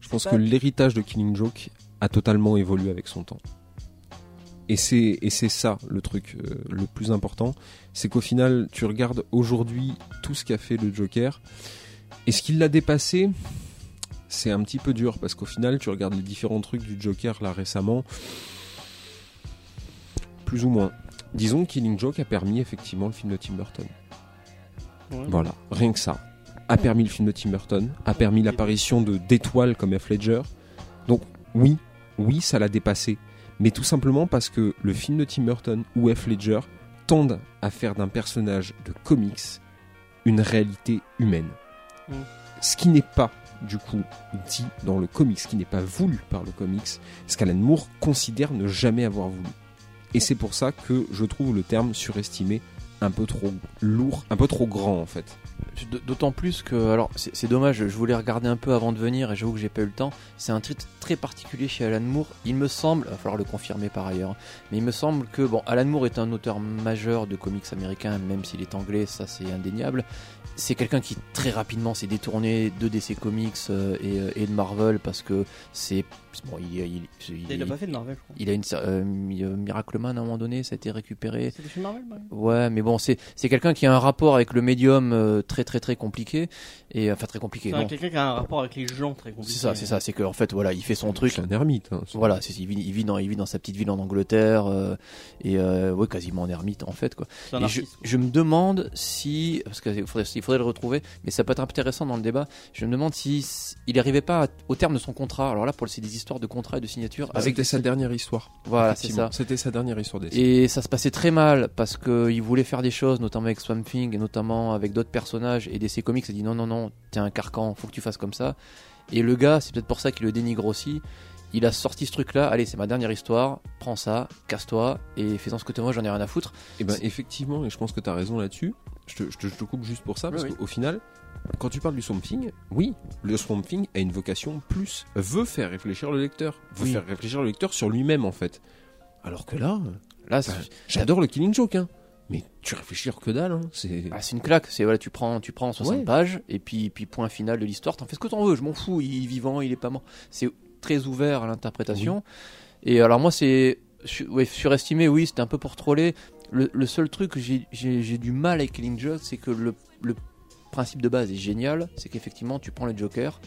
Je pense pas- que l'héritage de Killing Joke a totalement évolué avec son temps. Et c'est et c'est ça le truc euh, le plus important, c'est qu'au final, tu regardes aujourd'hui tout ce qu'a fait le Joker. Est-ce qu'il l'a dépassé? C'est un petit peu dur parce qu'au final, tu regardes les différents trucs du Joker là récemment, plus ou moins. Disons que Killing Joke a permis effectivement le film de Tim Burton. Ouais. Voilà, rien que ça. A permis le film de Tim Burton, a permis l'apparition de d'étoiles comme F. Ledger. Donc oui, oui, ça l'a dépassé. Mais tout simplement parce que le film de Tim Burton ou F. Ledger tendent à faire d'un personnage de comics une réalité humaine. Mm. Ce qui n'est pas, du coup, dit dans le comics, qui n'est pas voulu par le comics, ce qu'Alan Moore considère ne jamais avoir voulu. Et c'est pour ça que je trouve le terme surestimé un peu trop lourd, un peu trop grand en fait. D'autant plus que, alors c'est c'est dommage, je voulais regarder un peu avant de venir et j'avoue que j'ai pas eu le temps. C'est un titre très particulier chez Alan Moore. Il me semble, il va falloir le confirmer par ailleurs, mais il me semble que bon, Alan Moore est un auteur majeur de comics américains, même s'il est anglais, ça c'est indéniable. C'est quelqu'un qui très rapidement s'est détourné de DC Comics euh, et, euh, et de Marvel parce que c'est bon, il, il, il- Il a pas fait de Marvel, je crois. il a une euh, euh, Miracle Man à un moment donné, ça a été récupéré. Chez Marvel, ouais. Ouais, mais bon, c'est c'est quelqu'un qui a un rapport avec le médium euh, très très très compliqué et enfin très compliqué. Non. quelqu'un qui a un rapport avec les gens très compliqué. C'est ça, c'est ça, c'est que en fait voilà, il fait son truc. C'est un ermite. hein. Voilà, c'est il vit, il vit dans il vit dans sa petite ville en Angleterre euh, et euh, ouais quasiment en ermite en fait quoi. C'est un Et je, artiste. quoi. je me demande si parce qu'il faudrait il faudrait le retrouver, mais ça peut être intéressant dans le débat. Je me demande si il n'arrivait pas à- au terme de son contrat. Alors là pour c'est des histoires de contrat et de signature avec C'était sa dernière histoire. voilà c'est ça. C'était sa dernière histoire. Et ça se passait très mal parce qu'il voulait faire des choses, notamment avec Swamp Thing et notamment avec d'autres personnages. Et DC Comics a dit non, non, non, t'es un carcan, faut que tu fasses comme ça. Et le gars, c'est peut-être pour ça qu'il le dénigre aussi. Il a sorti ce truc-là, allez, c'est ma dernière histoire, prends ça, casse-toi et fais-en ce que tu veux, j'en ai rien à foutre. Et ben effectivement, et je pense que tu as raison là-dessus. Je te, je te- je te coupe juste pour ça, parce Oui, qu'au final, quand tu parles du Swamp Thing, oui, le Swamp Thing a une vocation plus, veut faire réfléchir le lecteur, veut Oui. faire réfléchir le lecteur sur lui-même en fait. Alors que là, Là, Bah, j'adore le Killing Joke, hein. Mais tu réfléchis que dalle, hein. C'est. bah, c'est une claque. C'est voilà, tu prends, tu prends 60 Ouais. pages et puis, puis point final de l'histoire. T'en fais ce que t'en veux. Je m'en fous. Il est vivant, il est pas mort. C'est très ouvert à l'interprétation. Et alors moi, c'est ouais, surestimé. Oui, c'était un peu pour troller. Le, le seul truc que j'ai- du mal avec Killing Joke, c'est que le, le principe de base est génial. C'est qu'effectivement, tu prends le Joker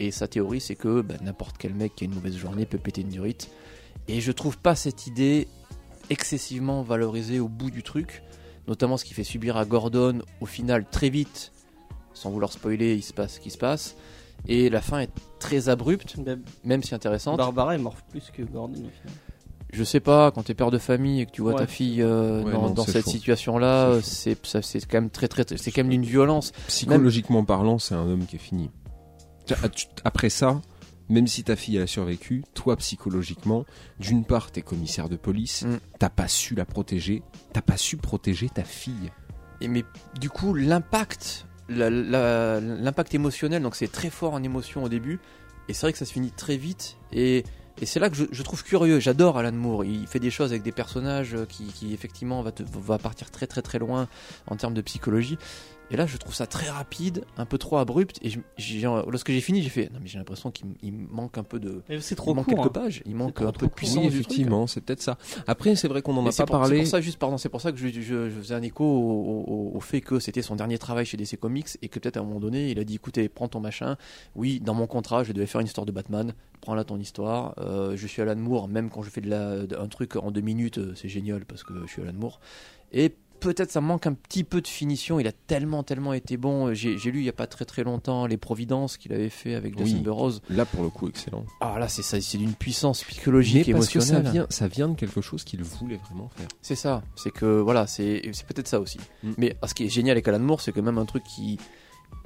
et sa théorie, c'est que bah, n'importe quel mec qui a une mauvaise journée peut péter une durite. Et je trouve pas cette idée excessivement valorisée au bout du truc notamment ce qui fait subir à Gordon au final très vite, sans vouloir spoiler, il se passe ce qui se passe. Et la fin est très abrupte, Bah, même si intéressante. Barbara est morte plus que Gordon au final. Je sais pas, quand t'es père de famille et que tu vois Ouais. ta fille euh, Ouais, dans, non, dans c'est cette situation-là, C'est c'est ça- c'est quand même très très, c'est quand même d'une violence. Psychologiquement parlant, c'est un homme qui est fini. Ah, Après ça, même si ta fille a survécu, toi psychologiquement, d'une part, t'es commissaire de police, Mm. t'as pas su la protéger, t'as pas su protéger ta fille. Et mais du coup, l'impact, l'impact émotionnel, donc c'est très fort en émotion au début, et c'est vrai que ça se finit très vite. Et, et c'est là que je, je trouve curieux. J'adore Alan Moore. Il fait des choses avec des personnages euh, qui, qui effectivement va, te, va partir très très très loin en termes de psychologie. Et là, je trouve ça très rapide, un peu trop abrupt. Et je- j'ai- lorsque j'ai fini, j'ai fait non mais j'ai l'impression qu'il il manque un peu de, Mais c'est il trop manque court. quelques hein. pages. Il manque un peu de puissance Oui, du truc. effectivement, c'est peut-être ça. Après, c'est vrai qu'on n'en a pas pour- C'est parlé. pour ça, juste, pardon, c'est pour ça que je, je- je faisais un écho au, au- au fait que c'était son dernier travail chez DC Comics et que peut-être à un moment donné, il a dit écoutez, prends ton machin. Oui, dans mon contrat, je devais faire une histoire de Batman. Prends là ton histoire. Euh, je suis Alan Moore, même quand je fais de la, de- un truc en deux minutes, euh, c'est génial parce que je suis Alan Moore. Et peut-être ça manque un petit peu de finition. Il a tellement, tellement été bon. J'ai j'ai lu il y a pas très très longtemps les Providences qu'il avait fait avec Oui. Jason Burroughs. Là, pour le coup, excellent. Ah là, c'est ça, c'est d'une puissance Mais psychologique et parce que ça émotionnelle. vient, ça vient de quelque chose qu'il voulait vraiment faire. C'est ça, c'est que voilà, c'est c'est peut-être ça aussi. Mm. Mais ce qui est génial avec Alan Moore, c'est que même un truc qui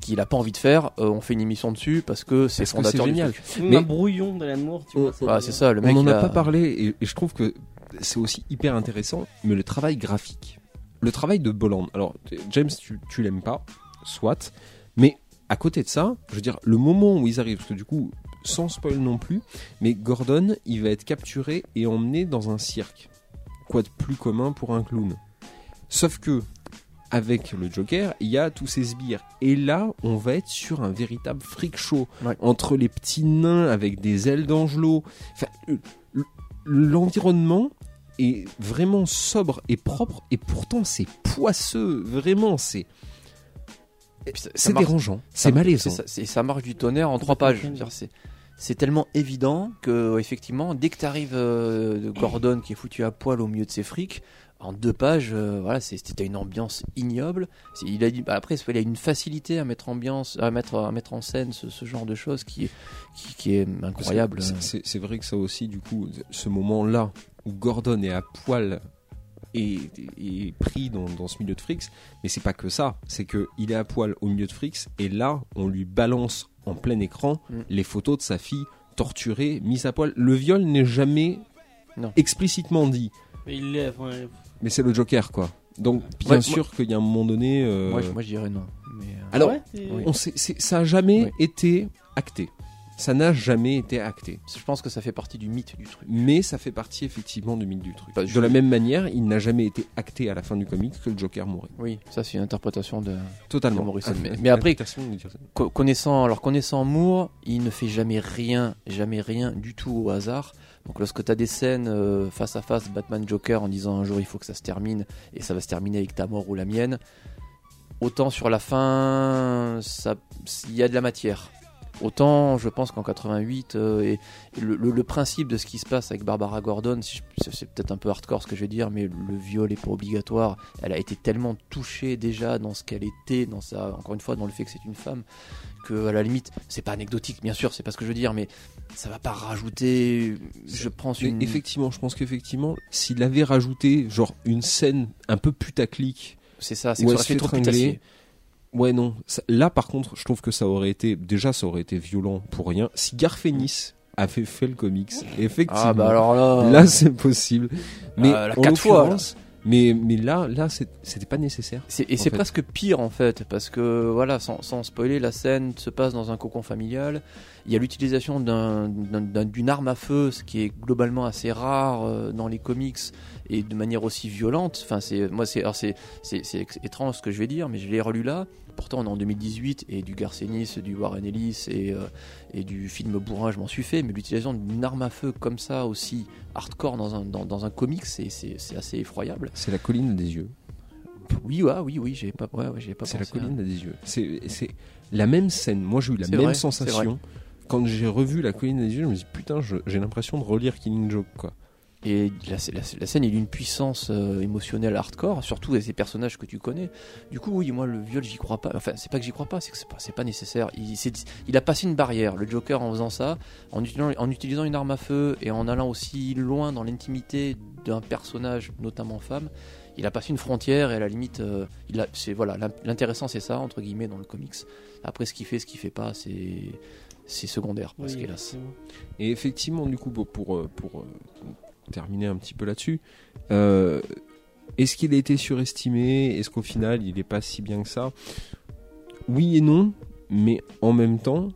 qu'il a pas envie de faire, euh, on fait une émission dessus parce que c'est fondateur c'est du génial. truc. Mais- un brouillon d'Alan Moore, tu vois. Voilà, c'est ça, le mec. On n'en a pas parlé et, et je trouve que c'est aussi hyper intéressant, mais le travail graphique. Le travail de Bolland. Alors, James, tu, tu l'aimes pas, soit, mais à côté de ça, je veux dire, le moment où ils arrivent, parce que du coup, sans spoil non plus, mais Gordon, il va être capturé et emmené dans un cirque. Quoi de plus commun pour un clown? Sauf que, avec le Joker, il y a tous ces sbires. Et là, on va être sur un véritable freak show. Ouais. Entre les petits nains avec des ailes d'angelot. Enfin, le- le- l'environnement est vraiment sobre et propre. Et pourtant, c'est poisseux. Vraiment, c'est. C'est dérangeant. C'est malaisant. ça, ça marche du tonnerre en trois pages. C'est c'est tellement évident que effectivement, dès que tu arrives de Gordon qui est foutu à poil au milieu de ses frics, en deux pages, euh, voilà, c'est- c'était une ambiance ignoble. Il a dit, bah, après, il a une facilité à mettre ambiance, à mettre, à mettre en scène ce, ce genre de choses qui est, qui, qui est incroyable. C'est vrai que ça aussi, du coup, ce moment-là où Gordon est à poil et, et pris dans, dans ce milieu de frics, mais c'est pas que ça, c'est que il est à poil au milieu de frics et là, on lui balance en plein écran Mm. les photos de sa fille torturée, mise à poil. Le viol n'est jamais Non. explicitement dit, Mais mais c'est le Joker, quoi. Donc, bien Ouais, sûr qu'il y a un moment donné. euh, Moi, je- moi, je dirais non. Mais, euh, Alors, Ah ouais. On sait, ça a jamais été acté. Ça n'a jamais été acté. je pense que ça fait partie du mythe du truc. Mais ça fait partie effectivement du mythe du truc. De la même manière, il n'a jamais été acté à la fin du comics que le Joker mourrait. Oui, ça c'est une interprétation de. Totalement. De Morrison. Mais- mais après-. Co- connaissant, alors connaissant Moore, il ne fait jamais rien, jamais rien du tout au hasard. Donc lorsque tu as des scènes euh, face à face Batman Joker en disant un jour il faut que ça se termine et ça va se terminer avec ta mort ou la mienne, autant sur la fin il y a de la matière. Autant je pense qu'en 88 euh, et, et le, le- le principe de ce qui se passe avec Barbara Gordon, si c'est peut-être un peu hardcore ce que je vais dire, mais le viol est pas obligatoire. Elle a été tellement touchée déjà dans ce qu'elle était, dans sa, encore une fois dans le fait que c'est une femme, que à la limite c'est pas anecdotique bien sûr c'est pas ce que je veux dire mais ça va pas rajouter je pense une effectivement, je pense qu'effectivement, s'il avait rajouté genre une scène un peu putaclic, c'est ça c'est que ça fait trop putassier ouais non. Là par contre, je trouve que ça aurait été déjà ça aurait été violent pour rien. Si Garfénis avait fait le comics, effectivement. ah bah alors là Là, c'est possible. Mais Euh, la en l'occurrence- Mais, mais là, là, c'était pas nécessaire. Et c'est presque pire en fait, parce que voilà, sans, sans spoiler, la scène se passe dans un cocon familial. Il y a l'utilisation d'un- d'un- d'un- d'une arme à feu, ce qui est globalement assez rare euh, dans les comics et de manière aussi violente. Enfin, c'est moi, c'est c'est étrange ce que je vais dire, mais je l'ai relu là. Pourtant, on est en 2018 et du Garcenis, du Warren Ellis et, euh, et du film bourrin, je m'en suis fait. Mais l'utilisation d'une arme à feu comme ça aussi hardcore dans un dans, dans un comics, c'est c'est c'est assez effroyable. C'est la colline des yeux. Oui, ouais, oui, oui, j'ai pas, ouais, ouais, j'ai pas C'est la à- colline des yeux. C'est c'est la même scène. Moi, j'ai eu la même vrai, sensation. Quand j'ai revu la colline des yeux, je me dis putain, je- j'ai l'impression de relire Killing Joke quoi. Et la, la- la scène est d'une puissance euh, émotionnelle hardcore, surtout avec ces personnages que tu connais. Du coup, oui, moi, le viol, j'y crois pas. Enfin, c'est pas que j'y crois pas, c'est que c'est pas, c'est pas nécessaire. Il, c'est- il a passé une barrière, le Joker, en faisant ça, en utilisant, en utilisant une arme à feu et en allant aussi loin dans l'intimité d'un personnage, notamment femme. Il a passé une frontière et à la limite, euh, il a, c'est voilà, l'in- l'intéressant c'est ça entre guillemets dans le comics. Après, ce qu'il fait, ce qu'il fait pas, c'est c'est secondaire parce Oui, qu'hélas. effectivement. Et effectivement, du coup, pour, pour, pour, euh, terminer un petit peu là-dessus, euh, est-ce qu'il a été surestimé? Est-ce qu'au final, il n'est pas si bien que ça? Oui et non, mais en même temps,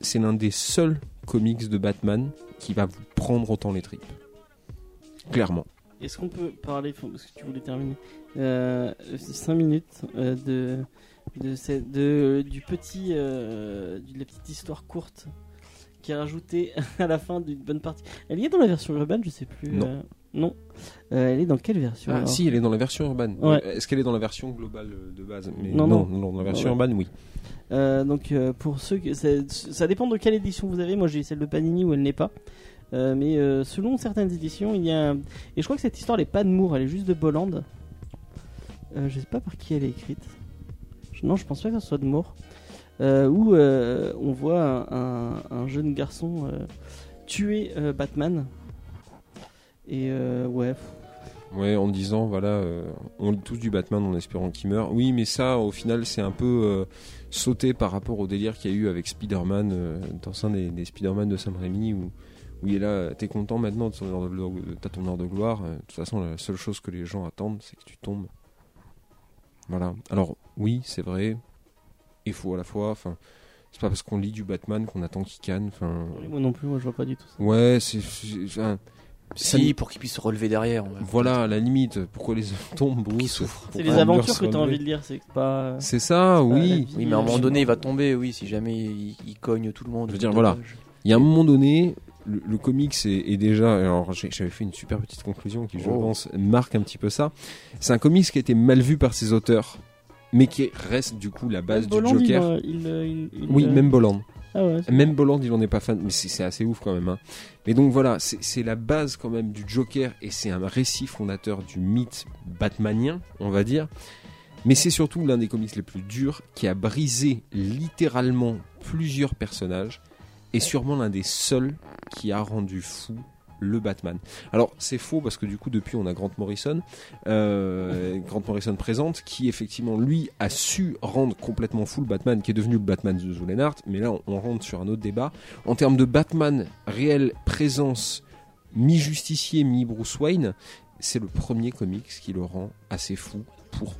c'est l'un des seuls comics de Batman qui va vous prendre autant les tripes. Clairement. Est-ce qu'on peut parler, parce que tu voulais terminer, 5 minutes euh, de, du petit, euh, de la petite histoire courte qui est rajoutée à la fin d'une bonne partie. Elle y est dans la version urbaine, je sais plus. Non. euh, non. Euh, elle est dans quelle version Ah, si, elle est dans la version urbaine. Ouais. Est-ce qu'elle est dans la version globale euh, de base Mais Non, non, non. non, dans la version Ouais. urbaine, oui. Euh, donc euh, pour ceux que ça, dépend de quelle édition vous avez. Moi j'ai celle de Panini où elle n'est pas. Euh, mais euh, selon certaines éditions, il y a et je crois que cette histoire elle est pas de Moore, elle est juste de Bolland. Euh, je sais pas par qui elle est écrite. Non, je pense pas que ce soit de Moore. Euh, où euh, on voit un, un- un jeune garçon euh, tuer Batman. Et ouais, Ouais, en disant, voilà, on lit tous du Batman en espérant qu'il meure. Oui, mais ça, au final, c'est un peu sauté par rapport au délire qu'il y a eu avec Spider-Man, dans un des, des Spider-Man de Sam Raimi, où, où il est là, t'es content maintenant t'as ton heure de gloire. De toute façon, la seule chose que les gens attendent, c'est que tu tombes. Voilà. Alors, oui, c'est vrai, il faut à la fois, enfin, c'est pas parce qu'on lit du Batman qu'on attend qu'il canne, enfin... moi non plus, moi je vois pas du tout ça. Ouais, c'est... Si, pour qu'il puisse se relever derrière. voilà, à la limite, pourquoi les hommes tombent, Bruce souffre. C'est les aventures que tu as envie de lire, c'est pas. C'est ça, oui. Oui, mais à un moment Euh, donné, il va tomber, oui, si jamais il, il cogne tout le monde. Je veux dire, voilà. Il y a un moment donné, le, le comics est, est déjà. Alors, j'avais fait une super petite conclusion qui, je Oh. pense, marque un petit peu ça. C'est un comics qui a été mal vu par ses auteurs, mais qui reste du coup la base du Bolland, Joker. euh, il, euh, il- il, Oui, euh, même Bolland. Ah ouais, Même Bolland, il en est pas fan, mais c'est assez ouf quand même. Hein. Mais donc voilà, c'est c'est la base quand même du Joker et c'est un récit fondateur du mythe batmanien, on va dire. Mais c'est surtout l'un des comics les plus durs qui a brisé littéralement plusieurs personnages et sûrement l'un des seuls qui a rendu fou le Batman. Alors c'est faux parce que du coup depuis on a Grant Morrison, euh, Grant Morrison présente, qui effectivement lui a su rendre complètement fou le Batman, qui est devenu le Batman de Zulenart. Mais là on, rentre sur un autre débat. En termes de Batman réelle présence mi-justicier, mi-Bruce Wayne, c'est le premier comics qui le rend assez fou pour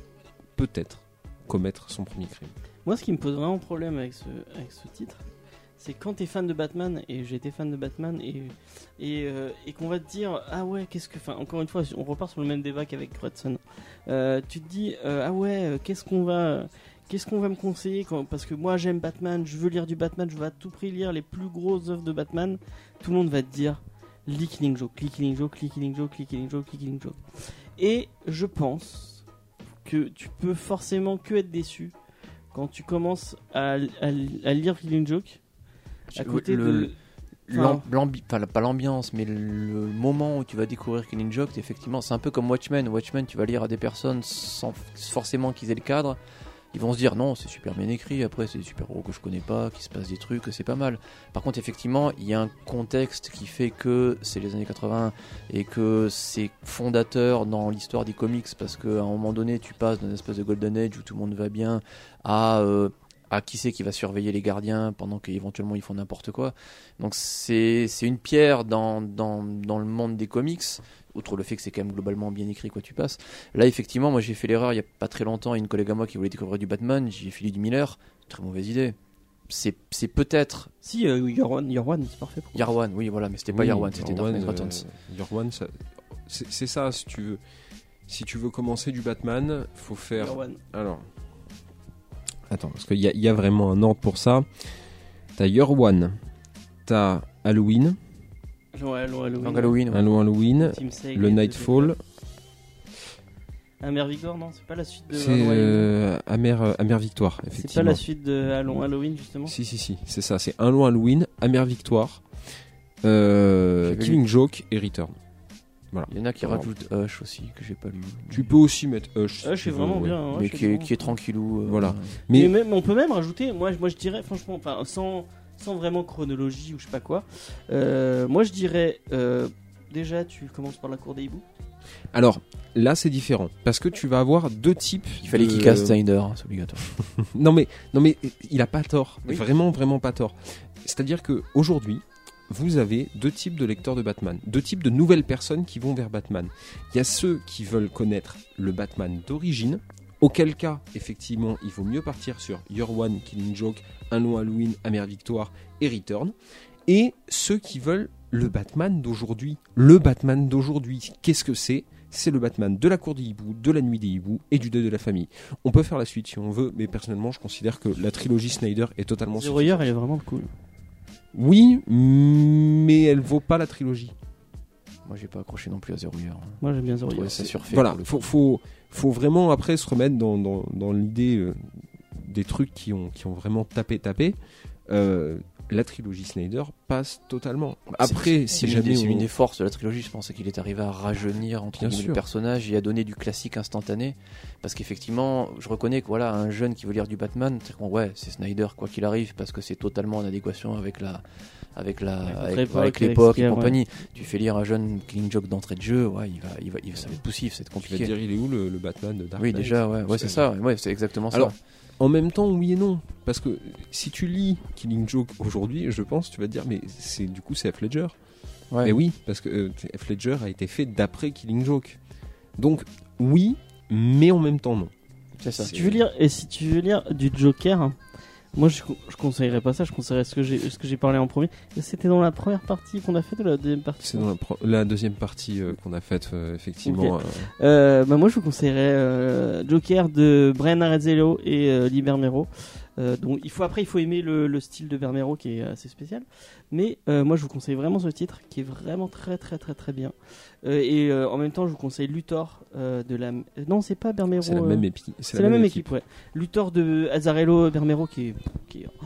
peut-être commettre son premier crime. Moi, ce qui me pose vraiment problème avec ce titre, c'est quand t'es fan de Batman, et été fan de Batman, et, et, euh, et qu'on va te dire, ah ouais, qu'est-ce que. Enfin, encore une fois, on repart sur le même débat qu'avec Hudson. Euh, tu te dis, euh, ah ouais, euh, qu'est-ce qu'on va. Qu'est-ce qu'on va me conseiller Parce que moi j'aime Batman, je veux lire du Batman, je veux à tout prix lire les plus grosses œuvres de Batman. Tout le monde va te dire lis Killing Joke, lis Killing Joke, lis Killing Joke, lis Killing Joke, lis Killing Joke. Et je pense que tu peux forcément que être déçu quand tu commences à, à- à lire Killing Joke à côté Le- de. Enfin, pas l'ambiance, mais le moment où tu vas découvrir Killing Joke, effectivement, c'est un peu comme Watchmen. Watchmen, tu vas lire à des personnes sans forcément qu'ils aient le cadre. Ils vont se dire non, c'est super bien écrit. Après, c'est des super héros que je connais pas, qui se passe des trucs, c'est pas mal. Par contre, effectivement, il y a un contexte qui fait que c'est les années 80 et que c'est fondateur dans l'histoire des comics parce qu'à un moment donné, tu passes d'un espèce de Golden Age où tout le monde va bien à euh, à qui c'est qui va surveiller les gardiens pendant qu'éventuellement ils font n'importe quoi. Donc c'est c'est une pierre dans, dans, dans le monde des comics, outre le fait que c'est quand même globalement bien écrit quoi tu passes. Là effectivement moi j'ai fait l'erreur il y a pas très longtemps, une collègue à moi qui voulait découvrir du Batman, j'ai filé du Miller, très mauvaise idée. C'est c'est peut-être Si, euh, Your One, c'est parfait. Pour Yarwan, oui voilà, mais c'était pas Yarwan, c'était Dark Yarwan, Knight euh, Returns. Yarwan, ça- c'est ça, si tu veux. Si tu veux commencer du Batman, faut faire. One. Alors. Attends, parce qu'il y, y a vraiment un ordre pour ça. T'as Year One, t'as Halloween, Ouais, Halloween. Halloween. Donc Halloween, ouais. Le Nightfall, Mère Vigor, non, c'est pas la suite de. c'est Halloween. euh, Amer, euh, Amer Victoire, C'est pas effectivement. la suite de Halloween, Halloween justement. Si, si, si, c'est ça, c'est un long Halloween, Amer Victoire, euh, Killing Joke et Return. Il y en a qui Alors. rajoutent Hush aussi que j'ai pas lu. Tu peux aussi mettre Hush. si je suis veux, vraiment ouais. bien. mais qui est, qui est tranquillou. euh, Voilà. Mais Mais même, on peut même rajouter, moi, moi je dirais, franchement, enfin, sans, sans vraiment chronologie ou je sais pas quoi, euh, moi je dirais, euh, déjà tu commences par la cour des hiboux. alors, là c'est différent. Parce que tu vas avoir deux types. Il fallait de- qu'il casse Snyder, hein, c'est obligatoire. Non mais, non mais il a pas tort. Oui. Vraiment, vraiment pas tort. C'est-à-dire que aujourd'hui, vous avez deux types de lecteurs de Batman, deux types de nouvelles personnes qui vont vers Batman. Il y a ceux qui veulent connaître le Batman d'origine, auquel cas, effectivement, il vaut mieux partir sur Year One, Killing Joke, Un long Halloween, Amère Victoire et Return. Et ceux qui veulent le Batman d'aujourd'hui. Le Batman d'aujourd'hui, qu'est-ce que c'est? C'est le Batman de la cour des hiboux, de la nuit des hiboux et du deuil de la famille. On peut faire la suite si on veut, mais personnellement, je considère que la trilogie Snyder est totalement Zero Year, est vraiment cool. Oui, mais elle vaut pas la trilogie. Moi j'ai pas accroché non plus à Zero Year. Moi j'aime bien Zero Year. ça surfait. voilà, faut, faut, faut vraiment après se remettre dans, dans, dans l'idée euh, des trucs qui ont, qui ont vraiment tapé, tapé. Euh, la trilogie Snyder passe totalement. Après, si jamais c'est on- l'une des forces de la trilogie, je pense, c'est qu'il est arrivé à rajeunir entre guillemets, le personnage et à donner du classique instantané. Parce qu'effectivement, je reconnais que voilà, un jeune qui veut lire du Batman, ouais, c'est Snyder quoi qu'il arrive, parce que c'est totalement en adéquation avec la, avec la, Avec l'époque et a, compagnie. Tu fais lire un jeune Killing Joke d'entrée de jeu, ouais, il va, il va, il- ça va être poussif, c'est tu vas compliqué. dire, il est où le, le Batman de Dark oui, déjà, ouais, ouais, c'est ça, ouais, c'est exactement Alors, ça. En même temps, oui et non. Parce que si tu lis Killing Joke aujourd'hui, je pense, tu vas te dire, mais c'est du coup, c'est F. Ledger. Ouais. Mais oui, parce que euh, F. Ledger a été fait d'après Killing Joke. Donc, oui, mais en même temps, non. c'est ça. Si tu veux lire et si tu veux lire du Joker, moi je, je conseillerais pas ça, je conseillerais ce que j'ai ce que j'ai parlé en premier. C'était dans la première partie qu'on a fait de la deuxième partie? C'est dans la, la deuxième partie euh, qu'on a faite, euh, effectivement. Euh, Euh, bah moi je vous conseillerais euh, Joker de Brian Arezzello et euh, Lee Bermero. Euh, donc il faut après il faut aimer le, le style de Bermero qui est assez spécial. Mais euh, moi je vous conseille vraiment ce titre qui est vraiment très très très très bien. Euh, et en même temps je vous conseille Luthor de la non c'est pas Bermero. c'est la même épi- c'est la, même équipe. ouais. Luthor de Azzarello Bermero qui est qui est, oh,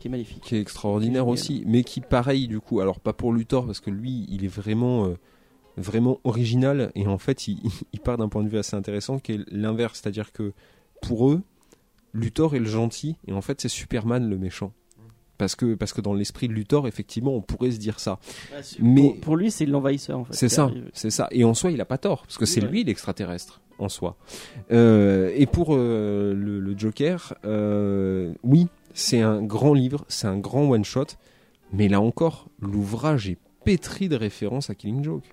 qui est magnifique. qui est extraordinaire aussi, mais qui pareil du coup, alors pas pour Luthor parce que lui il est vraiment vraiment original et en fait il, il part d'un point de vue assez intéressant qui est l'inverse, c'est-à-dire que pour eux Luthor est le gentil et en fait c'est Superman le méchant. Parce que, parce que dans l'esprit de Luthor, effectivement, on pourrait se dire ça. Mais- pour, pour lui c'est l'envahisseur en fait. C'est ça, c'est ça. Et en soi, il a pas tort, parce que c'est Ouais. lui l'extraterrestre, en soi. Euh, et pour euh, le, le Joker, euh, oui, c'est un grand livre, c'est un grand one-shot, mais là encore, l'ouvrage est pétri de références à Killing Joke.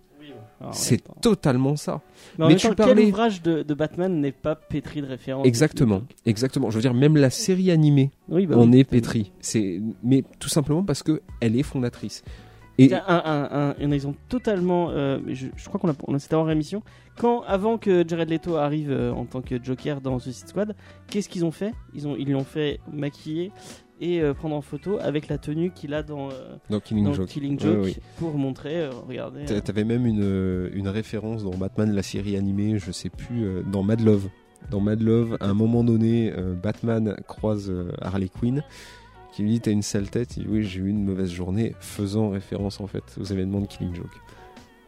C'est même temps. totalement ça. Mais tu temps, parlais- quel ouvrage de, de Batman n'est pas pétri de références Exactement, exactement. Je veux dire, même la série animée Oui, bah en oui. est pétrie. C'est, mais tout simplement parce que elle est fondatrice. Et Un, un, un, totalement. euh, je, je crois qu'on a, on a c'était en rémission. Quand, avant que Jared Leto arrive euh, en tant que Joker dans Suicide Squad, qu'est-ce qu'ils ont fait? Ils ont, ils l'ont fait maquiller et euh, prendre en photo avec la tenue qu'il a dans, dans Killing dans Joke, Killing Ouais, Joke oui. pour montrer, regardez. T'a- T'avais même une, une référence dans Batman, la série animée, je sais plus, dans Mad Love. Dans Mad Love, à un moment donné, Batman croise Harley Quinn, qui lui dit T'as une sale tête Il dit Oui, j'ai eu une mauvaise journée, faisant référence en fait aux événements de Killing Joke.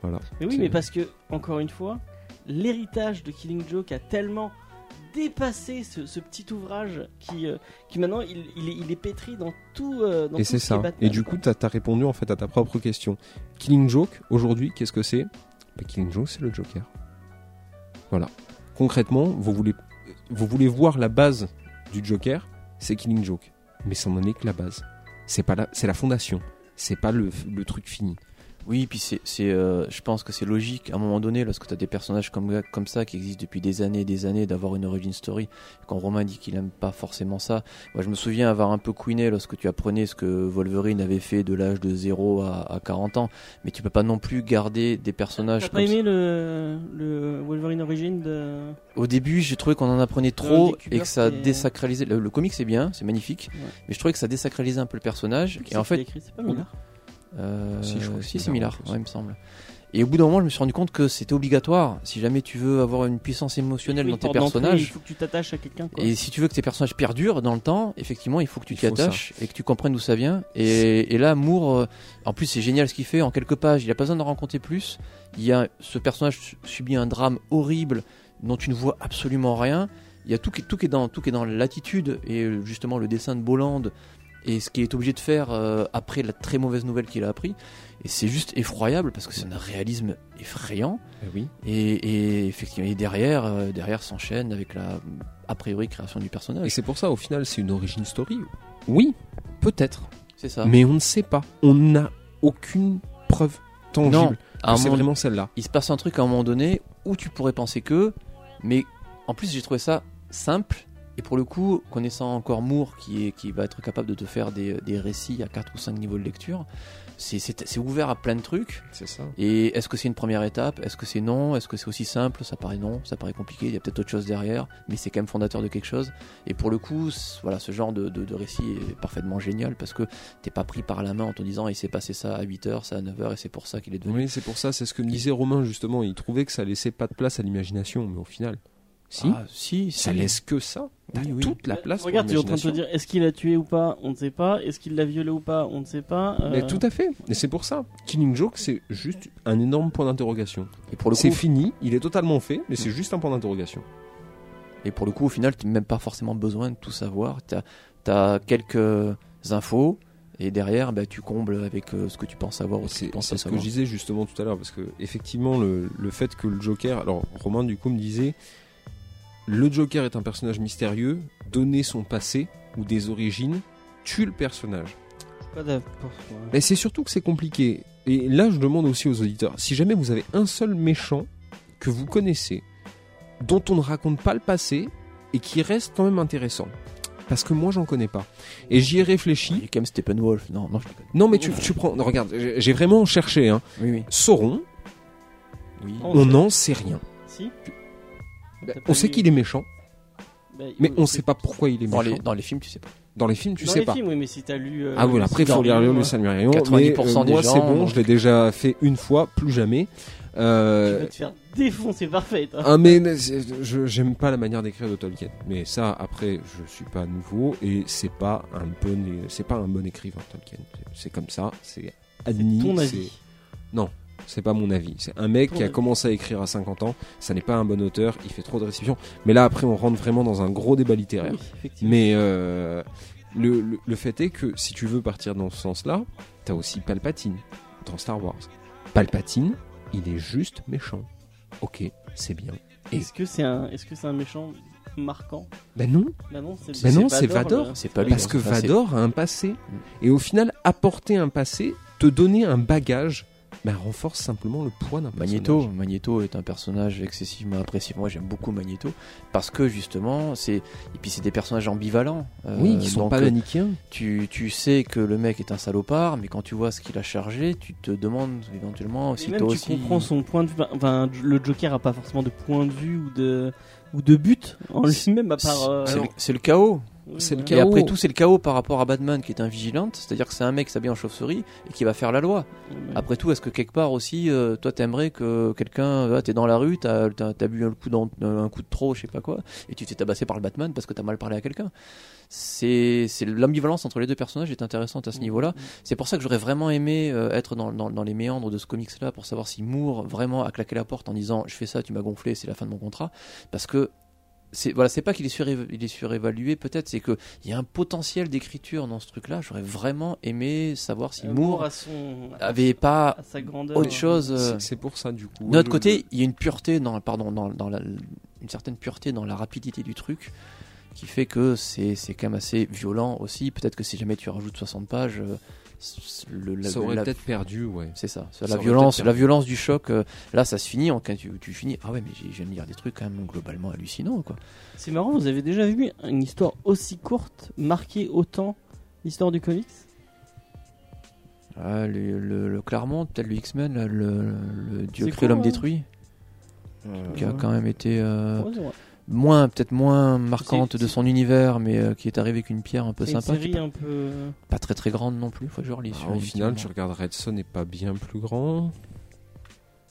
Voilà. Mais oui, mais parce que, encore une fois, l'héritage de Killing Joke a tellement dépassé ce, ce petit ouvrage qui, euh, qui maintenant il, il, est, il est pétri dans tout. euh, dans Et c'est ce ça. Batman, Et du quoi. coup, t'as as répondu en fait à ta propre question. Killing Joke, aujourd'hui, qu'est-ce que c'est? Bah, Killing Joke, c'est le Joker. Voilà. Concrètement, vous voulez, vous voulez voir la base du Joker, c'est Killing Joke. Mais ça n'en est que la base. C'est pas la, c'est la fondation. C'est pas le, le truc fini. Oui, puis c'est, euh, je pense que c'est logique à un moment donné, lorsque tu as des personnages comme, comme ça qui existent depuis des années et des années, d'avoir une origin story. Quand Romain dit qu'il aime pas forcément ça, moi je me souviens avoir un peu couiné lorsque tu apprenais ce que Wolverine avait fait de l'âge de 0 à, à 40 ans, mais tu peux pas non plus garder des personnages T'as pas aimé le, le Wolverine Origin de. Au début, j'ai trouvé qu'on en apprenait trop et que ça désacralisait. Le, le comic c'est bien, c'est magnifique, Ouais. mais je trouvais que ça désacralisait un peu le personnage. Et en fait, C'est pas Euh, Si, je crois que si, c'est ouais, il me semble. Et au bout d'un moment, je me suis rendu compte que c'était obligatoire. Si jamais tu veux avoir une puissance émotionnelle Oui, dans tes d'entrée, Il personnages, faut que tu t'attaches à quelqu'un. et si tu veux que tes personnages perdurent dans le temps, effectivement, il faut que tu t'y ça. attaches et que tu comprennes d'où ça vient. Et, et là, Moore, euh, en plus, c'est génial ce qu'il fait. En quelques pages, il a pas besoin d'en raconter plus. Il y a ce personnage su- subit un drame horrible dont tu ne vois absolument rien. Il y a tout qui, tout qui est dans tout qui est dans l'attitude et euh, justement le dessin de Bolland et ce qu'il est obligé de faire euh, après la très mauvaise nouvelle qu'il a appris. Et c'est juste effroyable parce que c'est un réalisme effrayant. Eh oui. Et, et effectivement, et derrière, euh, derrière s'enchaîne avec la a priori création du Et personnage. c'est pour ça, au final, c'est une origin story. Oui, peut-être. C'est ça. Mais on ne sait pas. On n'a aucune preuve tangible. non, à c'est moment- vraiment celle-là. il se passe un truc à un moment donné où tu pourrais penser que, mais en plus j'ai trouvé ça simple. Et pour le coup, connaissant encore Moore, qui, est, qui va être capable de te faire des, des récits à 4 ou 5 niveaux de lecture, c'est- ouvert à plein de trucs. C'est ça. Et est-ce que c'est une première étape? Est-ce que c'est non? Est-ce que c'est aussi simple? Ça paraît non, ça paraît compliqué, il y a peut-être autre chose derrière, mais c'est quand même fondateur de quelque chose. Et pour le coup, voilà, ce genre de, de- de récit est parfaitement génial parce que t'es pas pris par la main en te disant il s'est passé ça à 8h, ça à 9h et c'est pour ça qu'il est devenu. Oui, c'est pour ça, c'est ce que me disait Romain justement. Il trouvait que ça laissait pas de place à l'imagination, mais au final, si, Ah, si, ça si. laisse que ça. T'as Oui, oui. toute la place. pour Regarde, tu es en train de te dire est-ce qu'il a tué ou pas On ne sait pas. Est-ce qu'il l'a violé ou pas On ne sait pas. Euh, Mais tout à fait. Et c'est pour ça. Killing Joke, c'est juste un énorme point d'interrogation. Et pour le C'est coup, fini, il est totalement fait, mais c'est juste un point d'interrogation. Et pour le coup, au final, tu n'as même pas forcément besoin de tout savoir. Tu as, quelques infos et derrière, bah, tu combles avec euh, ce que tu penses ce que C'est ce que je disais justement tout à l'heure, parce que effectivement, le, le fait que le Joker. Alors, Romain, du coup, me disait le Joker est un personnage mystérieux, donner son passé ou des origines tue le personnage. Mais c'est surtout que c'est compliqué. Et là, je demande aussi aux auditeurs si jamais vous avez un seul méchant que vous connaissez, dont on ne raconte pas le passé et qui reste quand même intéressant. Parce que moi, j'en connais pas. Et j'y ai Il y réfléchi. a quand même Steppenwolf. Non, non, je. Non, mais tu, tu prends. Regarde, j'ai vraiment cherché. Hein. Oui, oui. Sauron, oui. On n'en sait rien. Si On sait qu'il est méchant, Bah, mais on c'est- sait pas pourquoi il est Dans méchant. les, dans les films, tu sais pas. Dans les films, tu Dans sais les pas. films, oui, mais si t'as lu. euh, Ah oui, après il faut lire le euh, Silmarillion. 90% mais, euh, moi des c'est gens, bon, donc- je l'ai déjà fait une fois, plus jamais. Tu Euh, vas te faire défoncer parfait. toi. ah mais mais c'est- je j'aime pas la manière d'écrire de Tolkien. Mais ça après je suis pas nouveau et c'est pas un bon c'est pas un bon écrivain Tolkien. C'est- C'est comme ça, c'est admis. Ton c'est- avis. C'est pas mon avis. C'est un mec qui a commencé à écrire à 50 ans. Ça n'est pas un bon auteur. Il fait trop de réceptions. Mais là après on rentre vraiment dans un gros débat littéraire. Oui. Mais euh, le, le, le fait est que si tu veux partir dans ce sens-là, t'as aussi Palpatine dans Star Wars. Palpatine, il est juste méchant. Ok, c'est bien. Et Est-ce que c'est un, est-ce que c'est un méchant marquant? Ben non, Bah non, c'est Ben non, c'est Vador. C'est pas lui. parce hein, que Vador a un passé. Et au final, apporter un passé, te donner un bagage bah, renforce simplement le poids d'un personnage. Magneto, Magneto est un personnage excessivement apprécié. Moi, j'aime beaucoup Magneto parce que justement, c'est et puis c'est des personnages ambivalents. euh, Oui, qui sont pas euh, manichéens. tu, tu sais que le mec est un salopard, mais quand tu vois ce qu'il a chargé, tu te demandes éventuellement Et si toi tu aussi. comprends son point de vue. Enfin, le Joker a pas forcément de point de vue ou de ou de but en lui-même à part. euh, C'est le, c'est le chaos. C'est le. Et Chaos. après tout, c'est le chaos par rapport à Batman qui est un vigilante, c'est-à-dire que c'est un mec qui s'habille en chauve-souris et qui va faire la loi. Ouais. Après tout, est-ce que quelque part aussi, euh, toi, t'aimerais que quelqu'un, t'es dans la rue, t'as t'as- t'as bu un coup, dans- un coup de trop, je sais pas quoi, et tu t'es tabassé par le Batman parce que t'as mal parlé à quelqu'un. C'est c'est l'ambivalence entre les deux personnages est intéressante à ce niveau-là. C'est pour ça que j'aurais vraiment aimé euh, être dans, dans, dans les méandres de ce comics-là pour savoir si Moore vraiment a claqué la porte en disant je fais ça, tu m'as gonflé, c'est la fin de mon contrat, parce que c'est voilà, c'est pas qu'il est, suréva- il est surévalué peut-être, c'est que il y a un potentiel d'écriture dans ce truc-là. J'aurais vraiment aimé savoir si Euh, Moore à son avait pas à sa grandeur. autre chose. euh, C'est- C'est pour ça, du coup. D'un autre côté, il y a une pureté dans, pardon, dans, dans la- une certaine pureté dans la rapidité du truc qui fait que c'est c'est quand même assez violent aussi. Peut-être que si jamais tu rajoutes 60 pages, euh, le, la- ça aurait peut-être perdu, ouais. c'est ça, la violence, peut-être la violence du choc. euh, là, ça se finit. En, tu, tu finis, ah ouais, mais j'ai- je viens de lire des trucs quand même globalement hallucinants, quoi. C'est marrant, vous avez déjà vu une histoire aussi courte marquer autant l'histoire du comics? Ah, le, le- le Claremont, tel le X-Men, le, le Dieu crée l'homme hein détruit, qui a quand même été euh, Ouais. Moins, peut-être moins marquante C'est- de son univers, mais euh, qui est arrivé avec une pierre un peu une sympa. un peu. pas très très grande non plus, faut que je relise. Alors, au final, tu regardes Red Son n'est pas bien plus grand.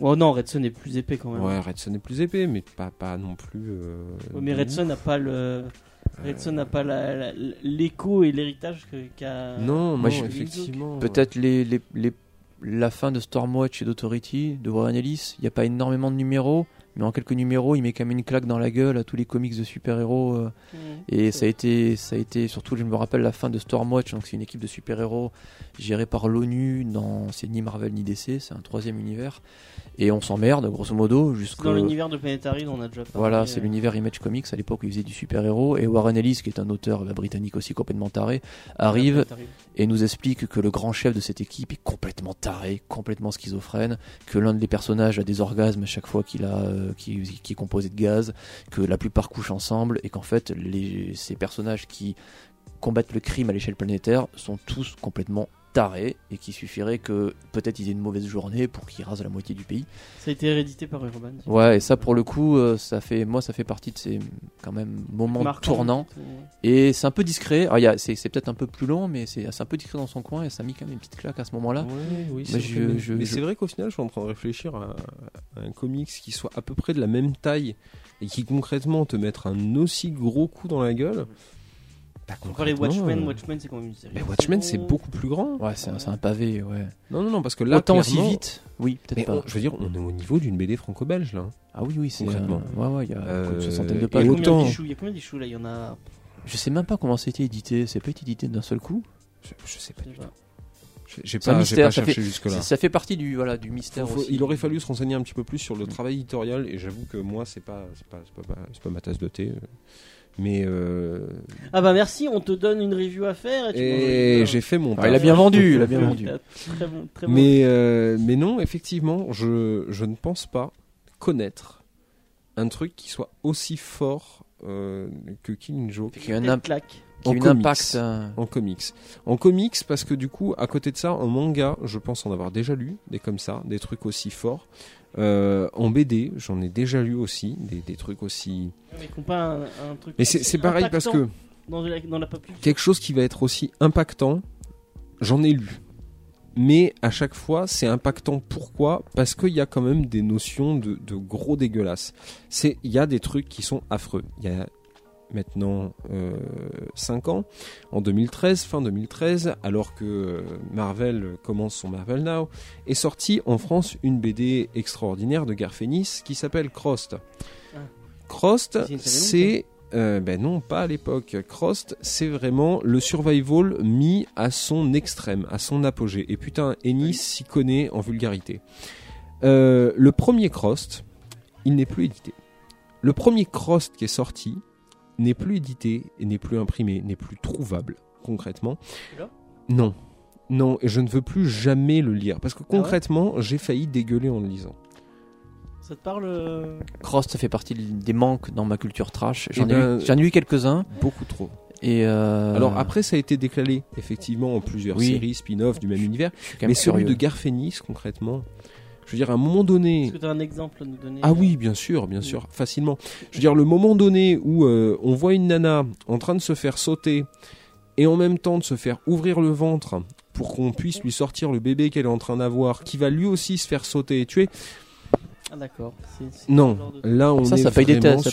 Oh non, Red Son est plus épais quand même. Ouais, Red Son est plus épais, mais pas, pas non plus. euh, Ouais, mais de Red ouf. Son n'a pas le. Red Son n'a pas la- la- l'écho et l'héritage que- qu'a. Non, Moi, non, je- effectivement. Peut-être les, les, les- la fin de Stormwatch et d'Authority de Warren Ellis, il n'y a pas énormément de numéros, mais en quelques numéros, il met quand même une claque dans la gueule à tous les comics de super-héros. euh, et ça a été, ça a été surtout, je me rappelle la fin de Stormwatch, donc c'est une équipe de super-héros gérée par l'ONU, dans c'est ni Marvel ni DC, c'est un troisième univers, et on s'emmerde grosso modo jusqu'au Dans l'univers de Planetary, on a déjà parlé. Voilà, c'est euh, l'univers Image Comics à l'époque où il faisait du super-héros. Et Warren Ellis, qui est un auteur bah, britannique aussi complètement taré, arrive et nous explique que le grand chef de cette équipe est complètement taré, complètement schizophrène, que l'un des personnages a des orgasmes à chaque fois qu'il a, euh, qui, est composé de gaz, que la plupart couchent ensemble et qu'en fait ces personnages qui combattent le crime à l'échelle planétaire sont tous complètement tarés et qu'il suffirait que peut-être ils aient une mauvaise journée pour qu'ils rasent la moitié du pays. Ça a été hérédité par Urban. Ouais, et ça pour le coup, euh, ça fait, moi ça fait partie de ces quand même moments Marquant, tournants. Et c'est un peu discret. Alors, il y a- c'est c'est peut-être un peu plus long, mais c'est c'est un peu discret dans son coin et ça a mis quand même une petite claque à ce moment-là. Ouais, oui, Mais c'est vrai, je- qu'au final, je suis en train de réfléchir à, à un comics qui soit à peu près de la même taille et qui concrètement te mettre un aussi gros coup dans la gueule. On parlait concrètement, Watchmen, euh, Watchmen c'est quand même une série. mais Watchmen, c'est beaucoup plus grand. Ouais, c'est un, c'est un pavé, ouais. Non, non, non, parce que là, Autant aussi vite, oui, peut-être pas. on- je veux dire, on est au niveau d'une BD franco-belge là. Ah oui, oui, c'est. Concrètement. euh, ouais, ouais, il y a Euh, une soixantaine de Il y a pages. Il y a combien d'issues là Il y en a. Je sais même pas comment c'était édité. C'est pas été édité d'un seul coup. Je, je sais pas du tout. J'ai- pas, mystère, pas ça cherché fait- jusque là. Ça, fait partie du, voilà, du mystère Faut- faut- aussi. il aurait fallu se renseigner un petit peu plus sur le Mm. travail éditorial et j'avoue que moi c'est pas c'est pas c'est pas, pas ma tasse de thé euh. Mais euh, Ah bah merci, on te donne une review à faire. Et, tu et j'ai fait mon Ah, il a bien vendu, il a bien vendu. Très bon, très bon. mais euh, mais non effectivement je je ne pense pas connaître un truc qui soit aussi fort euh, que Killing Joke Qui a un, Tête imp- claque. qui a en une comics. impact. euh, en comics. En comics, parce que du coup, à côté de ça, en manga, je pense en avoir déjà lu des comme ça, des trucs aussi forts. Euh, en BD, j'en ai déjà lu aussi, des, des trucs aussi. Mais qu'on pas un, un truc. Mais c'est pareil parce que Dans la, dans la pop culture. quelque chose qui va être aussi impactant, j'en ai lu. Mais à chaque fois, c'est impactant. Pourquoi? Parce qu'il y a quand même des notions de, de gros dégueulasses. C'est, il y a des trucs qui sont affreux. Il y a maintenant 5 ans, en 2013, fin 2013, alors que euh, Marvel commence son Marvel Now, est sortie en France une BD extraordinaire de Garfénis qui s'appelle Crost. Ah. Crost, C'est c'est euh, ben non, pas à l'époque. Crost, c'est vraiment le survival mis à son extrême, à son apogée. Et putain, Ennis s'y connaît en vulgarité. Euh, le premier Crost, il n'est plus édité. Le premier Crost qui est sorti n'est plus édité n'est plus imprimé, n'est plus trouvable concrètement. Celui-là Non. Non, et je ne veux plus jamais le lire. Parce que Ah ouais? concrètement, j'ai failli dégueuler en le lisant. Ça te parle euh, Cross, ça fait partie des manques dans ma culture trash. J'en Eh ai, ben, lu- j'en ai lu quelques-uns. Beaucoup trop. Et euh, Alors après, ça a été déclaré effectivement en plusieurs Oui. séries, spin-off du même univers. Mais celui curieux. de Garfénis, concrètement, veux dire, à un moment donné. Est-ce que tu as un exemple à nous donner Ah oui, bien sûr, bien sûr, facilement. Je veux dire, le moment donné où euh, on voit une nana en train de se faire sauter et en même temps de se faire ouvrir le ventre pour qu'on puisse lui sortir le bébé qu'elle est en train d'avoir, qui va lui aussi se faire sauter et tuer. Ah d'accord. C'est- c'est Non, de- là on ça, est ça été, vraiment ça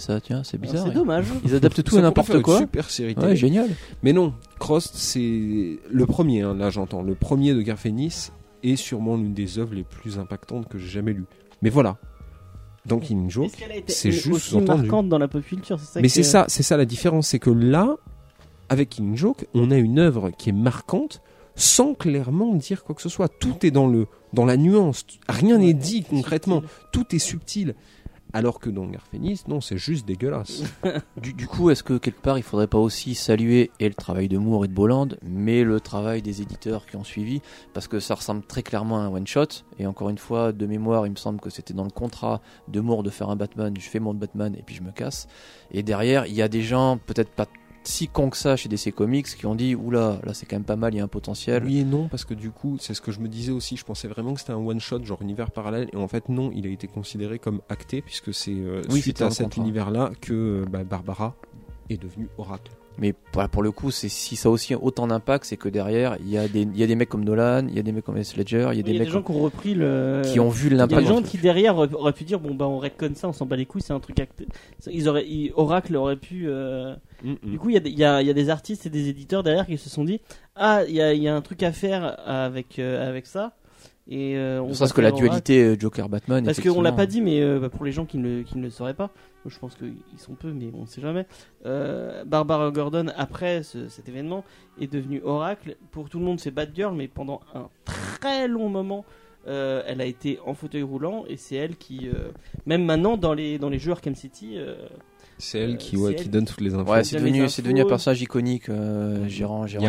ça. Tiens, c'est Ah, bizarre. C'est ouais. dommage. Ils adaptent tout Ça pourrait n'importe une quoi. Super série télé. Ouais, génial. Mais non, Crost, c'est le premier, hein, là j'entends, le premier de Garfénis est sûrement l'une des œuvres les plus impactantes que j'ai jamais lues. Mais voilà. Dans Killing Joke, c'est juste aussi entendu. marquante dans la pop culture c'est ça Mais que- c'est ça, c'est ça la différence, c'est que là, avec Killing Joke, on a une œuvre qui est marquante sans clairement dire quoi que ce soit. Tout est dans le dans la nuance, rien n'est dit concrètement, tout est subtil. Alors que dans Garfénis, non, c'est juste dégueulasse. Du, du coup, est-ce que quelque part il faudrait pas aussi saluer et le travail de Moore et de Bolland, mais le travail des éditeurs qui ont suivi? Parce que ça ressemble très clairement à un one-shot. Et encore une fois, de mémoire, il me semble que c'était dans le contrat de Moore de faire un Batman. Je fais mon Batman et puis je me casse. Et derrière, il y a des gens, peut-être pas si cons que ça chez DC Comics, qui ont dit Oula, là c'est quand même pas mal, il y a un potentiel. Oui et non, parce que du coup, c'est ce que je me disais aussi. Je pensais vraiment que c'était un one shot, genre univers parallèle, et en fait non, il a été considéré comme acté puisque c'est euh, Oui, suite à cet univers-là que euh, bah, Barbara est devenue Oracle. Mais voilà, pour le coup, c'est si ça a aussi autant d'impact, c'est que derrière, il y, a des- il y a des mecs comme Nolan, il y a des mecs comme S. Ledger, il y a des y a mecs des gens qui ont repris le. qui ont vu Il y a l'impact. des gens qui derrière auraient, pu dire bon bah on redconne ça, on s'en bat les couilles, c'est un truc acté. Ils auraient, ils- Oracle aurait pu. euh, Mm. Du coup il y, a des- il y, a, y a des artistes et des éditeurs derrière qui se sont dit ah il y a, il y a un truc à faire avec euh, avec ça et euh, on serait-ce que la dualité Joker-Batman. Parce qu'on l'a pas dit, mais euh, bah, pour les gens qui ne, le- qui ne le sauraient pas, moi, je pense qu'ils sont peu, mais on ne sait jamais. Euh, Barbara Gordon, après ce- cet événement, est devenue Oracle. Pour tout le monde, c'est Batgirl, mais pendant un très long moment, euh, elle a été en fauteuil roulant, et c'est elle qui, euh, même maintenant dans les, dans les jeux Arkham City, C'est elle Euh, qui, ouais, c'est qui elle donne toutes les infos. Ouais, c'est devenu, c'est devenu un personnage iconique, euh, gérant, gérant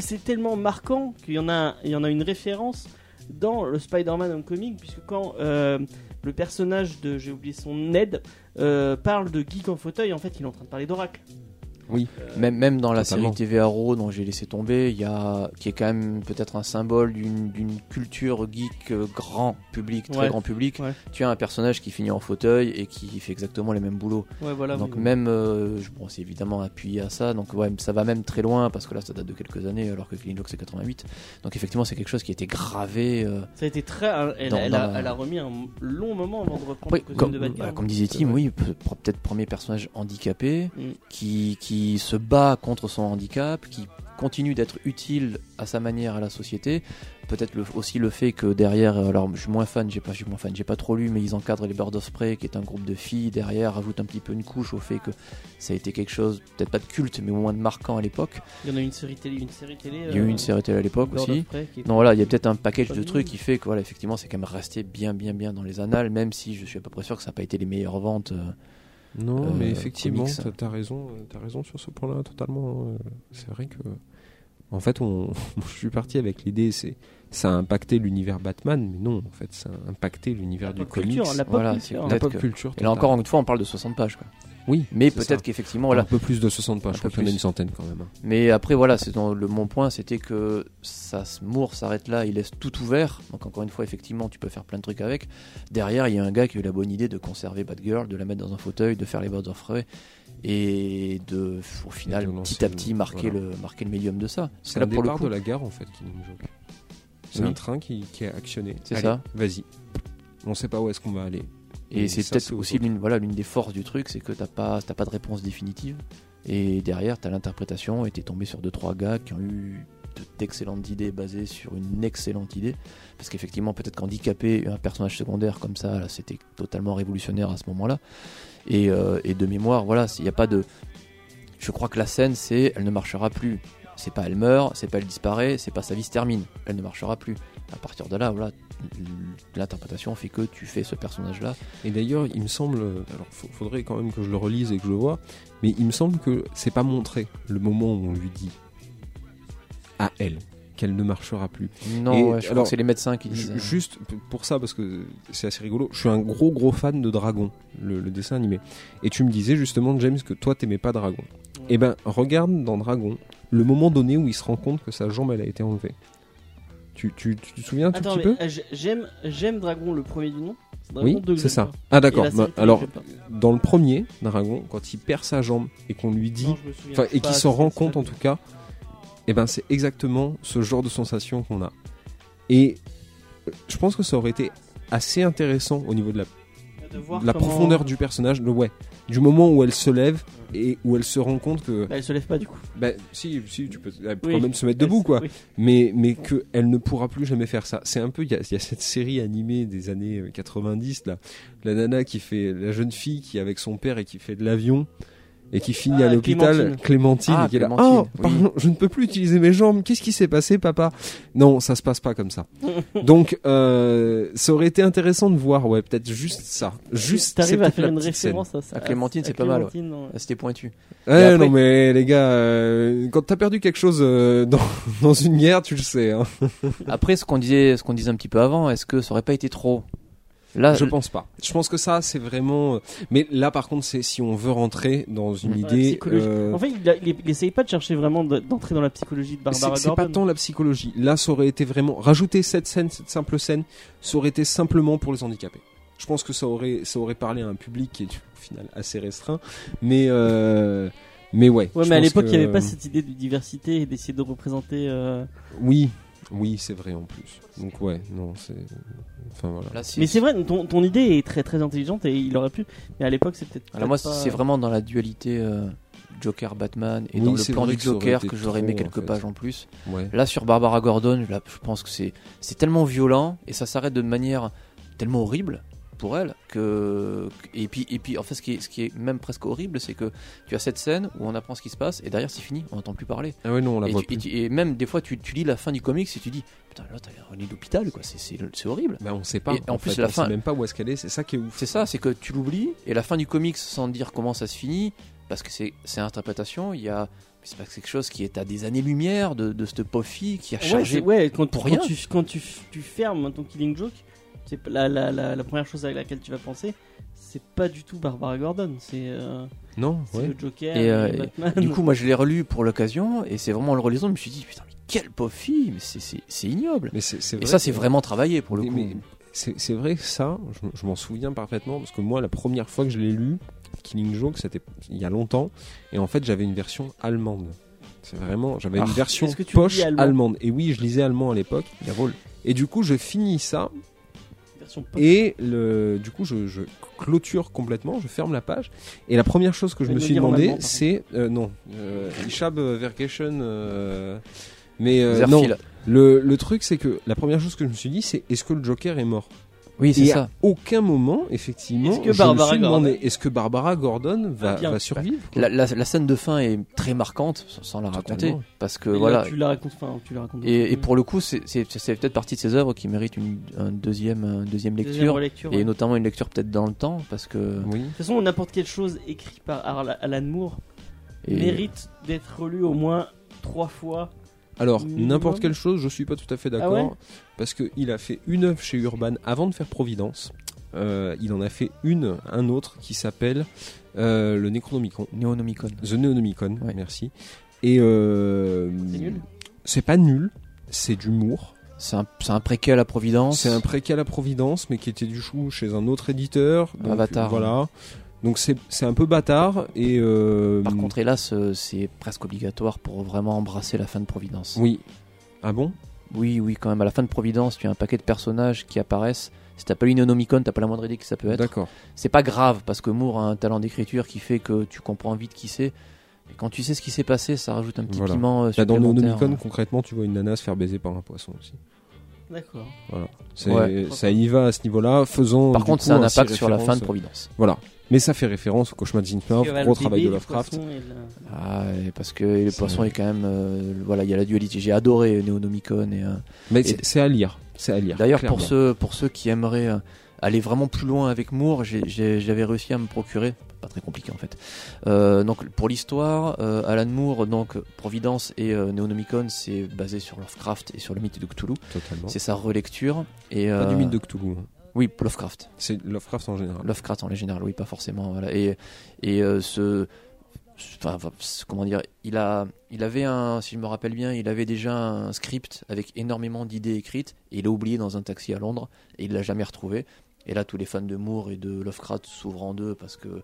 c'est tellement marquant qu'il y en a, il y en a une référence dans le Spider-Man Homecoming, puisque quand euh, le personnage de, j'ai oublié son Ned, euh, parle de geek en fauteuil, en fait, il est en train de parler d'Oracle. Oui. Même, même dans la Totalement. série TV Arrow dont j'ai laissé tomber, il y a qui est quand même peut-être un symbole d'une culture geek euh, grand public, très Ouais. grand public. Ouais. Tu as un personnage qui finit en fauteuil et qui fait exactement les mêmes boulots. Ouais, voilà. donc oui. même, euh, bon, c'est évidemment appuyé à ça. Donc ouais, ça va même très loin parce que là, ça date de quelques années, alors que Killing Joke c'est 88. Donc effectivement, c'est quelque chose qui a été gravé. euh, Ça a été très. Elle, Dans- elle dans a, la- elle a remis un long moment avant de reprendre Oui, comme, de bah, comme disait Tim, oui, pe- peut-être premier personnage handicapé Mm. qui, qui se bat contre son handicap, qui continue d'être utile à sa manière à la société. Peut-être aussi le fait que derrière, euh, alors je suis moins fan, j'ai pas, je suis moins fan, j'ai pas trop lu, mais ils encadrent les Birds of Prey, qui est un groupe de filles. Derrière, rajoutent un petit peu une couche au fait que ça a été quelque chose, peut-être pas de culte, mais au moins de marquant à l'époque. Il y en a une série télé. Une série télé Il y a eu euh, une série télé à l'époque aussi. Non, voilà, il y a peut-être un package de trucs qui fait que, voilà, effectivement, c'est quand même resté bien, bien, bien dans les annales, même si je suis à peu près sûr que ça n'a pas été les meilleures ventes. euh, Non, Euh, mais effectivement, t'as t'as raison, euh, t'as raison sur ce point-là, totalement. euh, C'est vrai que, en fait, on, je suis parti avec l'idée, c'est ça a impacté l'univers Batman, mais non, en fait, ça a impacté l'univers du comics, culture, la pop Voilà, culture. la pop culture. Et là encore, une fois, on parle de 60 pages. Quoi. Oui, Mais c'est peut-être qu'effectivement, voilà. un peu plus de 60 pages, Un je crois qu'il y en a une centaine quand même. hein. Mais après, voilà, c'est dans le, mon point, c'était que ça, se- Moore s'arrête là, il laisse tout ouvert. Donc encore une fois, effectivement, tu peux faire plein de trucs avec. Derrière, il y a un gars qui a eu la bonne idée de conserver Batgirl, de la mettre dans un fauteuil, de faire les Birds of Prey et de, au final, de petit à petit, marquer, voilà. le, marquer le médium de ça. C'est le départ de la gare, en fait, Killing Joke. C'est Oui. un train qui, qui est actionné. C'est ça. Vas-y. On sait pas où est-ce qu'on va aller. Et c'est peut-être aussi l'une voilà, l'une des forces du truc, c'est que t'as pas, pas de réponse définitive. Et derrière, t'as l'interprétation et t'es tombé sur deux trois gars qui ont eu de- d'excellentes idées basées sur une excellente idée. Parce qu'effectivement, peut-être qu'handicaper un personnage secondaire comme ça, là, c'était totalement révolutionnaire à ce moment-là. Et, euh, et de mémoire, voilà, il n'y a pas de. Je crois que la scène, c'est elle ne marchera plus. C'est pas elle meurt, c'est pas elle disparaît, c'est pas sa vie se termine. Elle ne marchera plus. À partir de là, voilà, l'interprétation fait que tu fais ce personnage-là. Et d'ailleurs, il me semble, alors faudrait quand même que je le relise et que je le vois, mais il me semble que c'est pas montré le moment où on lui dit à elle, qu'elle ne marchera plus. Non, Et ouais, je crois alors, que c'est les médecins qui disent. Juste p- pour ça, parce que c'est assez rigolo, je suis un gros gros fan de Dragon, le, le dessin animé. Et tu me disais justement, James, que toi t'aimais pas Dragon. Eh ben, regarde dans Dragon, le moment donné où il se rend compte que sa jambe elle a été enlevée. Tu, tu, tu te souviens un tout Attends, petit mais peu euh, j'ai- j'aime, j'aime Dragon, le premier du nom. Dragon Oui, 2 que c'est ça. pas. Ah Et d'accord. bah, alors, dans le premier Dragon, quand il perd sa jambe et qu'on lui dit, enfin, et qu'il s'en rend compte en tout cas, eh ben c'est exactement ce genre de sensation qu'on a. Et euh, je pense que ça aurait été assez intéressant au niveau de la de la comment- profondeur du personnage, le ouais, du moment où elle se lève et où elle se rend compte que, Bah, elle se lève pas du coup. bah, si, si, tu peux, elle Oui. même se mettre debout Elle- quoi, oui. mais mais que elle ne pourra plus jamais faire ça. C'est un peu, il y y a cette série animée des années euh, 90 là, la nana qui fait la jeune fille qui est avec son père et qui fait de l'avion. Et qui finit Ah, à l'hôpital, Clémentine. Clémentine, Ah, et qui est là. Clémentine, Oh, oui. pardon, je ne peux plus utiliser mes jambes. Qu'est-ce qui s'est passé, papa? Non, ça se passe pas comme ça. Donc, euh, ça aurait été intéressant de voir, ouais, peut-être juste ça, juste. T'arrives à faire une scène. référence à ça. À Clémentine, c'est pas mal, ouais. Clémentine, non. Ah, C'était pointu. Ouais, après- non mais les gars, euh, quand t'as perdu quelque chose euh, dans, dans une guerre, tu le sais. Hein. Après, ce qu'on disait, ce qu'on disait un petit peu avant, est-ce que ça aurait pas été trop? Là, Je pense pas. Je pense que ça, c'est vraiment. Mais là, par contre, c'est si on veut rentrer dans une idée. euh, En fait, il, a- il, il essaye pas de chercher vraiment de- d'entrer dans la psychologie de Barbara c'est c'est pas tant la psychologie. Là, ça aurait été vraiment rajouter cette scène, cette simple scène, ça aurait été simplement pour les handicapés. Je pense que ça aurait, ça aurait parlé à un public qui est au final assez restreint, mais euh, mais ouais. Ouais, mais à l'époque, il n'y que- avait pas cette idée de diversité et d'essayer de représenter. euh, Oui, oui, c'est vrai en plus. Donc ouais, non, c'est. Enfin voilà. là, Mais c'est vrai, ton, ton idée est très très intelligente et il aurait pu. Mais à l'époque, c'est peut-être. Alors moi, pas- c'est vraiment dans la dualité euh, Joker-Batman et Oui, dans le c'est plan du Joker que j'aurais aimé en quelques fait. pages en plus. Ouais. Là, sur Barbara Gordon, là, je pense que c'est c'est tellement violent et ça s'arrête de manière tellement horrible pour elle que et puis et puis en fait ce qui est ce qui est même presque horrible c'est que tu as cette scène où on apprend ce qui se passe et derrière c'est fini on n'entend plus parler Ah ouais, non, on la et, voit tu- plus. et tu- et même des fois tu, tu lis la fin du comics et tu dis putain là t'as un lit d'hôpital quoi c'est c'est c'est horrible Bah, on sait pas. Et en plus, fait, la on fin- sait même pas où est-ce qu'elle est. C'est ça qui est ouf. c'est ça c'est que tu l'oublies et la fin du comics sans dire comment ça se finit parce que c'est c'est interprétation il y a c'est pas quelque chose qui est à des années lumière de, de cette pauvre fille qui a Ouais, chargé ouais, quand, pour quand rien. tu, quand tu, tu fermes ton Killing Joke, c'est la, la, la, la première chose à laquelle tu vas penser, c'est pas du tout Barbara Gordon, c'est euh, Non, c'est ouais. le Joker Et, et, euh, Batman. Du coup, moi, je l'ai relu pour l'occasion, et c'est vraiment en le relisant, je me suis dit, putain, mais quelle pauvre fille, mais c'est- c'est c'est ignoble. Mais c'est c'est Et vrai ça, c'est vraiment travaillé pour le Mais- coup. mais c'est c'est vrai que ça, je, je m'en souviens parfaitement parce que moi, la première fois que je l'ai lu, Killing Joke, c'était il y a longtemps, et en fait, j'avais une version allemande. C'est vraiment, j'avais Ah. une version que tu poche allemande. Et oui, je lisais allemand à l'époque. Et du coup, je finis ça, Version pop. et le, du coup, je, je clôture complètement, je ferme la page. Et la première chose que je Mais me suis demandé, c'est euh, non, euh, Verkation, euh, mais euh, Sehr non. Le, le truc, c'est que la première chose que je me suis dit, c'est est-ce que le Joker est mort? Oui, c'est Et à ça. aucun moment, effectivement, Est-ce que je Barbara me suis demandé Gordon- est-ce que Barbara Gordon va, Ah, va survivre La, la- la scène de fin est très marquante, sans- sans la raconter, Totalement. parce que Et là, voilà. tu la racontes, enfin, tu la racontes. Et, et pour le coup, c'est peut-être partie de ces œuvres qui méritent une un deuxième, deuxième Deuxième lecture, et ouais. notamment une lecture peut-être dans le temps, parce que. Oui. De toute façon, n'importe quelle chose écrite par Alan Moore et- mérite d'être relue au moins trois fois. Alors, Minimum. n'importe quelle chose, je suis pas tout à fait d'accord. Ah ouais parce qu'il a fait une œuvre chez Urban avant de faire Providence. Euh, il en a fait une, un autre qui s'appelle euh, le Necronomicon. Neonomicon. The Necronomicon, Ouais. merci. Et euh, C'est nul c'est pas nul, c'est d'humour. C'est un, c'est un préquel à Providence. C'est un préquel à Providence, mais qui était du coup chez un autre éditeur. Donc, Avatar. Voilà. Donc c'est c'est un peu bâtard et euh, Par contre, hélas, euh, c'est presque obligatoire pour vraiment embrasser la fin de Providence. oui. Ah bon? Oui, oui, quand même. À la fin de Providence, tu as un paquet de personnages qui apparaissent. Si t'as pas une Neonomicon, t'as pas la moindre idée que ça peut être. D'accord. C'est pas grave parce que Moore a un talent d'écriture qui fait que tu comprends vite qui c'est. Et quand tu sais ce qui s'est passé, ça rajoute un petit Voilà. piment euh, Là, dans supplémentaire. Necronomicon, concrètement, tu vois une nana se faire baiser par un poisson aussi. D'accord. Voilà. Ouais. Ça y va à ce niveau-là, faisant. Par contre, coup, ça a un impact sur la fin de Providence. Voilà. Mais ça fait référence au cauchemar de que, gros travail de Lovecraft. Ah, et parce que le poisson est quand même. euh, voilà, il y a la dualité. J'ai adoré Neonomicon. Et, euh, Mais Et- c'est à lire. C'est à lire. D'ailleurs, pour ceux, pour ceux qui aimeraient euh, aller vraiment plus loin avec Moore, j'avais réussi à me procurer, pas très compliqué en fait. Euh, donc pour l'histoire, euh, Alan Moore, donc Providence et euh, Neonomicon, c'est basé sur Lovecraft et sur le mythe de Cthulhu. Totalement. C'est sa relecture. Et, Pas du mythe de Cthulhu. hein. Oui, Lovecraft. C'est Lovecraft en général. Lovecraft en général, oui, pas forcément. Voilà. Et, et euh, ce, enfin, enfin, ce- comment dire, il a, il avait un, si je me rappelle bien, il avait déjà un script avec énormément d'idées écrites et il l'a oublié dans un taxi à Londres et il l'a jamais retrouvé. Et là, tous les fans de Moore et de Lovecraft s'ouvrent en deux parce que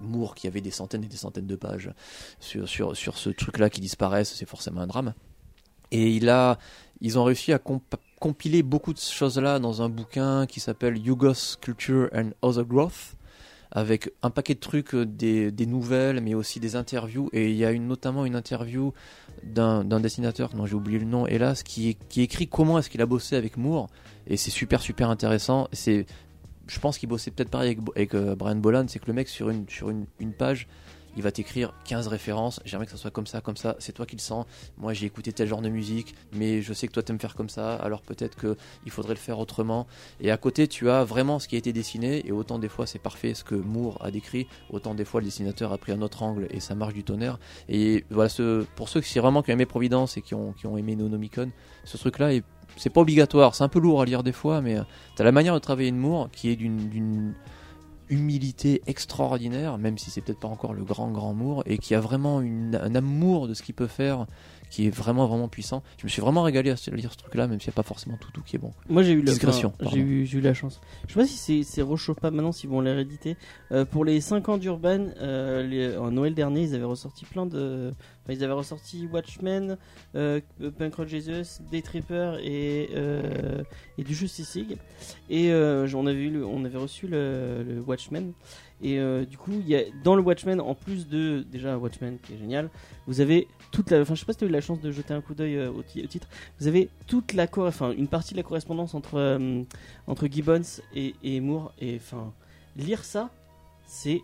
Moore, qui avait des centaines et des centaines de pages sur, sur, sur ce truc-là qui disparaissent, c'est forcément un drame. Et ils ont réussi à comp- compiler beaucoup de choses-là dans un bouquin qui s'appelle Yugos Culture and Other Growth, avec un paquet de trucs, euh, des, nouvelles, mais aussi des interviews. Et il y a une, notamment une interview d'un dessinateur, dont j'ai oublié le nom, hélas, qui, qui écrit comment est-ce qu'il a bossé avec Moore. Et c'est super, super intéressant. Je pense qu'il bossait peut-être pareil avec, euh, Brian Boland, c'est que le mec, sur une, sur une page, il va t'écrire 15 références. J'aimerais que ça soit comme ça, comme ça. C'est toi qui le sens. Moi, j'ai écouté tel genre de musique, mais je sais que toi, t'aimes faire comme ça. Alors peut-être que il faudrait le faire autrement. Et à côté, tu as vraiment ce qui a été dessiné. Et autant des fois, c'est parfait ce que Moore a décrit. Autant des fois, le dessinateur a pris un autre angle et ça marche du tonnerre. Et voilà, ce, pour ceux qui vraiment qui ont aimé Providence et qui ont, qui ont aimé Nonomicon, ce truc-là est c'est pas obligatoire, c'est un peu lourd à lire des fois, mais euh, t'as la manière de travailler de Moore qui est d'une humilité extraordinaire, même si c'est peut-être pas encore le grand grand Moore, et qui a vraiment un amour de ce qu'il peut faire qui est vraiment vraiment puissant. Je me suis vraiment régalé à lire ce truc-là, même s'il n'y a pas forcément tout tout qui est bon. Moi j'ai eu, Discrétion, j'ai la chance. Je sais pas si c'est, pas maintenant s'ils vont les rééditer. Euh, pour les 5 ans d'Urban, euh, en Noël dernier, ils avaient ressorti plein de. Enfin, ils avaient ressorti Watchmen, euh, Punk Rock Jesus, Day Tripper et, euh, et du Justice League. Et euh, on, avait eu le- on avait reçu le, le Watchmen. Et euh, du coup, il y a, dans le Watchmen, en plus de déjà Watchmen qui est génial, vous avez toute la. Enfin, je sais pas si tu as eu la chance de jeter un coup d'œil euh, au, ti- au titre. Vous avez toute la cor- enfin une partie de la correspondance entre euh, entre Gibbons et, et Moore et enfin lire ça, c'est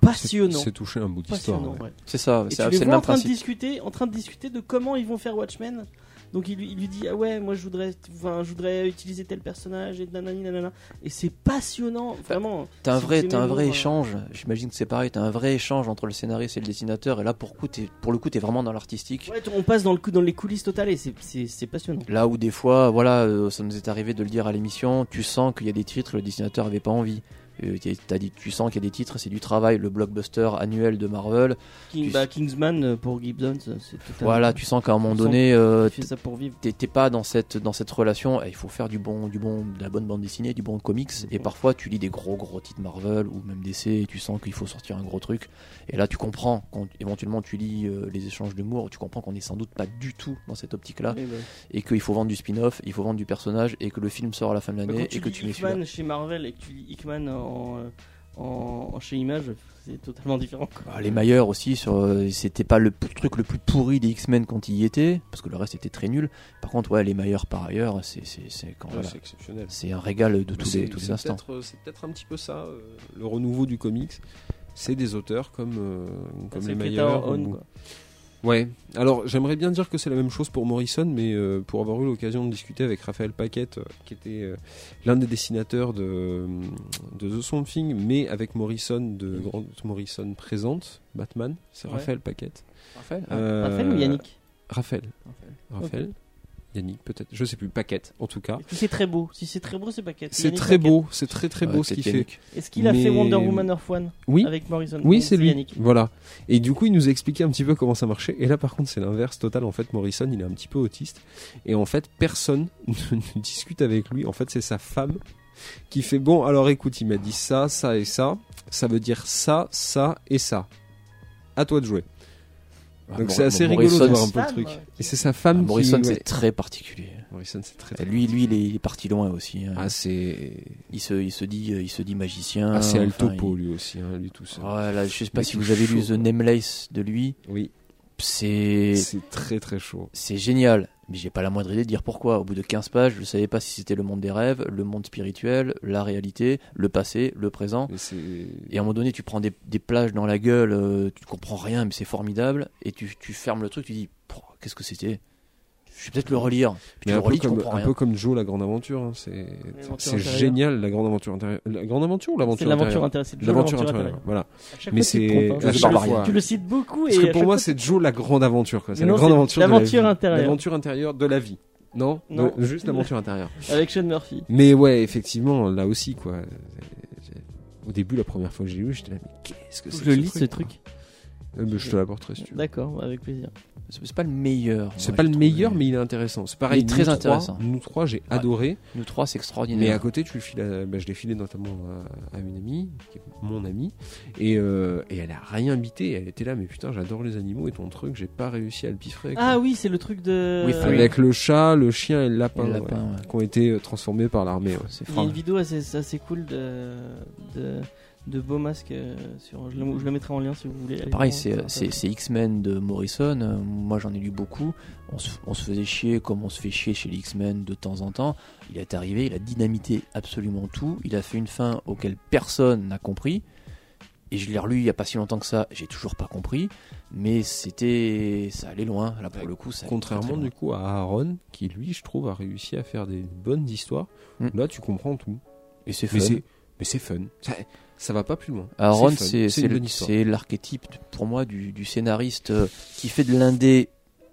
passionnant. C'est toucher un bout d'histoire. Ouais. ouais. C'est ça, Et c'est le vois en même train de discuter, en train de discuter de comment ils vont faire Watchmen. Donc il lui, il lui dit ah ouais moi je voudrais, enfin je voudrais utiliser tel personnage et nanani nanana. Et c'est passionnant vraiment. T'as un vrai, t'as un vrai échange. J'imagine que c'est pareil. T'as un vrai échange entre le scénariste et le dessinateur. Et là, pour, coup, pour le coup, t'es vraiment dans l'artistique. Ouais, on passe dans le coup dans les coulisses totales et c'est c'est c'est passionnant. Là où des fois, voilà, euh, ça nous est arrivé de le dire à l'émission, tu sens qu'il y a des titres, le dessinateur avait pas envie. Euh, t'as dit, tu sens qu'il y a des titres, c'est du travail, le blockbuster annuel de Marvel. King, Tu- bah, Kingsman euh, pour Gibbons, c'est totalement. Voilà, tu sens qu'à un moment donné, euh, t'es pas dans cette dans cette relation. eh, Il faut faire du bon, du bon, de la bonne bande dessinée, du bon comics. Et parfois, tu lis des gros gros titres Marvel ou même DC, et tu sens qu'il faut sortir un gros truc. Et là, tu comprends quand éventuellement tu lis euh, les échanges d'humour, tu comprends qu'on est sans doute pas du tout dans cette optique-là, bah. et qu'il faut vendre du spin-off, il faut vendre du personnage, et que le film sort à la fin de Bah, l'année, quand tu et que lis tu mets Hickman chez Marvel et que tu lis Hickman en, en, en chez Image, c'est totalement différent. quoi. Bah, les meilleurs aussi, sur, euh, c'était pas le truc le plus pourri des X-Men quand il y était, parce que le reste était très nul. Par contre, ouais, les meilleurs par ailleurs, c'est c'est- c'est quand Ouais, voilà. C'est exceptionnel. C'est un régal de Mais tous les, tous les c'est instants. peut-être, euh, C'est peut-être un petit peu ça, euh, le renouveau du comics. C'est des auteurs comme, euh, comme les. On, ou-. Ouais. Alors j'aimerais bien dire que c'est la même chose pour Morrison, mais euh, pour avoir eu l'occasion de discuter avec Raphaël Paquette, euh, qui était euh, l'un des dessinateurs de, de The Swamp Thing, mais avec Morrison de Grant Morrison présente, Batman, c'est Ouais. Raphaël Paquette. Raphaël Raphaël ou Yannick? Raphaël. Raphaël. Yannick peut-être, je sais plus, Paquette en tout cas. Si c'est très beau, si c'est très beau, c'est Paquette. C'est Yannick très Paquette. beau, c'est très très beau Ouais, ce qu'il fait. Est-ce qu'il a fait Wonder Woman Earth One Oui, avec Morrison Oui, c'est lui. Yannick. Voilà. Et du coup, il nous a expliqué un petit peu comment ça marchait. Et là, par contre, c'est l'inverse total. En fait, Morrison, il est un petit peu autiste. Et en fait, personne ne discute avec lui. En fait, c'est sa femme qui fait Bon, alors écoute, il m'a dit ça, ça et ça. Ça veut dire ça, ça et ça. À toi de jouer. Donc Ah, Mor- c'est assez rigolo de Morrison, voir un c'est- peu le truc. Et c'est sa Ah, femme Morrison, qui. c'est très particulier. Morrison, c'est très. Lui, lui, il est, parti loin aussi. hein. Ah, c'est. il se, il se dit, euh, il se dit magicien. Ah, c'est Al enfin, Topo, il- lui aussi, hein, lui tout seul. Ouais, là, je sais pas Mais si vous avez lu The. Nameless de lui. Oui, C'est, c'est très très chaud. c'est génial. Mais j'ai pas la moindre idée de dire pourquoi. Au bout de 15 pages, je savais pas si c'était le monde des rêves, le monde spirituel, la réalité, le passé, le présent. Et à un moment donné, tu prends des, des plages dans la gueule, euh, tu comprends rien, mais c'est formidable. Et tu, tu fermes le truc, tu dis, qu'est-ce que c'était? Je vais peut-être le relire. Puis Mais tu un le peu, relis, comme, comprends un rien. peu comme Joe, la grande aventure. hein, C'est génial, la grande aventure intérieure. La grande aventure ou C'est l'aventure l'aventure intérieure L'aventure l'aventure intérieure, voilà. Mais c'est hein. Tu le- fois. Tu le cites beaucoup et Parce que pour moi, c'est Joe, la grande aventure. C'est la grande aventure de la l'aventure vie. intérieure. L'aventure intérieure de la vie. Non, Non. Juste l'aventure intérieure. avec Sean Murphy. Mais ouais, effectivement, là aussi, quoi. Au début, la première fois que j'ai lu, j'étais là, mais qu'est-ce que c'est que je que lis ce truc. Mais Je te l'apporterai si tu veux. D'accord, avec plaisir. C'est pas le meilleur. C'est pas le meilleur, mais il est intéressant. C'est pareil, Il est très nous intéressant. Trois, nous trois, j'ai adoré. Nous trois, c'est Mais à extraordinaire. côté, tu le files à- bah, je l'ai filé notamment à, à une amie, qui est mon amie, et, euh, et elle a rien bité. Elle était là, mais putain, j'adore les animaux et ton truc, j'ai pas réussi à le piffrer. quoi. Ah oui, c'est le truc de. Oui, oui. Avec le chat, le chien et le lapin, Et le lapin, ouais. qui ont été euh, transformés par l'armée. Il y a une vidéo assez, assez cool de, de, de Beau Masque euh, sur. Je le, je le mettrai en lien si vous voulez. Pareil, c'est, X-Men de Morrison. Euh, Moi, j'en ai lu beaucoup. On se, on se faisait chier comme on se fait chier chez les X-Men de temps en temps. Il est arrivé, il a dynamité absolument tout. Il a fait une fin auquel personne n'a compris. Et je l'ai relu il y a pas si longtemps que ça. J'ai toujours pas compris. Mais c'était. Ça allait loin. Là, pour le coup, ça Contrairement très, très du coup à Aaron, qui lui, je trouve, a réussi à faire des bonnes histoires. Hmm. Là, tu comprends tout. Et c'est Mais fun. c'est, mais c'est fun. Ça, ça va pas plus loin. Aaron, c'est, l'archétype pour moi du, du scénariste euh, qui fait de l'indé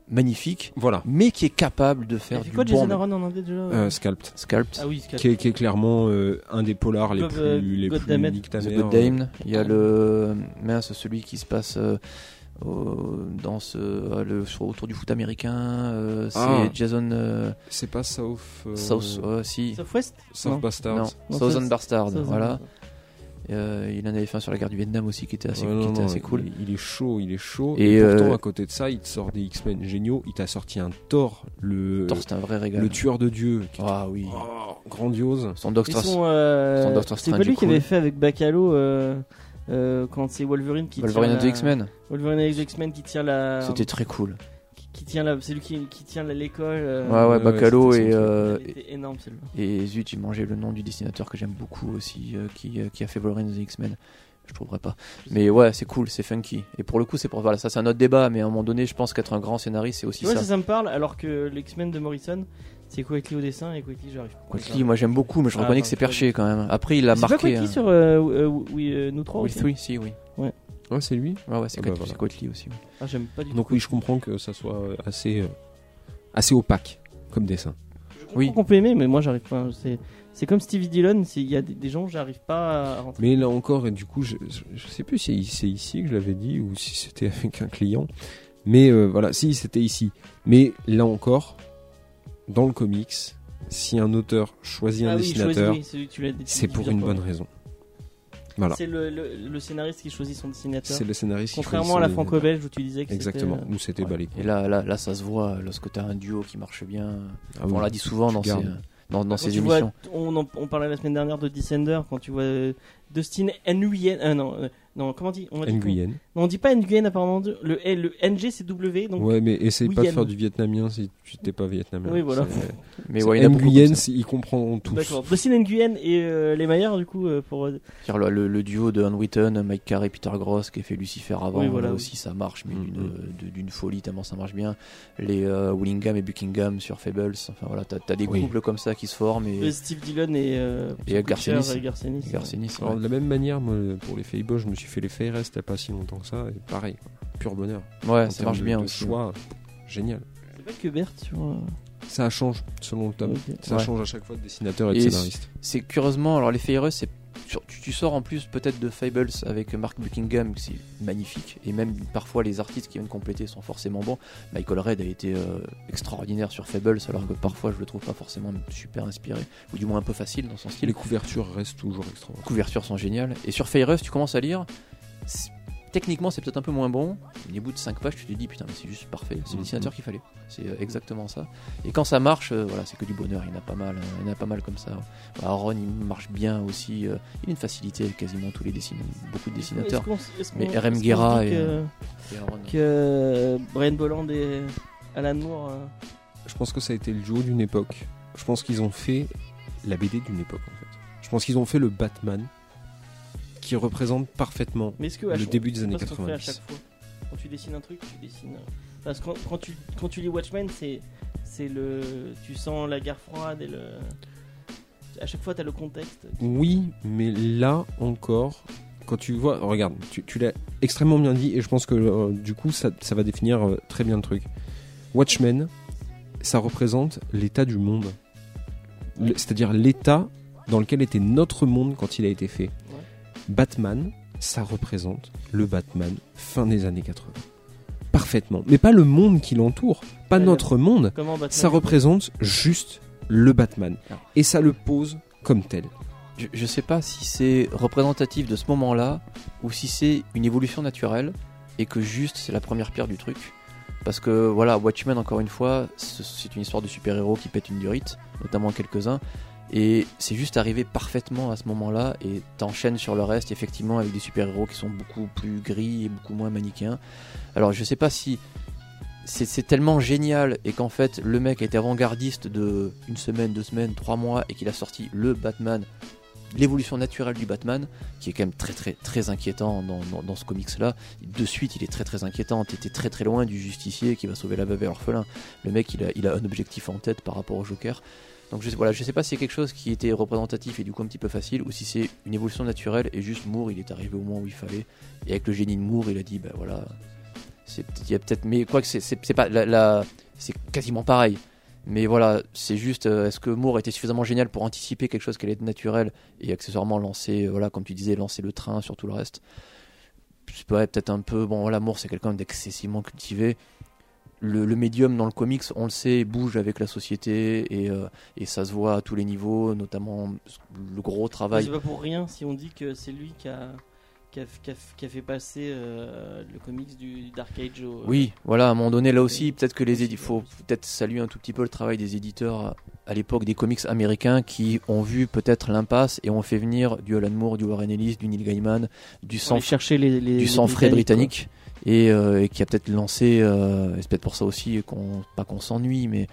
magnifique, Voilà. mais qui est capable de faire du quoi bon Jason Aaron en anglais déjà Euh, Scalped. sculpt. Ah oui, Scat. Qui est, qui est clairement euh, un des polars les God- plus, euh, les God plus euh, Dame. Il y a le mince celui qui se passe euh, dans ce euh, le autour du foot américain. euh, c'est Ah. Jason euh, C'est pas South. euh, South, si. Southwest South Non, Southern Bastard, voilà. Euh, il en avait fait un sur la guerre du Vietnam aussi qui était assez, Ouais, qui non, était non, assez cool. Il, il est chaud, il est chaud. Et, Et, pourtant, euh, à côté de ça, il te sort des X-Men géniaux. Il t'a sorti un Thor, le, Thor, c'est un vrai régal. le tueur de Dieu. Ah oui. Oh, grandiose. Son Doctor euh, C'est pas lui qui cool. avait fait avec Bacalo euh, euh, quand c'est Wolverine qui Wolverine the la- X-Men. Wolverine X-Men qui tient la. C'était très cool. Qui, tient la. C'est lui qui, qui tient l'école. euh, Ouais, ouais, ouais, Bacalo et, euh, était énorme. Et zut, j'ai mangé le nom du dessinateur que j'aime beaucoup aussi, euh, qui, euh, qui a fait Wolverine et the X-Men. Je trouverais pas. Mais ouais, c'est cool, c'est funky. Et pour le coup, c'est pour. Voilà, ça c'est un autre débat, mais à un moment donné, je pense qu'être un grand scénariste, c'est aussi Tu vois, ça. ça, ça me parle, alors que l'X-Men de Morrison, c'est Quietly au dessin et Quietly, j'arrive pas. Quickly, moi j'aime beaucoup, mais je Ah, reconnais non, que c'est perché quand même. Après, il a C'est pas marqué. Quietly hein. sur euh, euh, oui, euh, nous trois Oui, aussi oui, si, oui. Ouais, c'est lui. Ouais, ouais, c'est Ah bah voilà. aussi. Ah, j'aime pas du tout. Donc oui, je comprends que ça soit euh, assez, euh, assez opaque comme dessin. Je comprends Oui. qu'on peut aimer, mais moi j'arrive pas. C'est, c'est comme Stevie Dillon, c'est- il y a des, des gens, j'arrive pas à rentrer. Mais là encore, et du coup, je, je, je sais plus si c'est ici que je l'avais dit ou si c'était avec un client. Mais euh, voilà, si c'était ici. Mais là encore, dans le comics, si un auteur choisit un Ah oui, dessinateur, choisis, oui, celui que tu l'as dit- c'est pour une bonne raison. Voilà. C'est le, le, le scénariste qui choisit son dessinateur. C'est le scénariste qui Contrairement à la franco-belge où tu disais que Exactement, c'était, euh, nous c'était Ouais. Et là, là, là, ça se voit lorsque t'as un duo qui marche bien. Ah On oui. l'a dit souvent tu dans ces, gardes. dans, dans ces tu vois, émissions. on, en- on parlait la semaine dernière de Descender, quand tu vois euh, Dustin Nguyen, euh, non, euh, non, comment on dit on, a dit Non, on dit pas Nguyen apparemment, le, le NG c'est W, donc Ouais, mais essaye pas de faire du vietnamien si tu t'es pas vietnamien. Oui, voilà. Mais ouais. Nguyen, ils comprendront tous. d'accord. Dustin Nguyen et euh, les meilleurs du coup euh, pour euh, Dire Le, le- le duo de Han Wheaton, Mike Carey, Peter Gross qui a fait Lucifer avant, Oui, voilà, là oui. aussi ça marche, mais Mhm. d'une folie tellement ça marche bien. Les euh, Willingham et Buckingham sur Fables, enfin voilà, t'as as des Oui. couples comme ça qui se forment et, Steve Dillon et euh, Et Garcenis. Garcenis. Garcenis. ouais. Alors, de la même manière, moi, pour les Fable, je me suis fait les Fairest il y a pas si longtemps ça, et pareil, pur bonheur. Ouais, En ça marche de- bien de aussi. choix, génial. C'est pas que Bert sur. euh, Ça change selon le tome. Ça Ouais. change à chaque fois de dessinateur et de Et scénariste. C'est curieusement, alors les Fairies, c'est tu, tu sors en plus peut-être de Fables avec Mark Buckingham, c'est magnifique, et même parfois les artistes qui viennent compléter sont forcément bons. Michael Red a été euh, extraordinaire sur Fables, alors que parfois je le trouve pas forcément super inspiré, ou du moins un peu facile dans son style. Les couvertures restent toujours Les extraordinaires. couvertures sont géniales. Et sur Fairus, tu commences à lire. Techniquement, c'est peut-être un peu moins bon. Les bouts de 5 pages, tu te dis putain, mais c'est juste parfait. C'est le Mhm. dessinateur qu'il fallait. C'est euh, exactement ça. Et quand ça marche, euh, voilà, c'est que du bonheur. Il y en a pas mal. hein. Il y en a pas mal comme ça. Aaron, il marche bien aussi. euh, il a une facilité avec quasiment tous les dessinateurs, beaucoup de dessinateurs. Mais RM Guerra et, que, euh, Et Aaron, que euh, Brian Bolland et Alan Moore. euh, Je pense que ça a été le duo d'une époque. Je pense qu'ils ont fait la BD d'une époque en fait. Je pense qu'ils ont fait le Batman qui représente parfaitement Mais que le début des années pas ce qu'on fait à 90. chaque fois. Quand tu dessines un truc, tu dessines. Parce que quand, quand tu, quand tu lis Watchmen, c'est c'est le. Tu sens la guerre froide et le. À chaque fois, t'as le contexte. Oui, mais là encore, quand tu vois, regarde, tu, tu l'as extrêmement bien dit et je pense que euh, du coup ça, ça va définir euh, très bien le truc. Watchmen, ça représente l'état du monde. C'est-à-dire l'état dans lequel était notre monde quand il a été fait. Batman, ça représente le Batman fin des années 80. Parfaitement. Mais pas le monde qui l'entoure, pas Ouais, notre monde. Comment Batman Ça représente juste le Batman. Ah. Et ça le pose comme tel. Je, je sais pas si c'est représentatif de ce moment-là ou si c'est une évolution naturelle et que juste c'est la première pierre du truc. Parce que voilà, Watchmen, encore une fois, c'est une histoire de super-héros qui pète une durite, notamment quelques-uns. Et c'est juste arrivé parfaitement à ce moment-là et t'enchaînes sur le reste, effectivement, avec des super-héros qui sont beaucoup plus gris et beaucoup moins manichéens. Alors je sais pas si c'est tellement génial et qu'en fait le mec a été avant-gardiste de une semaine, deux semaines, trois mois et qu'il a sorti le Batman l'évolution naturelle du Batman, qui est quand même très très très inquiétant dans, ce comics là. De suite, il est très très inquiétant. T'étais très très loin du justicier qui va sauver la veuve et l'orphelin. Le mec, il a un objectif en tête par rapport au Joker. Donc je voilà, je sais pas si c'est quelque chose qui était représentatif et du coup un petit peu facile, ou si c'est une évolution naturelle et juste Moore, il est arrivé au moment où il fallait. Et avec le génie de Moore, il a dit, ben voilà, il y a peut-être, mais quoi que c'est, pas, c'est quasiment pareil. Mais voilà, c'est juste, euh, est-ce que Moore était suffisamment génial pour anticiper quelque chose qui allait être naturel et accessoirement lancer, euh, voilà, comme tu disais, lancer le train sur tout le reste? Pas- peut-être un peu, bon, voilà, Moore c'est quelqu'un d'excessivement cultivé. Le, le médium dans le comics, on le sait, bouge avec la société et, euh, et ça se voit à tous les niveaux, notamment le gros travail. C'est pas pour rien si on dit que c'est lui qui a, qui a, qui a- qui a fait passer euh, le comics du Dark Age au. Oui, voilà, à un moment donné, là aussi, peut-être que les éditeurs, faut peut-être saluer un tout petit peu le travail des éditeurs à l'époque des comics américains qui ont vu peut-être l'impasse et ont fait venir du Alan Moore, du Warren Ellis, du Neil Gaiman, du Sans sang, chercher les, les du sang frais britannique et, euh, et qui a peut-être lancé, euh, et c'est peut-être pour ça aussi qu'on, pas qu'on s'ennuie, mais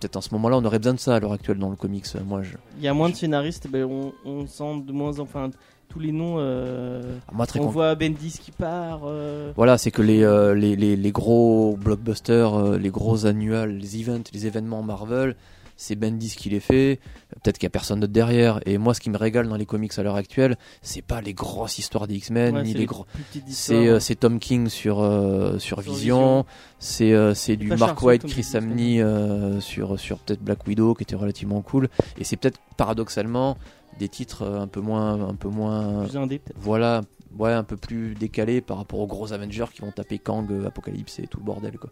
peut-être en ce moment-là, on aurait besoin de ça à l'heure actuelle dans le comics. Moi, je, quoi. Il y a moins de scénaristes, ben, on, on sent de moins en enfin tous les noms. euh, moi très on con- voit Bendis qui part. euh, Voilà, c'est que les, euh, les, les, les gros blockbusters, euh, les gros annuals, les events, les événements Marvel, c'est Bendis qui les fait. Peut-être qu'il y a personne d'autre derrière. Et moi, ce qui me régale dans les comics à l'heure actuelle, c'est pas les grosses histoires des X-Men, ouais, ni les gros. plus petites C'est euh, Tom King sur euh, sur, Sur Vision, c'est euh, c'est du Mark White, Chris euh, sur sur peut-être Black Widow qui était relativement cool. Et c'est peut-être paradoxalement des titres euh, un peu moins un peu moins plus indé, peut-être. voilà, ouais, un peu plus décalé par rapport aux gros Avengers qui vont taper Kang, euh, Apocalypse et tout le bordel quoi.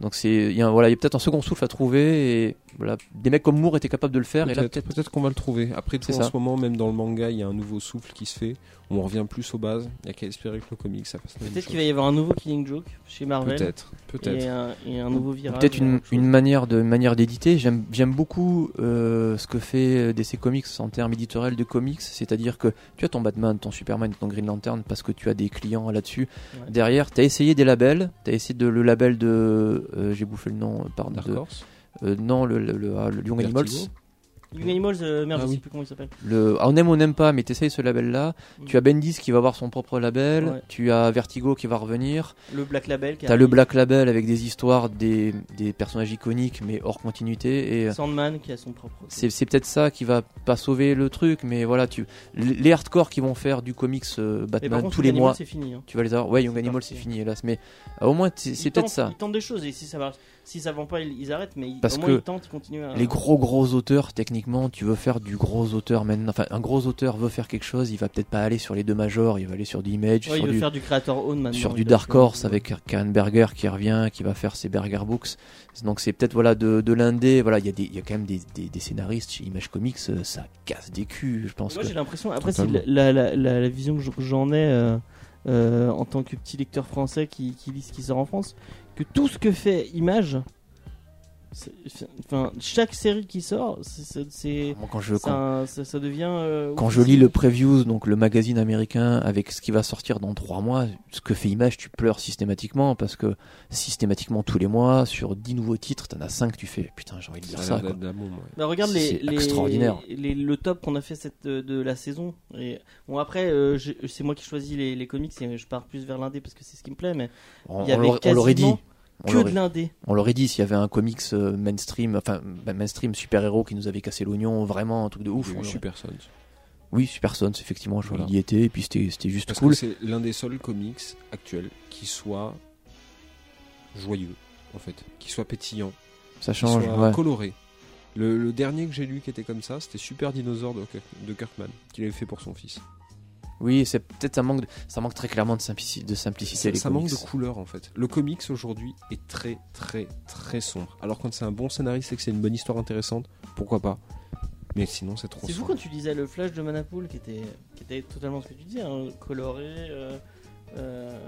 Donc c'est il y a un- voilà, il y a peut-être un second souffle à trouver et voilà, des mecs comme Moore étaient capables de le faire et là Peut-être qu'on va le trouver. Après tout, en ça. ce moment, même dans le manga, il y a un nouveau souffle qui se fait. On revient plus aux bases. Il n'y a qu'à espérer que le comic ça même Peut-être qu'il va y avoir un nouveau Killing Joke chez Marvel. Peut-être, peut-être. et un nouveau virage. peut-être une, une manière de manière d'éditer. J'aime j'aime beaucoup euh, ce que fait DC Comics en termes éditoriels de comics, c'est-à-dire que tu as ton Batman, ton Superman, ton Green Lantern parce que tu as des clients là-dessus. Ouais. Derrière, tu as essayé des labels, tu as essayé de le label de euh, j'ai bouffé le nom pardon Dark de- Horse. euh, non le, le, le, ah, le Young Vertigo. Animals. Young Animals, euh, merde, Ah je oui. sais plus comment il s'appelle. Le, ah, on aime ou on n'aime pas, mais t'essayes ce label-là. Mm. Tu as Bendis qui va avoir son propre label. Ouais. Tu as Vertigo qui va revenir. Le Black Label. T'as le. Black Label avec des histoires, des, des personnages iconiques, mais hors continuité. Et euh, Sandman qui a son propre. c'est, c'est peut-être ça qui va pas sauver le truc, mais voilà, tu, les hardcore qui vont faire du comics euh, Batman contre, tous les mois, Animals, fini. hein. tu vas les avoir. Ouais, Young C'est Animal, parti. c'est fini, hélas. Mais au moins, c'est, peut-être ça. Ils tentent des choses et si ça va, si ça vend pas, ils, ils arrêtent. Mais ils- Parce au moins que ils tentent, ils continuent à. Les gros gros auteurs, techniquement, tu veux faire du gros auteur maintenant. Enfin, un gros auteur veut faire quelque chose, il va peut-être pas aller sur les deux majors, il va aller sur du Image, Ouais, il sur veut du, faire du creator own maintenant. sur du Dark Horse avec Karen Berger qui revient, qui va faire ses Berger Books. Donc c'est peut-être voilà de, de l'indé. Voilà, il y a des, il y a quand même des, des, des scénaristes chez Image Comics, euh, ça casse des culs, je pense. Moi que- j'ai l'impression, après c'est la, la, la, la vision que j'en ai euh, euh, en tant que petit lecteur français qui, qui lit ce qui sort en France, que tout ce que fait Image, enfin chaque série qui sort, c'est- quand je quand, un- ça, ça devient. euh, quand je lis le previews, donc le magazine américain avec ce qui va sortir dans trois mois, ce que fait Image, tu pleures systématiquement parce que systématiquement tous les mois sur 10 nouveaux titres, t'en as 5 tu fais putain j'ai envie de a ça. quoi. bombe, ouais. Bah, regarde les, C'est les- extraordinaire. les- le top qu'on a fait cette, de, de la saison. Et, bon, après, euh, c'est moi qui choisis les, les comics et je pars plus vers l'indé parce que c'est ce qui me plaît. Mais On, on l'aurait dit. On que l'aurait- de l'indé. On l'aurait dit s'il y avait un comics euh, mainstream, enfin bah, mainstream super-héros qui nous avait cassé l'oignon, vraiment un truc de ouf. L'aurait- Super Sons. Oui, Super Sons, effectivement, je Voilà. il y était, et puis c'était c'était juste Parce cool. que c'est l'un des seuls comics actuels qui soit joyeux, en fait, qui soit pétillant, Ça qui change, soit ouais. coloré. Le, le dernier que j'ai lu qui était comme ça, c'était Super Dinosaure de, Kirk- de Kirkman, qu'il avait fait pour son fils. Oui, c'est peut-être ça manque, de- ça manque très clairement de, simplici- de simplicité. Ça, les ça manque de couleur en fait. Le comics aujourd'hui est très très très sombre. Alors quand c'est un bon scénariste et que c'est une bonne histoire intéressante, pourquoi pas? Mais sinon c'est trop C'est fou quand tu disais le flash de Manapool qui était, qui était totalement ce que tu dis, hein, coloré, euh, euh,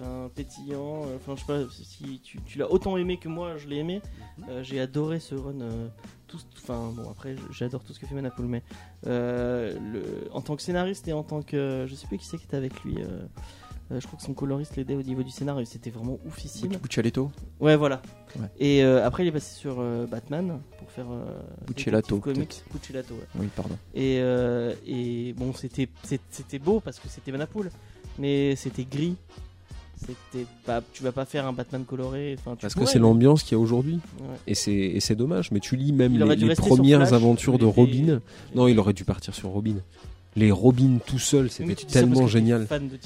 enfin, pétillant. euh, Enfin, je sais pas si tu, tu l'as autant aimé que moi, je l'ai aimé. Euh, J'ai adoré ce run. euh, tout, enfin, bon, après, j'adore tout ce que fait Manapool, mais euh, le, en tant que scénariste et en tant que. Je sais plus qui c'est qui était avec lui. euh, je crois que son coloriste l'aidait au niveau du scénario, c'était vraiment oufissime. Buc- Buccialetto Ouais, voilà. Ouais. Et euh, après, il est passé sur euh, Batman pour faire. Detective Comics. ouais. Oui, pardon. Et, et bon, c'était beau parce que c'était Manapool, mais c'était gris. C'était pas, tu vas pas faire un Batman coloré. Enfin, tu Parce que c'est mais- l'ambiance qu'il y a aujourd'hui. Ouais. Et c'est dommage. Mais tu lis même Il les, premières Flash, aventures de il Robin. Non, il aurait dû partir sur Robin. Les Robin tout seul, c'était tellement génial. Fan de.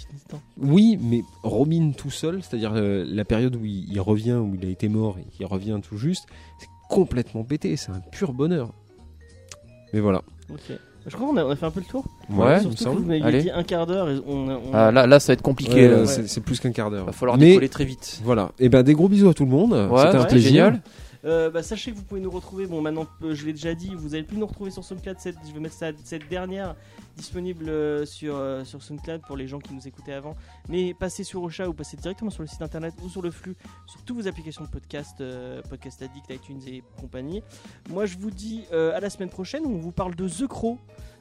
Oui, mais Robin tout seul, c'est-à-dire euh, la période où il, il revient, où il a été mort et qu'il revient tout juste, c'est complètement pété. C'est un pur bonheur. Mais voilà. Je crois qu'on a, on a fait un peu le tour. Ouais, il me Surtout que semble. vous Allez. dit un quart d'heure et on, a- on Ah, là, là, ça va être compliqué. Ouais, là. c'est c'est plus qu'un quart d'heure. Va falloir Mais décoller très vite. voilà. Et ben des gros bisous à tout le monde. Ouais, C'était un plaisir. génial. Euh, bah, sachez que vous pouvez nous retrouver. Bon, maintenant, euh, je l'ai déjà dit, vous allez plus nous retrouver sur SoundCloud. Cette, je vais mettre cette dernière disponible euh, sur, sur SoundCloud pour les gens qui nous écoutaient avant. Mais passez sur Ocha ou passez directement sur le site internet ou sur le flux, sur toutes vos applications de podcast, Podcast Addict, iTunes et compagnie. Moi, je vous dis à la semaine prochaine où on vous parle de The Crow.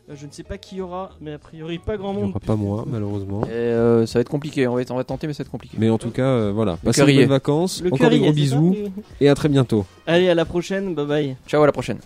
Euh, je ne sais pas qui y aura, mais a priori pas grand Il n'y monde. aura pas moi, malheureusement. Et, euh, ça va être compliqué. On va, être- on va tenter, mais ça va être compliqué. Mais en tout cas, euh, voilà. Passez de bonnes vacances. Le Encore des gros bisous. Et à très bientôt. Allez, à la prochaine. Bye bye. Ciao, à la prochaine.